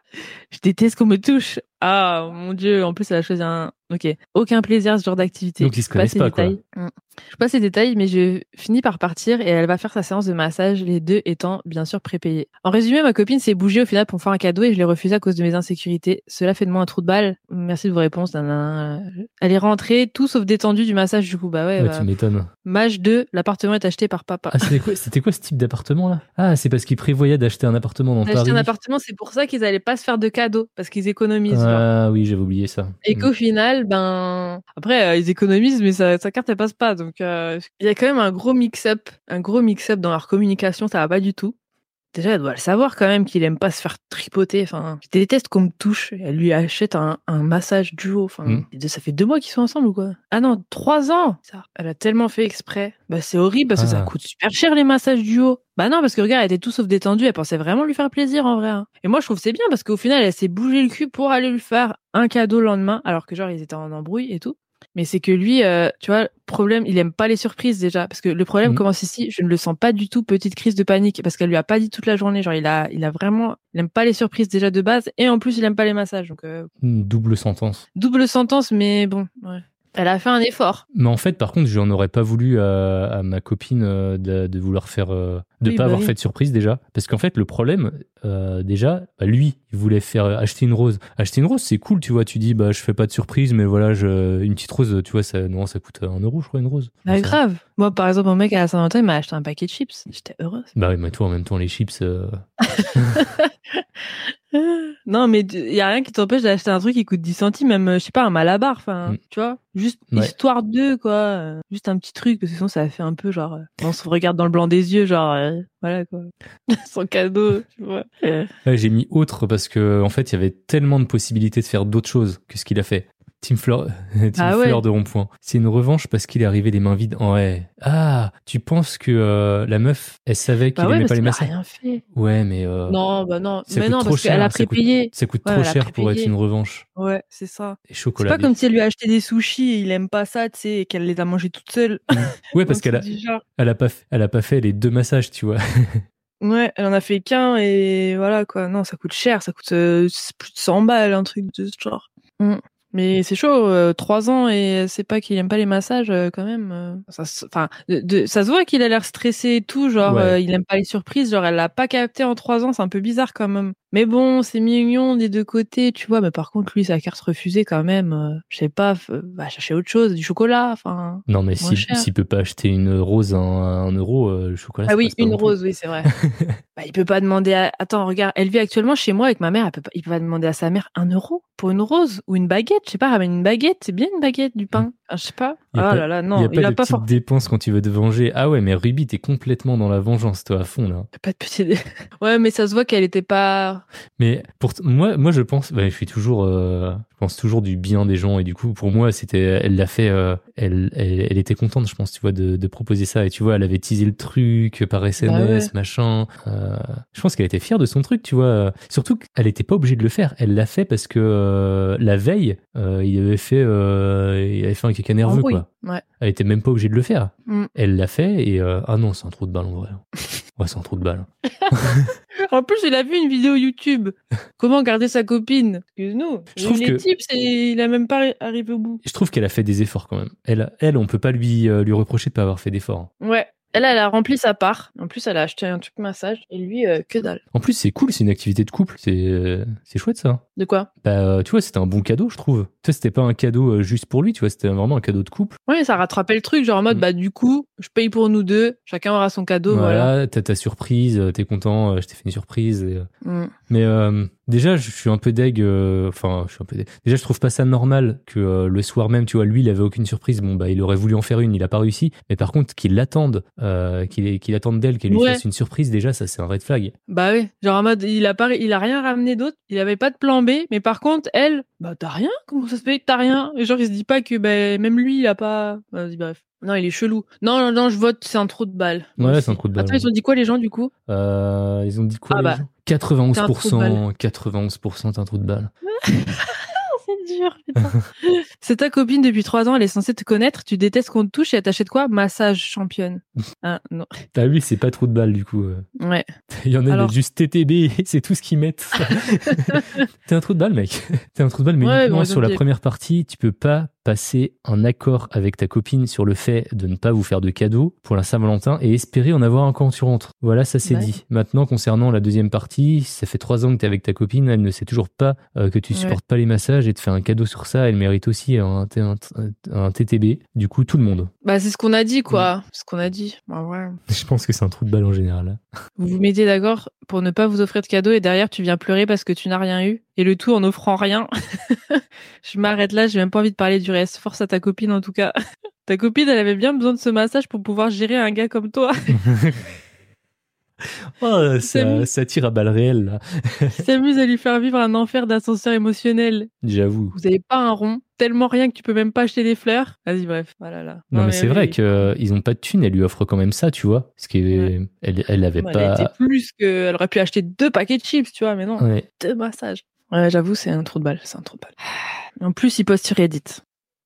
Speaker 2: Je déteste qu'on me touche. Ah mon dieu. En plus, elle a choisi un. Ok. Aucun plaisir ce genre d'activité.
Speaker 1: Donc, ils se connaissent pas, quoi.
Speaker 2: Mm. Je passe les détails, mais je finis par partir et elle va faire sa séance de massage, les deux étant bien sûr prépayés. En résumé, ma copine s'est bougée au final pour me faire un cadeau et je l'ai refusé à cause de mes insécurités. Cela fait de moi un trou de balle. Merci de vos réponses. nanana. Elle est rentrée, tout sauf détendue du massage du coup. Bah ouais.
Speaker 1: Ouais,
Speaker 2: bah,
Speaker 1: tu m'étonnes.
Speaker 2: Mage 2, l'appartement est acheté par papa.
Speaker 1: Ah, c'était quoi, quoi ce type d'appartement là? Ah, c'est parce qu'ils prévoyaient d'acheter un appartement dans
Speaker 2: D'acheter
Speaker 1: Paris.
Speaker 2: un appartement, c'est pour ça qu'ils allaient pas se faire de cadeaux, parce qu'ils économisent. genre.
Speaker 1: Ah oui, j'avais oublié ça.
Speaker 2: Et
Speaker 1: Mm.
Speaker 2: qu'au final, ben après euh, ils économisent, mais sa, sa carte elle passe pas. Donc euh, il y a quand même un gros mix-up, un gros mix-up dans leur communication, ça va pas du tout. Déjà, elle doit le savoir quand même qu'il aime pas se faire tripoter. Enfin, je déteste qu'on me touche. Elle lui achète un, un massage duo. Enfin,
Speaker 1: Mm.
Speaker 2: de- ça fait deux mois qu'ils sont ensemble ou quoi? Ah non, trois ans. Ça, elle a tellement fait exprès. Bah c'est horrible parce que ça
Speaker 1: Ah.
Speaker 2: coûte super cher les massages duo. Bah non, parce que regarde, elle était tout sauf détendue. Elle pensait vraiment lui faire plaisir en vrai. hein. Et moi, je trouve c'est bien parce qu'au final, elle s'est bougé le cul pour aller lui faire un cadeau le lendemain, alors que genre ils étaient en embrouille et tout. Mais c'est que lui, euh, tu vois, problème, il aime pas les surprises déjà, parce que le problème
Speaker 1: Mhm.
Speaker 2: commence ici. Je ne le sens pas du tout petite crise de panique, parce qu'elle lui a pas dit toute la journée. Genre, il a, il a vraiment, il aime pas les surprises déjà de base, et en plus il aime pas les massages. Donc euh,
Speaker 1: Une double sentence.
Speaker 2: double sentence, mais bon, ouais. Elle a fait un effort.
Speaker 1: Mais en fait, par contre, je n'en aurais pas voulu à, à ma copine euh, de, de vouloir faire, euh, de
Speaker 2: Oui,
Speaker 1: pas
Speaker 2: bah
Speaker 1: avoir
Speaker 2: oui.
Speaker 1: fait de surprise déjà, parce qu'en fait, le problème, euh, déjà, bah, lui, il voulait faire acheter une rose. Acheter une rose, c'est cool, tu vois. Tu dis, bah, je fais pas de surprise, mais voilà, je, une petite rose, tu vois, ça, non, ça coûte un euro, je crois, une rose.
Speaker 2: Bah, grave. Moi, par exemple, mon mec à la Saint-Valentin, il m'a acheté un paquet de chips. J'étais heureuse.
Speaker 1: Bah oui, mais toi, en même temps, les chips, euh,
Speaker 2: Non, mais il y a rien qui t'empêche d'acheter un truc qui coûte 10 centimes, même, euh, je sais pas, un malabar, enfin,
Speaker 1: Mm.
Speaker 2: tu vois, juste
Speaker 1: Ouais.
Speaker 2: histoire de, quoi, euh, juste un petit truc, parce que sinon ça fait un peu genre, euh, on se regarde dans le blanc des yeux, genre, euh, voilà, quoi. Son cadeau, tu vois.
Speaker 1: Ouais, j'ai mis autre parce que en fait, il y avait tellement de possibilités de faire d'autres choses que ce qu'il a fait. Team Fleur, Team
Speaker 2: Ah ouais.
Speaker 1: Fleur de rond-point. C'est une revanche parce qu'il est arrivé les mains vides. Ouais. Ah, tu penses que euh, la meuf, elle savait qu'il
Speaker 2: Bah ouais,
Speaker 1: aimait pas les massages
Speaker 2: rien fait.
Speaker 1: Ouais, mais euh,
Speaker 2: Non, bah non,
Speaker 1: ça
Speaker 2: mais
Speaker 1: coûte
Speaker 2: non,
Speaker 1: trop
Speaker 2: parce
Speaker 1: cher,
Speaker 2: qu'elle a
Speaker 1: ça coûte-
Speaker 2: prépayé.
Speaker 1: ça coûte
Speaker 2: Ouais,
Speaker 1: trop cher pour être une revanche.
Speaker 2: Ouais, c'est ça.
Speaker 1: Et
Speaker 2: C'est
Speaker 1: chocolat.
Speaker 2: pas comme si elle lui a acheté des sushis et il aime pas ça, tu sais, et qu'elle les a mangés toute seule.
Speaker 1: Ouais, parce qu'elle a,
Speaker 2: c'est genre-
Speaker 1: elle a pas, fait- elle a pas fait les deux massages, tu vois.
Speaker 2: Ouais, elle en a fait qu'un et voilà quoi. Non, ça coûte cher, ça coûte euh, c'est plus de 100 balles, un truc de ce genre. Mm. Mais c'est chaud, euh, trois ans et c'est pas qu'il aime pas les massages euh, quand même. euh. Ça, se- enfin, de, de- ça se voit qu'il a l'air stressé et tout, genre
Speaker 1: Ouais.
Speaker 2: euh, il aime pas les surprises, genre elle l'a pas capté en trois ans, c'est un peu bizarre quand même. Mais bon, c'est mignon des deux côtés, tu vois. Mais par contre, lui, sa carte refusée quand même. euh, je sais pas, va chercher autre chose, du chocolat, enfin.
Speaker 1: Non, mais
Speaker 2: Moins
Speaker 1: si- s'il peut pas acheter une rose à un, euro, euh, le chocolat.
Speaker 2: Ah oui, une
Speaker 1: plus.
Speaker 2: rose, oui, c'est vrai. bah, il peut pas demander à... Attends, regarde, elle vit actuellement chez moi avec ma mère, elle peut pas... il peut pas demander à sa mère un euro pour une rose ou une baguette, je sais pas, ramène une baguette, c'est bien une baguette, du pain. Ah, je sais pas.
Speaker 1: A
Speaker 2: Ah
Speaker 1: pas-
Speaker 2: là là,
Speaker 1: Il
Speaker 2: non,
Speaker 1: y a
Speaker 2: il,
Speaker 1: pas
Speaker 2: a
Speaker 1: de
Speaker 2: pas
Speaker 1: petites dépenses quand tu veux te venger. Ah ouais, mais Ruby, t'es complètement dans la vengeance, toi, à fond, là.
Speaker 2: Pas de petit... ouais, mais ça se voit qu'elle était pas...
Speaker 1: Mais pour moi, moi je pense, bah, je suis toujours, euh, je pense toujours du bien des gens et du coup pour moi c'était, elle l'a fait, euh, elle, elle, elle était contente, je pense, tu vois, de, de proposer ça et tu vois, elle avait teasé le truc par SMS,
Speaker 2: Bah ouais.
Speaker 1: machin. Euh, je pense qu'elle était fière de son truc, tu vois. Surtout qu'elle était pas obligée de le faire, elle l'a fait parce que la veille, il avait fait, il avait fait un caca nerveux
Speaker 2: Embrouille.
Speaker 1: quoi.
Speaker 2: Ouais.
Speaker 1: Elle était même pas obligée de le faire.
Speaker 2: Mm.
Speaker 1: Elle l'a fait et euh, ah non, c'est un trou de balle en vrai. Ouais, c'est un trou de balle.
Speaker 2: En plus, il a vu une vidéo YouTube. Comment garder sa copine? Excuse-nous.
Speaker 1: Je trouve
Speaker 2: les
Speaker 1: que-
Speaker 2: tips et il a même pas arrivé au bout.
Speaker 1: Je trouve qu'elle a fait des efforts quand même. Elle, elle, on peut pas lui euh, lui reprocher de pas avoir fait d'efforts.
Speaker 2: Ouais. Elle, elle a rempli sa part. En plus, elle a acheté un truc massage. Et lui, euh, que dalle.
Speaker 1: En plus, c'est cool, c'est une activité de couple, c'est euh, c'est chouette ça.
Speaker 2: De quoi?
Speaker 1: Bah, euh, tu vois, c'était un bon cadeau, je trouve. Tu vois, c'était pas un cadeau juste pour lui, tu vois, c'était vraiment un cadeau de couple.
Speaker 2: Oui, ça rattrapait le truc, genre en mode,
Speaker 1: Mm.
Speaker 2: bah du coup, je paye pour nous deux, chacun aura son cadeau, voilà.
Speaker 1: voilà, t'as ta surprise, t'es content, je t'ai fait une surprise. et,
Speaker 2: Mm.
Speaker 1: Mais euh, déjà, je suis un peu deg. euh, Enfin, je suis un peu deg. Déjà, je trouve pas ça normal que euh, le soir même, tu vois, lui, il avait aucune surprise. Bon, bah, il aurait voulu en faire une, il a pas réussi. Mais par contre, qu'il l'attende, euh, qu'il qu'il attende d'elle, qu'elle lui
Speaker 2: Ouais.
Speaker 1: fasse une surprise, déjà, ça, c'est un red flag.
Speaker 2: Bah oui, genre en mode, il a, pas, il a rien ramené d'autre, il avait pas de plan B, mais par contre, elle, bah t'as rien Comment ça se fait que t'as rien? Et genre, il se dit pas que bah, même lui, il a pas... Vas-y, bref. Non, il est chelou. Non, non, non, je vote, c'est un trou de balle.
Speaker 1: Ouais, c'est un trou de balle.
Speaker 2: Attends, ils ont dit quoi les gens du coup?
Speaker 1: Euh, ils ont dit quoi
Speaker 2: Ah
Speaker 1: les
Speaker 2: bah,
Speaker 1: gens?
Speaker 2: c'est un trou de
Speaker 1: 91%, 91%, c'est un trou de balle.
Speaker 2: C'est dur, putain. c'est ta copine depuis trois ans, elle est censée te connaître, tu détestes qu'on te touche et elle t'achète quoi? Massage championne. Ah, non.
Speaker 1: T'as vu, c'est pas trop de balle du coup. euh.
Speaker 2: Ouais.
Speaker 1: Il y en a,
Speaker 2: Alors-
Speaker 1: juste TTB, c'est tout ce qu'ils mettent. T'es un trou de balle, mec. T'es un trou de balle, mais
Speaker 2: Ouais,
Speaker 1: uniquement
Speaker 2: bon,
Speaker 1: sur la première partie, tu peux pas passer un accord avec ta copine sur le fait de ne pas vous faire de cadeaux pour la Saint-Valentin et espérer en avoir un quand tu rentres. Voilà, ça c'est
Speaker 2: Ouais.
Speaker 1: dit. Maintenant, concernant la deuxième partie, ça fait trois ans que t'es avec ta copine, elle ne sait toujours pas euh, que tu
Speaker 2: Ouais.
Speaker 1: supportes pas les massages et te faire un cadeau sur ça, elle mérite aussi un, un- un TTB. Du coup, tout le monde.
Speaker 2: Bah, c'est ce qu'on a dit, quoi. Ce qu'on a dit. Bah, ouais.
Speaker 1: Je pense que c'est un trou de balle en général.
Speaker 2: Vous vous mettez d'accord pour ne pas vous offrir de cadeaux et derrière tu viens pleurer parce que tu n'as rien eu? Et le tout en offrant rien. je m'arrête là, j'ai même pas envie de parler du reste. Force à ta copine en tout cas. ta copine, elle avait bien besoin de ce massage pour pouvoir gérer un gars comme toi
Speaker 1: Oh, ça, tire à balles réelles, là.
Speaker 2: s'amuse à lui faire vivre un enfer d'ascenseur émotionnel.
Speaker 1: J'avoue.
Speaker 2: Vous avez pas un rond, tellement rien que tu peux même pas acheter des fleurs. Vas-y, bref, voilà là.
Speaker 1: Non, mais, c'est
Speaker 2: oui,
Speaker 1: vrai qu'ils ont pas de thunes, elle lui offre quand même ça, tu vois. Parce qu'elle elle, elle avait
Speaker 2: Ouais, Elle
Speaker 1: pas.
Speaker 2: été plus que. Elle aurait pu acheter deux paquets de chips, tu vois, mais non.
Speaker 1: Ouais.
Speaker 2: Deux massages. Ouais, j'avoue, c'est un trou de balle. C'est un trou de balle. En plus, il poste sur Reddit.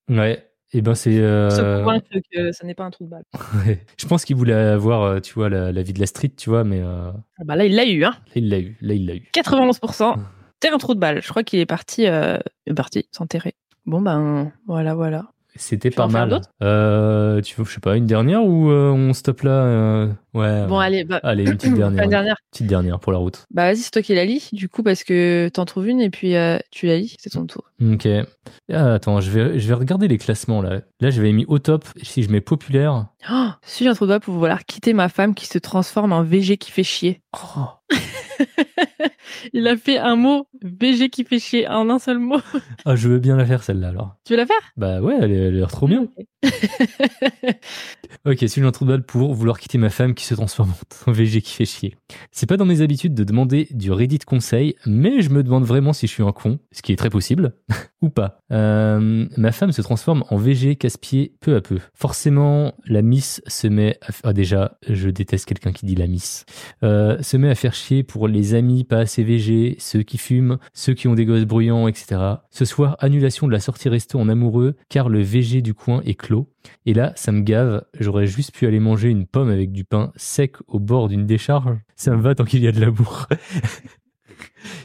Speaker 1: Ouais. Et ben c'est. euh,
Speaker 2: Se convaincre que ça n'est pas un trou de balle.
Speaker 1: ouais. Je pense qu'il voulait avoir, euh, tu vois, la, la vie de la street, tu vois, mais euh,
Speaker 2: Ah bah là, il l'a eu, hein.
Speaker 1: là, il l'a eu. Là, il l'a eu.
Speaker 2: 91%. C'est un trou de balle. Je crois qu'il est parti, euh, il est parti s'enterrer. Bon ben, voilà, voilà.
Speaker 1: C'était pas mal. Euh, tu veux, je sais pas, une dernière ou euh, on stoppe là euh, Ouais.
Speaker 2: Bon, allez, bah,
Speaker 1: Allez, une petite dernière. Petite dernière pour la route.
Speaker 2: Bah, vas-y, c'est toi qui la lis, du coup, parce que t'en trouves une et puis euh, tu la lis, c'est ton tour.
Speaker 1: Ok. Ah, attends, je vais, je vais regarder les classements là. Là, j'avais mis au top. Si je mets populaire.
Speaker 2: Oh, suis un trou de pour vouloir quitter ma femme qui se transforme en VG qui fait chier.
Speaker 1: Oh.
Speaker 2: Il a fait un mot VG qui fait chier en un seul mot.
Speaker 1: Ah, je veux bien la faire celle-là alors.
Speaker 2: Tu veux la faire?
Speaker 1: Bah ouais, elle, a l'air trop bien. Ok, j'ai un trou de balle pour vouloir quitter ma femme qui se transforme en VG qui fait chier. C'est pas dans mes habitudes de demander du Reddit conseil, mais je me demande vraiment si je suis un con, ce qui est très possible, ou pas. Euh, ma femme se transforme en VG casse-pied peu à peu. Forcément, la miss se met à... Ah déjà, je déteste quelqu'un qui dit la miss. Euh, se met à faire chier pour les amis pas assez VG, ceux qui fument, ceux qui ont des gosses bruyants, etc. Ce soir, annulation de la sortie resto en amoureux, car le VG du coin est clos. Et là, ça me gave, j'aurais juste pu aller manger une pomme avec du pain sec au bord d'une décharge. Ça me va tant qu'il y a de l'amour.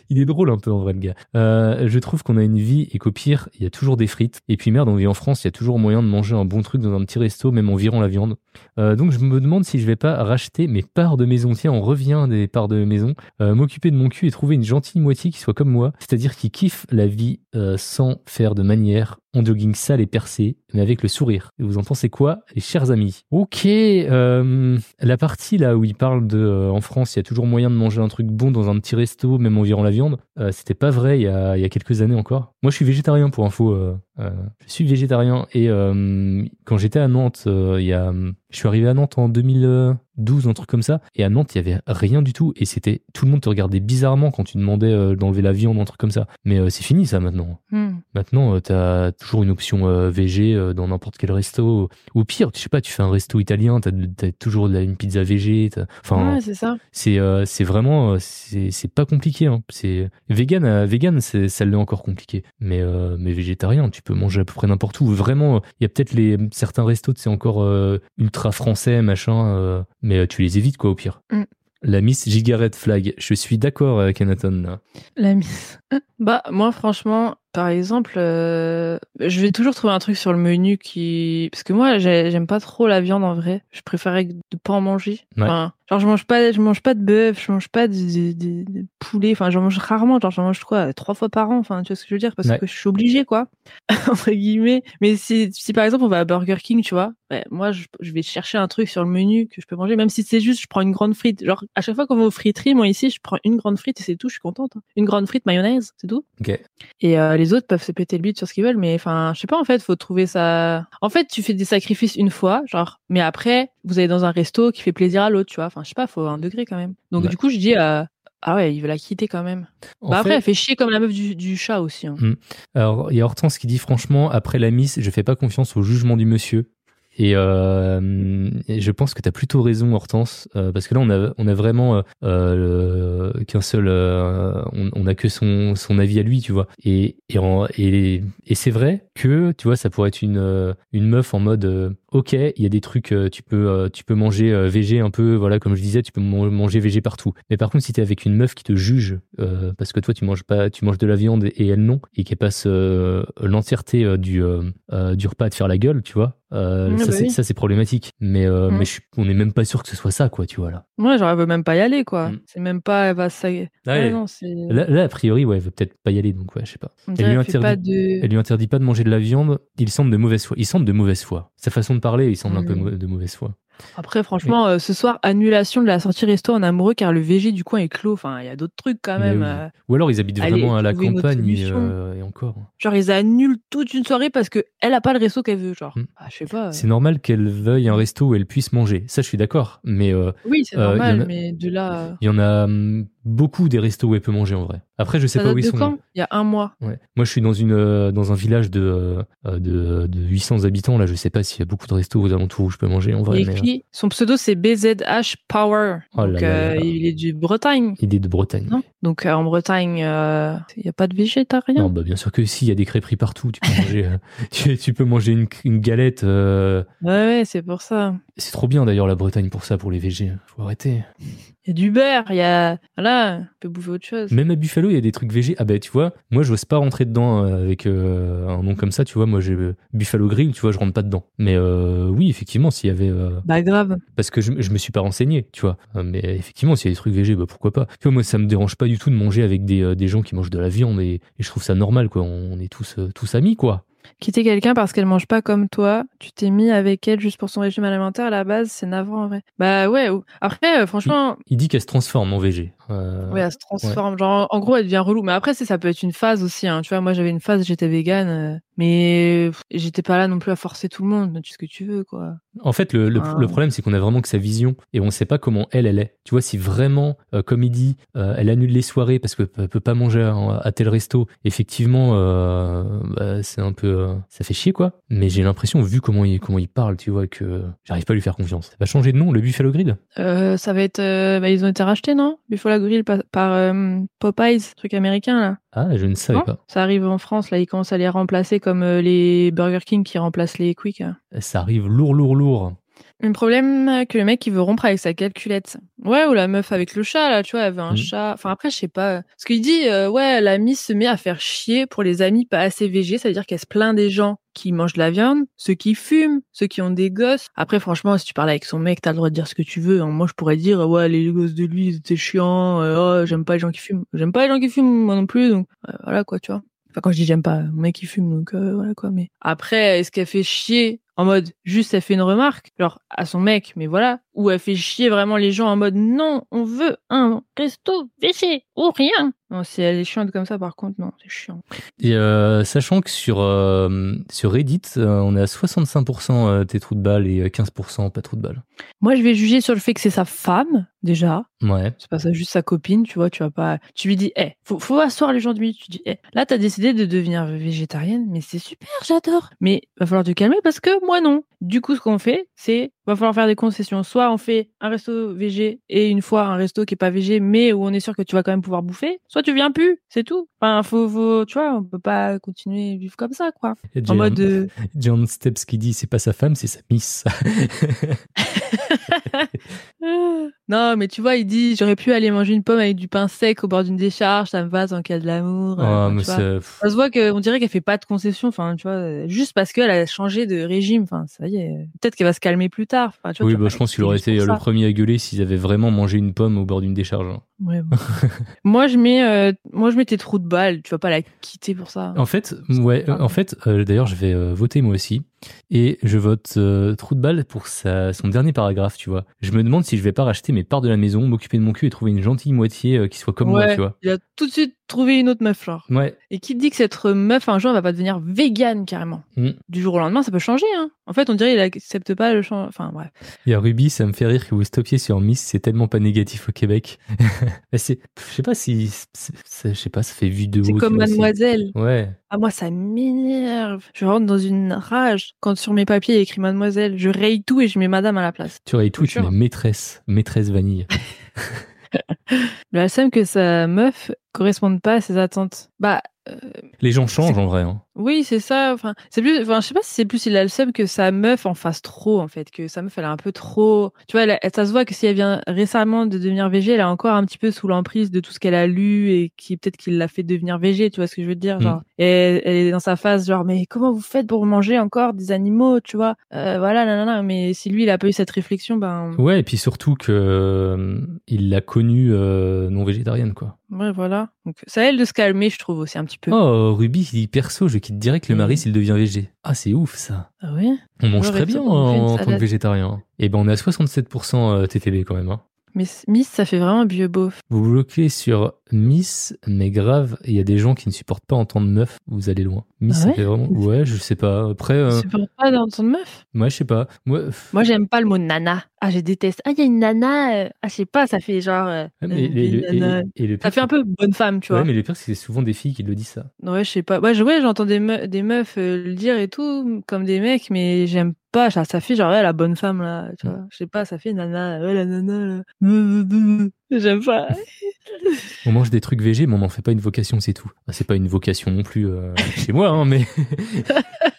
Speaker 1: Il est drôle un peu en vrai le gars. Euh, je trouve qu'on a une vie et qu'au pire, il y a toujours des frites. Et puis merde, on vit en France, il y a toujours moyen de manger un bon truc dans un petit resto, même en virant la viande. Euh, donc je me demande si je vais pas racheter mes parts de maison. Tiens, on revient des parts de maison. Euh, M'occuper de mon cul et trouver une gentille moitié qui soit comme moi, c'est-à-dire qui kiffe la vie sans faire de manière, en jogging sale et percé, mais avec le sourire. Et vous en pensez quoi, les chers amis? Ok, euh, la partie là où il parle de euh, en France, il y a toujours moyen de manger un truc bon dans un petit resto, même en virant la viande. euh, C'était pas vrai il y, a, il y a quelques années encore. Moi, je suis végétarien pour info. euh, je suis végétarien et quand j'étais à Nantes, il y a, je suis arrivé à Nantes en 2012, un truc comme ça. Et à Nantes, il y avait rien du tout et c'était tout le monde te regardait bizarrement quand tu demandais euh, d'enlever la viande, un truc comme ça. Mais euh, c'est fini ça maintenant.
Speaker 2: Hmm.
Speaker 1: Maintenant, tu as toujours une option euh, VG euh, dans n'importe quel resto. Ou pire, je sais pas, tu fais un resto italien, tu as, toujours de la- une pizza VG. t'as- Enfin,
Speaker 2: Ouais, c'est ça.
Speaker 1: c'est euh, c'est vraiment, euh, c'est c'est pas compliqué. Hein. C'est vegan, euh, vegan, c'est ça l'est encore compliqué. Mais euh, mais végétarien, tu peux manger à peu près n'importe où. Vraiment, il y a peut-être les certains restos, c'est encore euh, ultra français, machin. euh, mais euh, tu les évites quoi au pire.
Speaker 2: Mm.
Speaker 1: La Miss Gigaret Flag, je suis d'accord avec Anaton là.
Speaker 2: La mise. Bah, moi, franchement, par exemple, euh, je vais toujours trouver un truc sur le menu qui. Parce que moi, j'ai- j'aime pas trop la viande en vrai. Je préférais de pas en manger.
Speaker 1: Ouais.
Speaker 2: Enfin, genre, je mange pas, je mange pas de bœuf, je mange pas de, de- de- de poulet. Enfin, j'en mange rarement. Genre, j'en mange quoi Trois fois par an. Enfin, tu vois ce que je veux dire? Parce
Speaker 1: Ouais.
Speaker 2: que je suis obligée, quoi. Entre guillemets. Mais si, si par exemple, on va à Burger King, tu vois, ouais, moi, je, je vais chercher un truc sur le menu que je peux manger, même si c'est juste, je prends une grande frite. Genre, à chaque fois qu'on va aux friteries, moi, ici, je prends une grande frite et c'est tout, je suis contente. hein. Une grande frite mayonnaise, c'est tout.
Speaker 1: Ok.
Speaker 2: Et euh, les autres peuvent se péter le bide sur ce qu'ils veulent, mais enfin, je sais pas, en fait, faut trouver ça. En fait, tu fais des sacrifices une fois, genre, mais après, vous allez dans un resto qui fait plaisir à l'autre, tu vois. Enfin, je sais pas, faut un degré quand même. Donc,
Speaker 1: Ouais.
Speaker 2: du coup, je dis, euh, ah ouais, il veut la quitter quand même.
Speaker 1: En
Speaker 2: bah, après, elle fait chier comme la meuf du, du chat aussi. hein.
Speaker 1: Alors, il y a Hortense qui dit franchement, après la Miss, je fais pas confiance au jugement du monsieur. Et, euh, et je pense que tu as plutôt raison, Hortense, euh, parce que là, on a, on a vraiment euh, qu'un seul, on, on que son, son avis à lui, tu vois. Et, et, et, c'est vrai que, tu vois, ça pourrait être une, une meuf en mode, ok, il y a des trucs, euh, tu peux, euh, tu peux manger euh, VG un peu, voilà, comme je disais, tu peux man- manger VG partout. Mais par contre, si t'es avec une meuf qui te juge, euh, parce que toi, tu manges pas, tu manges de la viande et elle non, et qu'elle passe euh, l'entièreté du, euh, du repas à te faire la gueule, tu vois, euh,
Speaker 2: Ouais,
Speaker 1: ça,
Speaker 2: bah
Speaker 1: c'est,
Speaker 2: oui.
Speaker 1: ça, c'est problématique. Mais, euh,
Speaker 2: Mm.
Speaker 1: mais je on n'est même pas sûr que ce soit ça, quoi, tu vois, là.
Speaker 2: Moi, genre, elle veut même pas y aller, quoi.
Speaker 1: Mm.
Speaker 2: C'est même pas, elle va ça.
Speaker 1: Ouais.
Speaker 2: Ouais, non, c'est.
Speaker 1: Là, là, a priori, ouais, elle veut peut-être pas y aller, donc ouais, je sais pas. Elle lui,
Speaker 2: pas de.
Speaker 1: elle lui interdit pas de manger de la viande. Il semble de mauvaise foi. Il semble de mauvaise foi. Sa façon de parler, il semble un peu
Speaker 2: Mm.
Speaker 1: de mauvaise foi.
Speaker 2: Après, franchement, euh, ce soir, annulation de la sortie resto en amoureux car le VG du coin est clos. Enfin, il y a d'autres trucs quand même.
Speaker 1: oui.
Speaker 2: euh.
Speaker 1: Ou alors ils habitent
Speaker 2: Allez,
Speaker 1: vraiment à la campagne et, euh, et encore.
Speaker 2: Genre, ils annulent toute une soirée parce que elle a pas le resto qu'elle veut. Genre,
Speaker 1: Mm.
Speaker 2: ah, je sais pas. euh.
Speaker 1: C'est normal qu'elle veuille un resto où elle puisse manger. Ça, je suis d'accord. Mais euh,
Speaker 2: Oui, c'est
Speaker 1: Euh,
Speaker 2: normal,
Speaker 1: il y en a-
Speaker 2: mais de là.
Speaker 1: il y en a hum, beaucoup des restos où elle peut manger en vrai. Après, je sais
Speaker 2: Ça
Speaker 1: pas où ils sont.
Speaker 2: quand Il y a un mois.
Speaker 1: Ouais. Moi, je suis dans une euh, dans un village de, euh, euh, de de 800 habitants. Là, je sais pas s'il y a beaucoup de restos aux alentours où je peux manger en
Speaker 2: Il
Speaker 1: vrai.
Speaker 2: est
Speaker 1: mais, euh,
Speaker 2: écrit, son pseudo c'est BZH Power.
Speaker 1: Oh là
Speaker 2: Donc,
Speaker 1: là
Speaker 2: euh,
Speaker 1: là.
Speaker 2: il est du Bretagne.
Speaker 1: idée de Bretagne.
Speaker 2: Non Donc, en Bretagne, il n'y a pas de végétarien.
Speaker 1: Non, bah bien sûr que si, il y a des crêperies partout. Tu peux manger, tu, tu peux manger une, une galette.
Speaker 2: Ouais, ouais, c'est pour ça.
Speaker 1: C'est trop bien d'ailleurs la Bretagne pour ça, pour les VG. Faut arrêter.
Speaker 2: Il y a du beurre, il y a. Voilà, on peut bouffer autre chose.
Speaker 1: Même à Buffalo, il y a des trucs végés. Ah bah tu vois, moi j'ose pas rentrer dedans euh, avec euh, un nom comme ça, tu vois. Moi j'ai euh, Buffalo Grill, tu vois, je rentre pas dedans. Mais euh, oui, effectivement, s'il y avait. euh,
Speaker 2: Bah grave.
Speaker 1: parce que je, je me suis pas renseigné, tu vois. Mais effectivement, s'il y a des trucs végés, bah pourquoi pas. Tu vois, moi ça me dérange pas du tout de manger avec des, des gens qui mangent de la viande et, et je trouve ça normal, quoi. On est tous, tous amis, quoi.
Speaker 2: Quitter quelqu'un parce qu'elle mange pas comme toi, tu t'es mis avec elle juste pour son régime alimentaire à la base, c'est navrant en vrai. Bah ouais, ou- après, euh, franchement,
Speaker 1: Il dit qu'elle se transforme en végé. Euh,
Speaker 2: ouais, elle se transforme. Genre, en gros, elle devient relou. Mais après, ça peut être une phase aussi. Hein. Tu vois, moi, j'avais une phase, j'étais végane, euh, mais j'étais pas là non plus à forcer tout le monde. Tu sais ce que tu veux, quoi.
Speaker 1: En fait, le, le,
Speaker 2: Ah.
Speaker 1: le problème, c'est qu'on a vraiment que sa vision et on sait pas comment elle, elle est. Tu vois, si vraiment, euh, comme il dit, elle annule les soirées parce qu'elle peut pas manger à, à tel resto, effectivement, euh, bah, c'est un peu, euh, ça fait chier, quoi. Mais j'ai l'impression, vu comment il, comment il parle, tu vois, que j'arrive pas à lui faire confiance. Ça va changer de nom, le Buffalo
Speaker 2: Euh, ça va être, bah, ils ont été rachetés, non? Buffalo Grill par, par euh, Popeyes, truc américain là.
Speaker 1: Ah, je ne savais
Speaker 2: Non
Speaker 1: pas.
Speaker 2: Ça arrive en France, là, ils commencent à les remplacer comme euh, les Burger King qui remplacent les Quick. hein.
Speaker 1: Ça arrive lourd, lourd, lourd.
Speaker 2: Le problème, euh, que le mec, il veut rompre avec sa calculette. Ouais, ou la meuf avec le chat, là, tu vois, elle veut un
Speaker 1: Mm.
Speaker 2: chat. Enfin, après, je sais pas. Parce qu'il dit, euh, ouais, la mise se met à faire chier pour les amis pas assez végés, c'est-à-dire qu'elle se plaint des gens qui mangent de la viande, ceux qui fument, ceux qui ont des gosses. Après, franchement, si tu parles avec son mec, t'as le droit de dire ce que tu veux. hein. Moi, je pourrais dire, ouais, les gosses de lui, c'était chiant, euh, oh, j'aime pas les gens qui fument. J'aime pas les gens qui fument, moi non plus, donc, euh, voilà, quoi, tu vois. Enfin, quand je dis j'aime pas, mon mec il fume, donc euh, voilà quoi. Mais après, est-ce qu'elle fait chier en mode juste elle fait une remarque, genre à son mec, mais voilà, ou elle fait chier vraiment les gens en mode non, on veut un resto végé ou rien. Non, si elle est chiante comme ça, par contre, non, c'est chiant.
Speaker 1: Et euh, sachant que sur, euh, sur Reddit, euh, on est à 65% euh, tes trous de balle et euh, 15% pas trous de balle.
Speaker 2: Moi, je vais juger sur le fait que c'est sa femme déjà.
Speaker 1: Ouais.
Speaker 2: C'est pas ça, juste sa copine, tu vois, tu vas pas. Tu lui dis, eh, faut, faut asseoir les gens de minutes. Tu dis, eh, là, t'as décidé de devenir végétarienne, mais c'est super, j'adore. Mais va falloir te calmer parce que moi, non. Du coup, ce qu'on fait, c'est, va falloir faire des concessions. Soit on fait un resto végé et une fois un resto qui est pas végé, mais où on est sûr que tu vas quand même pouvoir bouffer. Soit tu viens plus, c'est tout. Enfin, faut, faut, tu vois, on peut pas continuer à vivre comme ça, quoi. En
Speaker 1: John-
Speaker 2: mode, euh,
Speaker 1: John Steps qui dit c'est pas sa femme, c'est sa miss.
Speaker 2: non, mais tu vois, il dit, j'aurais pu aller manger une pomme avec du pain sec au bord d'une décharge, ça me va tant qu'il y a de l'amour.
Speaker 1: Oh,
Speaker 2: euh,
Speaker 1: mais
Speaker 2: Ça se voit qu'on dirait qu'elle fait pas de concession, enfin, tu vois, euh, juste parce qu'elle a changé de régime, enfin, ça y est. Peut-être qu'elle va se calmer plus tard. Enfin, tu vois,
Speaker 1: oui,
Speaker 2: tu
Speaker 1: bah, je pense qu'il aurait été le
Speaker 2: ça.
Speaker 1: premier à gueuler s'ils avaient vraiment mangé une pomme au bord d'une décharge. hein.
Speaker 2: Ouais, bon. moi, je mets, euh, moi, je mets tes trous de balle. Tu vas pas la quitter pour ça.
Speaker 1: En fait, ouais, en fait, euh, d'ailleurs, je vais euh, voter moi aussi. Et je vote trou de balle pour sa, son dernier paragraphe, tu vois. Je me demande si je vais pas racheter mes parts de la maison, m'occuper de mon cul et trouver une gentille moitié qui soit comme moi, tu vois.
Speaker 2: Il a tout de suite trouvé une autre meuf, genre.
Speaker 1: Ouais,
Speaker 2: Et qui te dit que cette meuf, un jour, elle va pas devenir végane, carrément.
Speaker 1: Mm.
Speaker 2: Du jour au lendemain, ça peut changer, hein. En fait, on dirait qu'il accepte pas le changement. Enfin, bref.
Speaker 1: il y a Ruby, ça me fait rire que vous stoppiez sur Miss, c'est tellement pas négatif au Québec. Bah, c'est, je sais pas si, je sais pas, ça fait vue de haut.
Speaker 2: C'est comme mademoiselle.
Speaker 1: Ouais.
Speaker 2: Ah, moi, ça m'énerve. Je rentre dans une rage quand sur mes papiers il y a écrit mademoiselle. Je raye tout et je mets madame à la place.
Speaker 1: Tu aurais tout,
Speaker 2: Je
Speaker 1: tu mets maîtresse, maîtresse vanille.
Speaker 2: La sème que sa meuf corresponde pas à ses attentes. Bah, euh,
Speaker 1: Les gens changent en vrai. Hein.
Speaker 2: Oui, c'est ça. Enfin, c'est plus, enfin, je sais pas si c'est plus il a le seum que sa meuf en fasse trop, en fait. Que sa meuf, elle est un peu trop. Tu vois, elle, ça se voit que si elle vient récemment de devenir végé, elle est encore un petit peu sous l'emprise de tout ce qu'elle a lu et qui, peut-être qu'il l'a fait devenir végé. Tu vois ce que je veux dire?
Speaker 1: Mm.
Speaker 2: Genre, et elle, elle est dans sa phase, genre, mais comment vous faites pour manger encore des animaux, tu vois? Euh, voilà, nanana. Mais si lui, il a pas eu cette réflexion, ben,
Speaker 1: Ouais, et puis surtout que euh, il l'a connue euh, non végétarienne, quoi.
Speaker 2: ouais, voilà. Donc, c'est à elle de se calmer, je trouve aussi un petit peu.
Speaker 1: Oh, Ruby, il dit perso, je quitte direct le mari
Speaker 2: Mm.
Speaker 1: s'il devient végé. Ah, c'est ouf ça.
Speaker 2: Ah oui?
Speaker 1: On mange
Speaker 2: Ouais,
Speaker 1: très bien en, en tant que végétarien. Et ben, on est à 67% euh, TTB quand même. hein.
Speaker 2: Mais Miss, ça fait vraiment vieux beauf.
Speaker 1: Vous bloquez sur Miss, mais grave, il y a des gens qui ne supportent pas entendre meuf, vous allez loin. Miss,
Speaker 2: Ah
Speaker 1: ça
Speaker 2: ouais
Speaker 1: fait vraiment. Ouais, je sais pas. Après, euh,
Speaker 2: Tu supportes pas d'entendre meuf?
Speaker 1: moi, je sais pas. Moi,
Speaker 2: Moi, j'aime pas le mot nana. Ah, je déteste. Ah, il y a une nana. euh, Ah, je sais pas, ça fait genre. euh,
Speaker 1: ouais, mais
Speaker 2: euh,
Speaker 1: et- et le
Speaker 2: Ça fait un peu bonne femme, tu
Speaker 1: Ouais,
Speaker 2: vois.
Speaker 1: mais le pire, c'est que c'est souvent des filles qui le disent ça.
Speaker 2: Ouais, je sais pas. Ouais, je- ouais, j'entends des, me- des meufs euh, le dire et tout, comme des mecs, mais j'aime pas. Ça, ça fait genre, ouais, la bonne femme, là. Tu vois. Je sais pas, ça fait nana. Ouais, la nana, là. J'aime pas.
Speaker 1: On mange des trucs végés, mais on n'en fait pas une vocation, c'est tout. C'est pas une vocation non plus euh, chez moi, hein, mais.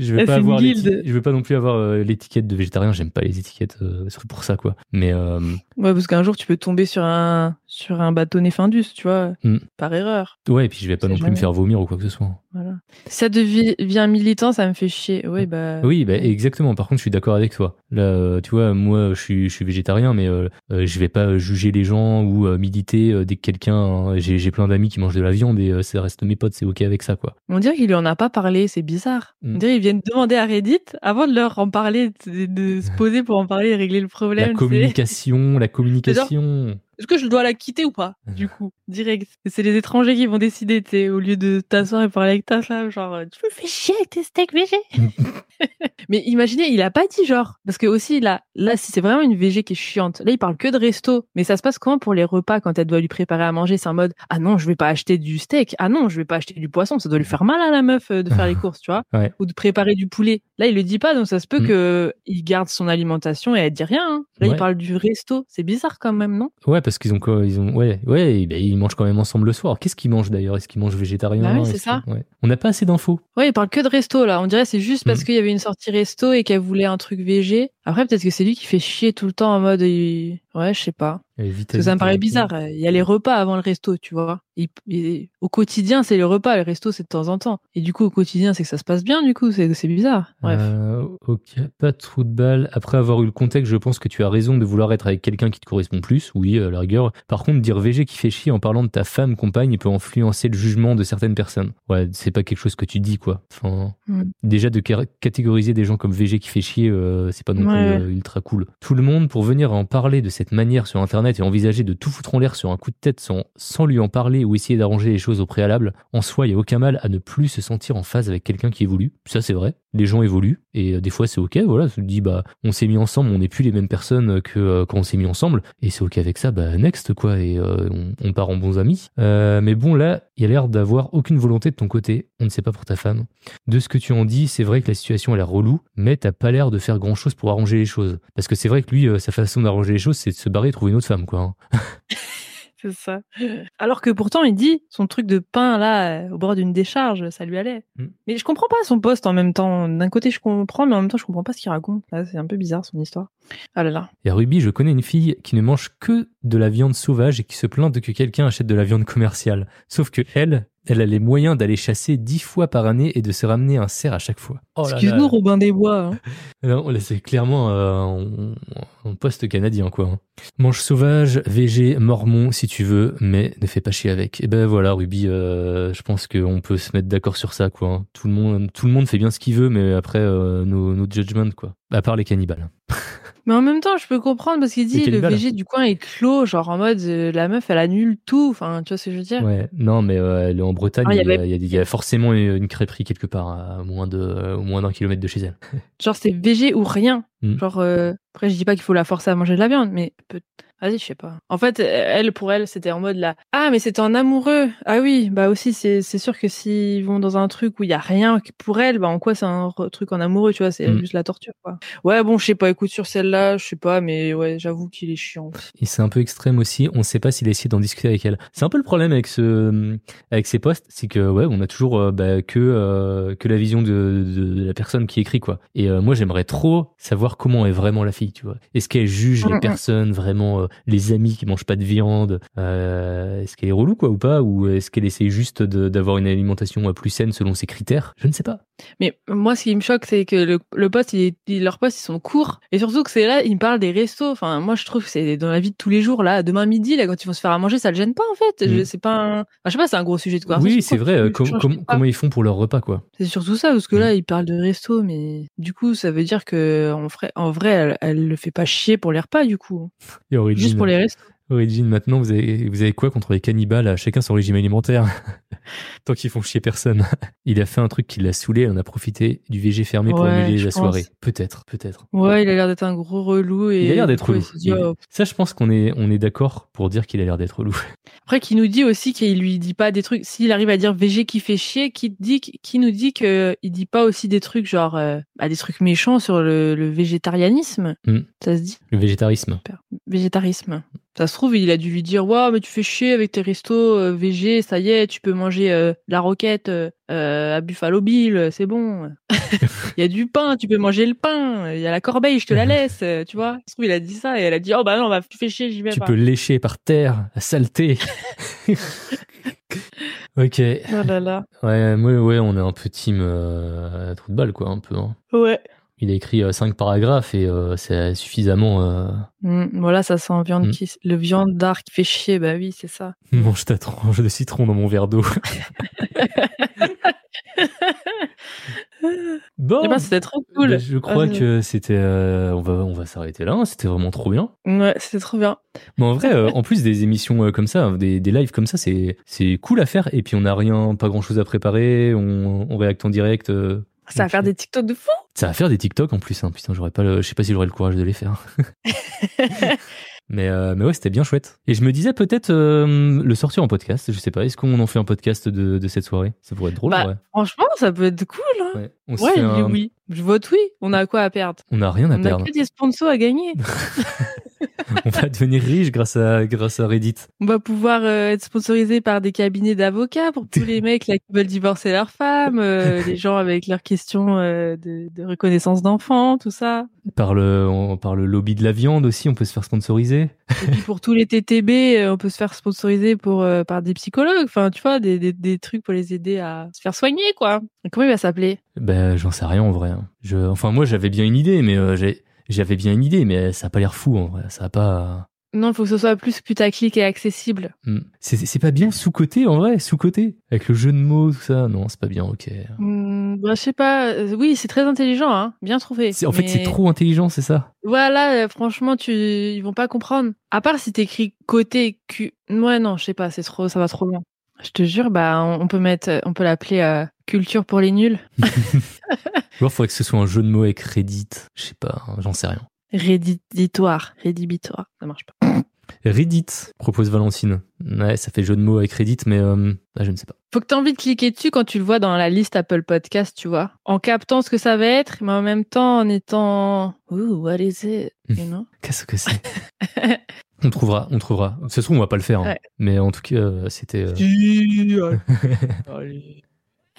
Speaker 1: je veux pas avoir je veux pas non plus avoir euh, l'étiquette de végétarien j'aime pas les étiquettes euh, c'est pour ça quoi mais euh,
Speaker 2: Ouais, parce qu'un jour, tu peux tomber sur un, sur un bâtonnet Findus, tu vois,
Speaker 1: Hmm.
Speaker 2: par erreur.
Speaker 1: ouais et puis je vais pas non plus me faire vomir ou quoi que ce soit
Speaker 2: Voilà. Si ça devient militant, ça me fait chier. Oui, bah.
Speaker 1: oui bah, exactement par contre je suis d'accord avec toi là euh, tu vois moi je suis je suis végétarien mais je vais pas juger les gens ou militer dès que quelqu'un hein, j'ai plein d'amis qui mangent de la viande et ça reste mes potes c'est ok avec ça quoi
Speaker 2: On dirait qu'il lui en a pas parlé, c'est bizarre.
Speaker 1: Hmm.
Speaker 2: On dirait viennent demander à Reddit avant de leur en parler, de, de se poser pour en parler et régler le problème.
Speaker 1: la communication la communication
Speaker 2: Est-ce que je dois la quitter ou pas Du coup, direct? C'est les étrangers qui vont décider, tu sais, au lieu de t'asseoir et parler avec ta femme, genre, euh, tu me fais chier avec tes steaks végé. Mais imaginez, il a pas dit genre, parce que aussi là, là, si c'est vraiment une végé qui est chiante, là, il parle que de resto. Mais ça se passe comment pour les repas quand elle doit lui préparer à manger? C'est en mode, ah non, je vais pas acheter du steak, ah non, je vais pas acheter du poisson, ça doit lui faire mal à la meuf euh, de faire les courses, tu vois,
Speaker 1: Ouais.
Speaker 2: ou de préparer du poulet. Là, il le dit pas, donc ça se peut
Speaker 1: Mm.
Speaker 2: que il garde son alimentation et elle dit rien. hein. Là,
Speaker 1: Ouais.
Speaker 2: il parle du resto, c'est bizarre quand même, non?
Speaker 1: Ouais, parce qu'ils ont quoi Ils ont ouais, ouais, ben, ils mangent quand même ensemble le soir. Qu'est-ce qu'ils mangent d'ailleurs? Est-ce qu'ils mangent végétarien?
Speaker 2: Bah oui, c'est ça.
Speaker 1: ouais. On n'a pas assez d'infos.
Speaker 2: Ouais, il parle que de resto là. On dirait que c'est juste parce
Speaker 1: Mhm.
Speaker 2: qu'il y avait une sortie resto et qu'elle voulait un truc végé. Après, peut-être que c'est lui qui fait chier tout le temps en mode, ouais, je sais pas. Parce que ça me paraît bizarre. Il y a les repas avant le resto, tu vois. Au quotidien, c'est le repas. Le resto, c'est de temps en temps. Et du coup, au quotidien, c'est que ça se passe bien. Du coup, c'est c'est bizarre. Bref.
Speaker 1: Euh, ok, pas de trou de balle. Après avoir eu le contexte, je pense que tu as raison de vouloir être avec quelqu'un qui te correspond plus. Oui, à la rigueur. Par contre, dire VG qui fait chier en parlant de ta femme, compagne, peut influencer le jugement de certaines personnes. Ouais, c'est pas quelque chose que tu dis, quoi. Enfin,
Speaker 2: Mm.
Speaker 1: déjà de ca- catégoriser des gens comme VG qui fait chier, euh, c'est pas non
Speaker 2: Ouais.
Speaker 1: plus euh, ultra cool. Tout le monde, pour venir en parler de cette manière sur Internet et envisager de tout foutre en l'air sur un coup de tête sans, sans lui en parler ou essayer d'arranger les choses au préalable, en soi, il n'y a aucun mal à ne plus se sentir en phase avec quelqu'un qui évolue. Ça, c'est vrai. Les gens évoluent et euh, des fois, c'est ok. Voilà, te dis, bah, on s'est mis ensemble, on n'est plus les mêmes personnes que euh, quand on s'est mis ensemble et c'est ok avec ça, bah, next, quoi. Et euh, on, part en bons amis. Mais bon, là, il y a l'air d'avoir aucune volonté de ton côté. On ne sait pas pour ta femme. De ce que tu en dis, c'est vrai que la situation a l'air relou, mais t'as pas l'air de faire grand chose pour arranger les choses. Parce que c'est vrai que lui, sa façon d'arranger les choses, c'est de se barrer et trouver une autre femme, quoi.
Speaker 2: C'est ça. Alors que pourtant, il dit son truc de pain là, euh, au bord d'une décharge, ça lui allait.
Speaker 1: Mm.
Speaker 2: Mais je comprends pas son poste en même temps. D'un côté, je comprends, mais en même temps, je comprends pas ce qu'il raconte. Là, c'est un peu bizarre son histoire. Ah là là.
Speaker 1: Et Ruby, je connais une fille qui ne mange que de la viande sauvage et qui se plaint de que quelqu'un achète de la viande commerciale. Sauf que elle, elle a les moyens d'aller chasser dix fois par année et de se ramener un cerf à chaque fois. Oh.
Speaker 2: Excuse-nous, Robin des Bois. hein.
Speaker 1: C'est clairement euh, un, poste canadien, quoi. hein. Mange sauvage, VG, mormon, si tu veux, mais ne fais pas chier avec. Et ben voilà, Ruby, euh, je pense qu'on peut se mettre d'accord sur ça, quoi. hein. Tout le monde, tout le monde fait bien ce qu'il veut, mais après, euh, nos, nos judgments, quoi. À part les cannibales.
Speaker 2: Mais en même temps, je peux comprendre parce qu'il dit le. VG du coin est clos, genre en mode euh, la meuf elle annule tout. Enfin, tu vois ce que je veux dire?
Speaker 1: Ouais, non, mais euh, elle est en Bretagne,
Speaker 2: Ah, il y
Speaker 1: a,
Speaker 2: avait-
Speaker 1: il y a- il y a forcément une crêperie quelque part, à moins de, euh, au moins d'un kilomètre de chez elle.
Speaker 2: Genre c'est VG ou rien.
Speaker 1: Mm.
Speaker 2: Genre euh, après je dis pas qu'il faut la forcer à manger de la viande, mais peut... vas-y je sais pas. En fait elle pour elle c'était en mode là ah mais c'était en amoureux ah oui bah aussi c'est c'est sûr que s'ils vont dans un truc où il y a rien pour elle bah en quoi c'est un truc en amoureux tu vois c'est
Speaker 1: Mm.
Speaker 2: juste la torture quoi. Ouais bon je sais pas écoute sur celle-là je sais pas mais ouais j'avoue qu'il est chiant.
Speaker 1: Et c'est un peu extrême aussi. On ne sait pas s'il a essayé d'en discuter avec elle. C'est un peu le problème avec ce, avec ces posts, c'est que ouais, on a toujours euh, bah, que euh, que la vision de, de, de la personne qui écrit quoi. Et euh, moi, j'aimerais trop savoir comment est vraiment la fille, tu vois. Est-ce qu'elle juge
Speaker 2: Mm,
Speaker 1: les
Speaker 2: mm.
Speaker 1: personnes vraiment, euh, les amis qui mangent pas de viande euh, Est-ce qu'elle est relou quoi ou pas Ou est-ce qu'elle essaie juste d'avoir une alimentation euh, plus saine selon ses critères? Je ne sais pas.
Speaker 2: Mais moi, ce qui me choque, c'est que le, le poste, il est, il- leurs postes, ils sont courts. Et surtout que c'est là, ils me parlent des restos. Enfin, moi, je trouve que c'est dans la vie de tous les jours, là. Demain midi, là, quand ils vont se faire à manger, ça le gêne pas, en fait.
Speaker 1: Mm.
Speaker 2: Je- C'est pas un... enfin, je sais pas, c'est un gros sujet de conversation.
Speaker 1: oui, c'est vrai. euh, com- com- comment ils font pour leur repas quoi
Speaker 2: C'est surtout ça, parce que
Speaker 1: Mm.
Speaker 2: là, ils parlent de resto, mais du coup, ça veut dire que en vrai, en vrai elle, elle le fait pas chier pour les repas, du coup.
Speaker 1: Origin,
Speaker 2: Juste pour les restos.
Speaker 1: Origin, maintenant, vous avez, vous avez quoi contre les cannibales? À Chacun son régime alimentaire. Tant qu'ils font chier personne. Il a fait un truc qui l'a saoulé, on a profité du VG fermé pour
Speaker 2: Ouais,
Speaker 1: annuler
Speaker 2: je
Speaker 1: la soirée. Peut-être, peut-être.
Speaker 2: Ouais, il a l'air d'être un gros relou. Et
Speaker 1: Il a l'air d'être relou.
Speaker 2: dit, oh.
Speaker 1: Ça, je pense qu'on est, on est d'accord pour dire qu'il a l'air d'être relou.
Speaker 2: Après, qui nous dit aussi qu'il lui dit pas des trucs. S'il arrive à dire VG qui fait chier, qui dit, qui nous dit que il dit pas aussi des trucs genre euh, bah, des trucs méchants sur le, le végétarianisme?
Speaker 1: Mm.
Speaker 2: Ça se dit
Speaker 1: Le végétarisme.
Speaker 2: Végétarisme. Ça se trouve, il a dû lui dire Waouh, mais tu fais chier avec tes restos euh, VG, ça y est, tu peux manger euh, la roquette euh, euh, à Buffalo Bill, c'est bon. il y a du pain, tu peux manger le pain. Il y a la corbeille, je te la laisse, euh, tu vois. Ça se trouve, il a dit ça et elle a dit Oh bah non, bah, tu fais chier, j'y vais
Speaker 1: Tu
Speaker 2: pas.
Speaker 1: peux lécher par terre, la saleté. ok.
Speaker 2: Oh là là.
Speaker 1: Ouais, moi, ouais, on est un peu team euh, trou de balle, quoi, un peu. hein.
Speaker 2: Ouais.
Speaker 1: Il a écrit euh, cinq paragraphes et euh, c'est suffisamment. euh,
Speaker 2: Mm, voilà, ça sent viande
Speaker 1: Mm.
Speaker 2: qui, le viande d'art qui fait chier, bah oui, c'est ça.
Speaker 1: mange ta tranche de citron dans mon verre d'eau. bon.
Speaker 2: Eh ben, c'était trop cool.
Speaker 1: Bah, je crois
Speaker 2: Euh,
Speaker 1: que c'était. euh, on va, on va s'arrêter là. hein. C'était vraiment trop bien.
Speaker 2: Ouais, c'était trop bien.
Speaker 1: Mais en vrai, euh, en plus des émissions euh, comme ça, des, des lives comme ça, c'est c'est cool à faire. Et puis on n'a rien, pas grand chose à préparer. On, on réacte en direct.
Speaker 2: Ça va faire des TikTok de fou.
Speaker 1: Ça va faire des TikTok en plus. Hein. Putain, j'aurais pas. Le, je sais pas si j'aurais le courage de les faire. mais euh, mais ouais, c'était bien chouette. Et je me disais peut-être euh, le sortir en podcast. Je sais pas. Est-ce qu'on en fait un podcast de, de cette soirée? Ça pourrait être drôle.
Speaker 2: Bah,
Speaker 1: ouais.
Speaker 2: Franchement, ça peut être cool. Hein.
Speaker 1: Ouais. On
Speaker 2: Ouais, je
Speaker 1: un-
Speaker 2: oui. Je vote oui. On a quoi à perdre?
Speaker 1: On a rien à
Speaker 2: On a
Speaker 1: perdre.
Speaker 2: que des sponsors à gagner.
Speaker 1: on va devenir riche grâce à grâce à Reddit.
Speaker 2: On va pouvoir euh, être sponsorisé par des cabinets d'avocats pour tous les mecs là qui veulent divorcer leur femme, euh, les gens avec leurs questions euh, de, de reconnaissance d'enfants, tout ça.
Speaker 1: Par le on- par le lobby de la viande aussi, on peut se faire sponsoriser.
Speaker 2: Et puis pour tous les TTB, on peut se faire sponsoriser pour par des psychologues. Enfin, tu vois, des, des, des trucs pour les aider à se faire soigner, quoi. Et comment il va s'appeler?
Speaker 1: Ben j'en sais rien en vrai. hein. Je enfin moi j'avais bien une idée, mais euh, j'avais bien une idée, mais ça a pas l'air fou en vrai. Ça a pas.
Speaker 2: Non, il faut que ce soit plus putaclic et accessible.
Speaker 1: Hmm. C'est pas bien sous côté en vrai, sous côté avec le jeu de mots tout ça? Non, c'est pas bien. Ok.
Speaker 2: Hmm, bah, je sais pas. euh, Oui, c'est très intelligent, hein. Bien trouvé.
Speaker 1: En fait, c'est trop intelligent, c'est ça?
Speaker 2: Voilà, euh, franchement, tu, ils vont pas comprendre. À part si t'écris côté Q. Ouais, non, je sais pas, c'est trop, ça va trop loin. Je te jure, bah, on, peut mettre, on peut l'appeler euh, culture pour les nuls.
Speaker 1: Ou alors faudrait que ce soit un jeu de mots avec Reddit. Je sais pas, hein, j'en sais rien.
Speaker 2: Réditoire, rédhibitoire, ça marche pas.
Speaker 1: Reddit propose Valentine. Ouais, ça fait jeu de mots avec Reddit, mais euh, là, je ne sais pas.
Speaker 2: Faut que t'aies envie de cliquer dessus quand tu le vois dans la liste Apple Podcast, tu vois. En captant ce que ça va être, mais en même temps en étant, ooh, what is it, you know?
Speaker 1: Qu'est-ce que c'est? On trouvera, on trouvera. Toute façon, on va pas le faire. hein.
Speaker 2: Ouais.
Speaker 1: Mais en tout cas, euh, c'était. euh,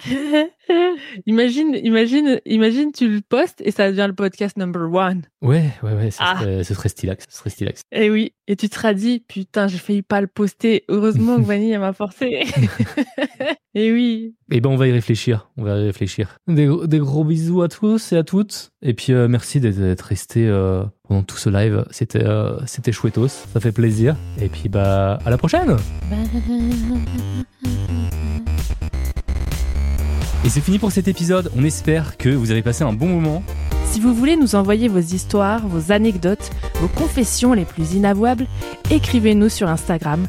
Speaker 2: imagine, imagine, imagine, tu le postes et ça devient le podcast number one.
Speaker 1: Ouais, ouais, ouais, ça
Speaker 2: Ah.
Speaker 1: serait, ce serait stylax. Ce serait stylax.
Speaker 2: Eh oui, et tu te seras dit, putain, j'ai failli pas le poster. Heureusement que Vanille m'a forcé. Et oui.
Speaker 1: Eh ben, on va y réfléchir. On va y réfléchir. Des, gros- des gros bisous à tous et à toutes. Et puis, euh, merci d'être- d'être resté euh, pendant tout ce live. C'était, euh, c'était chouettos. Ça fait plaisir. Et puis, bah, à la prochaine. Et c'est fini pour cet épisode. On espère que vous avez passé un bon moment.
Speaker 2: Si vous voulez nous envoyer vos histoires, vos anecdotes, vos confessions les plus inavouables, écrivez-nous sur Instagram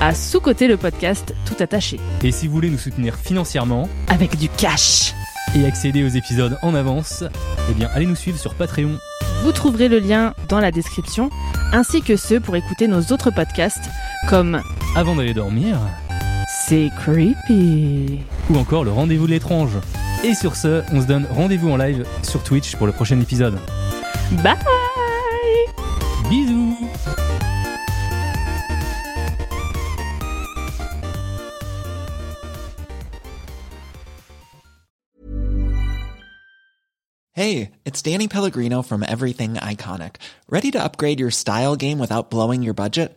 Speaker 2: à sous-côté le podcast tout attaché.
Speaker 1: Et si vous voulez nous soutenir financièrement
Speaker 2: Avec du cash.
Speaker 1: et accéder aux épisodes en avance, eh bien, allez nous suivre sur Patreon.
Speaker 2: Vous trouverez le lien dans la description, ainsi que ceux pour écouter nos autres podcasts, comme
Speaker 1: Avant d'aller dormir,
Speaker 2: C'est creepy.
Speaker 1: ou encore le rendez-vous de l'étrange. Et sur ce, on se donne rendez-vous en live sur Twitch pour le prochain épisode.
Speaker 2: Bye
Speaker 1: Bisous
Speaker 4: Hey, it's Danny Pellegrino from Everything Iconic. Ready to upgrade your style game without blowing your budget?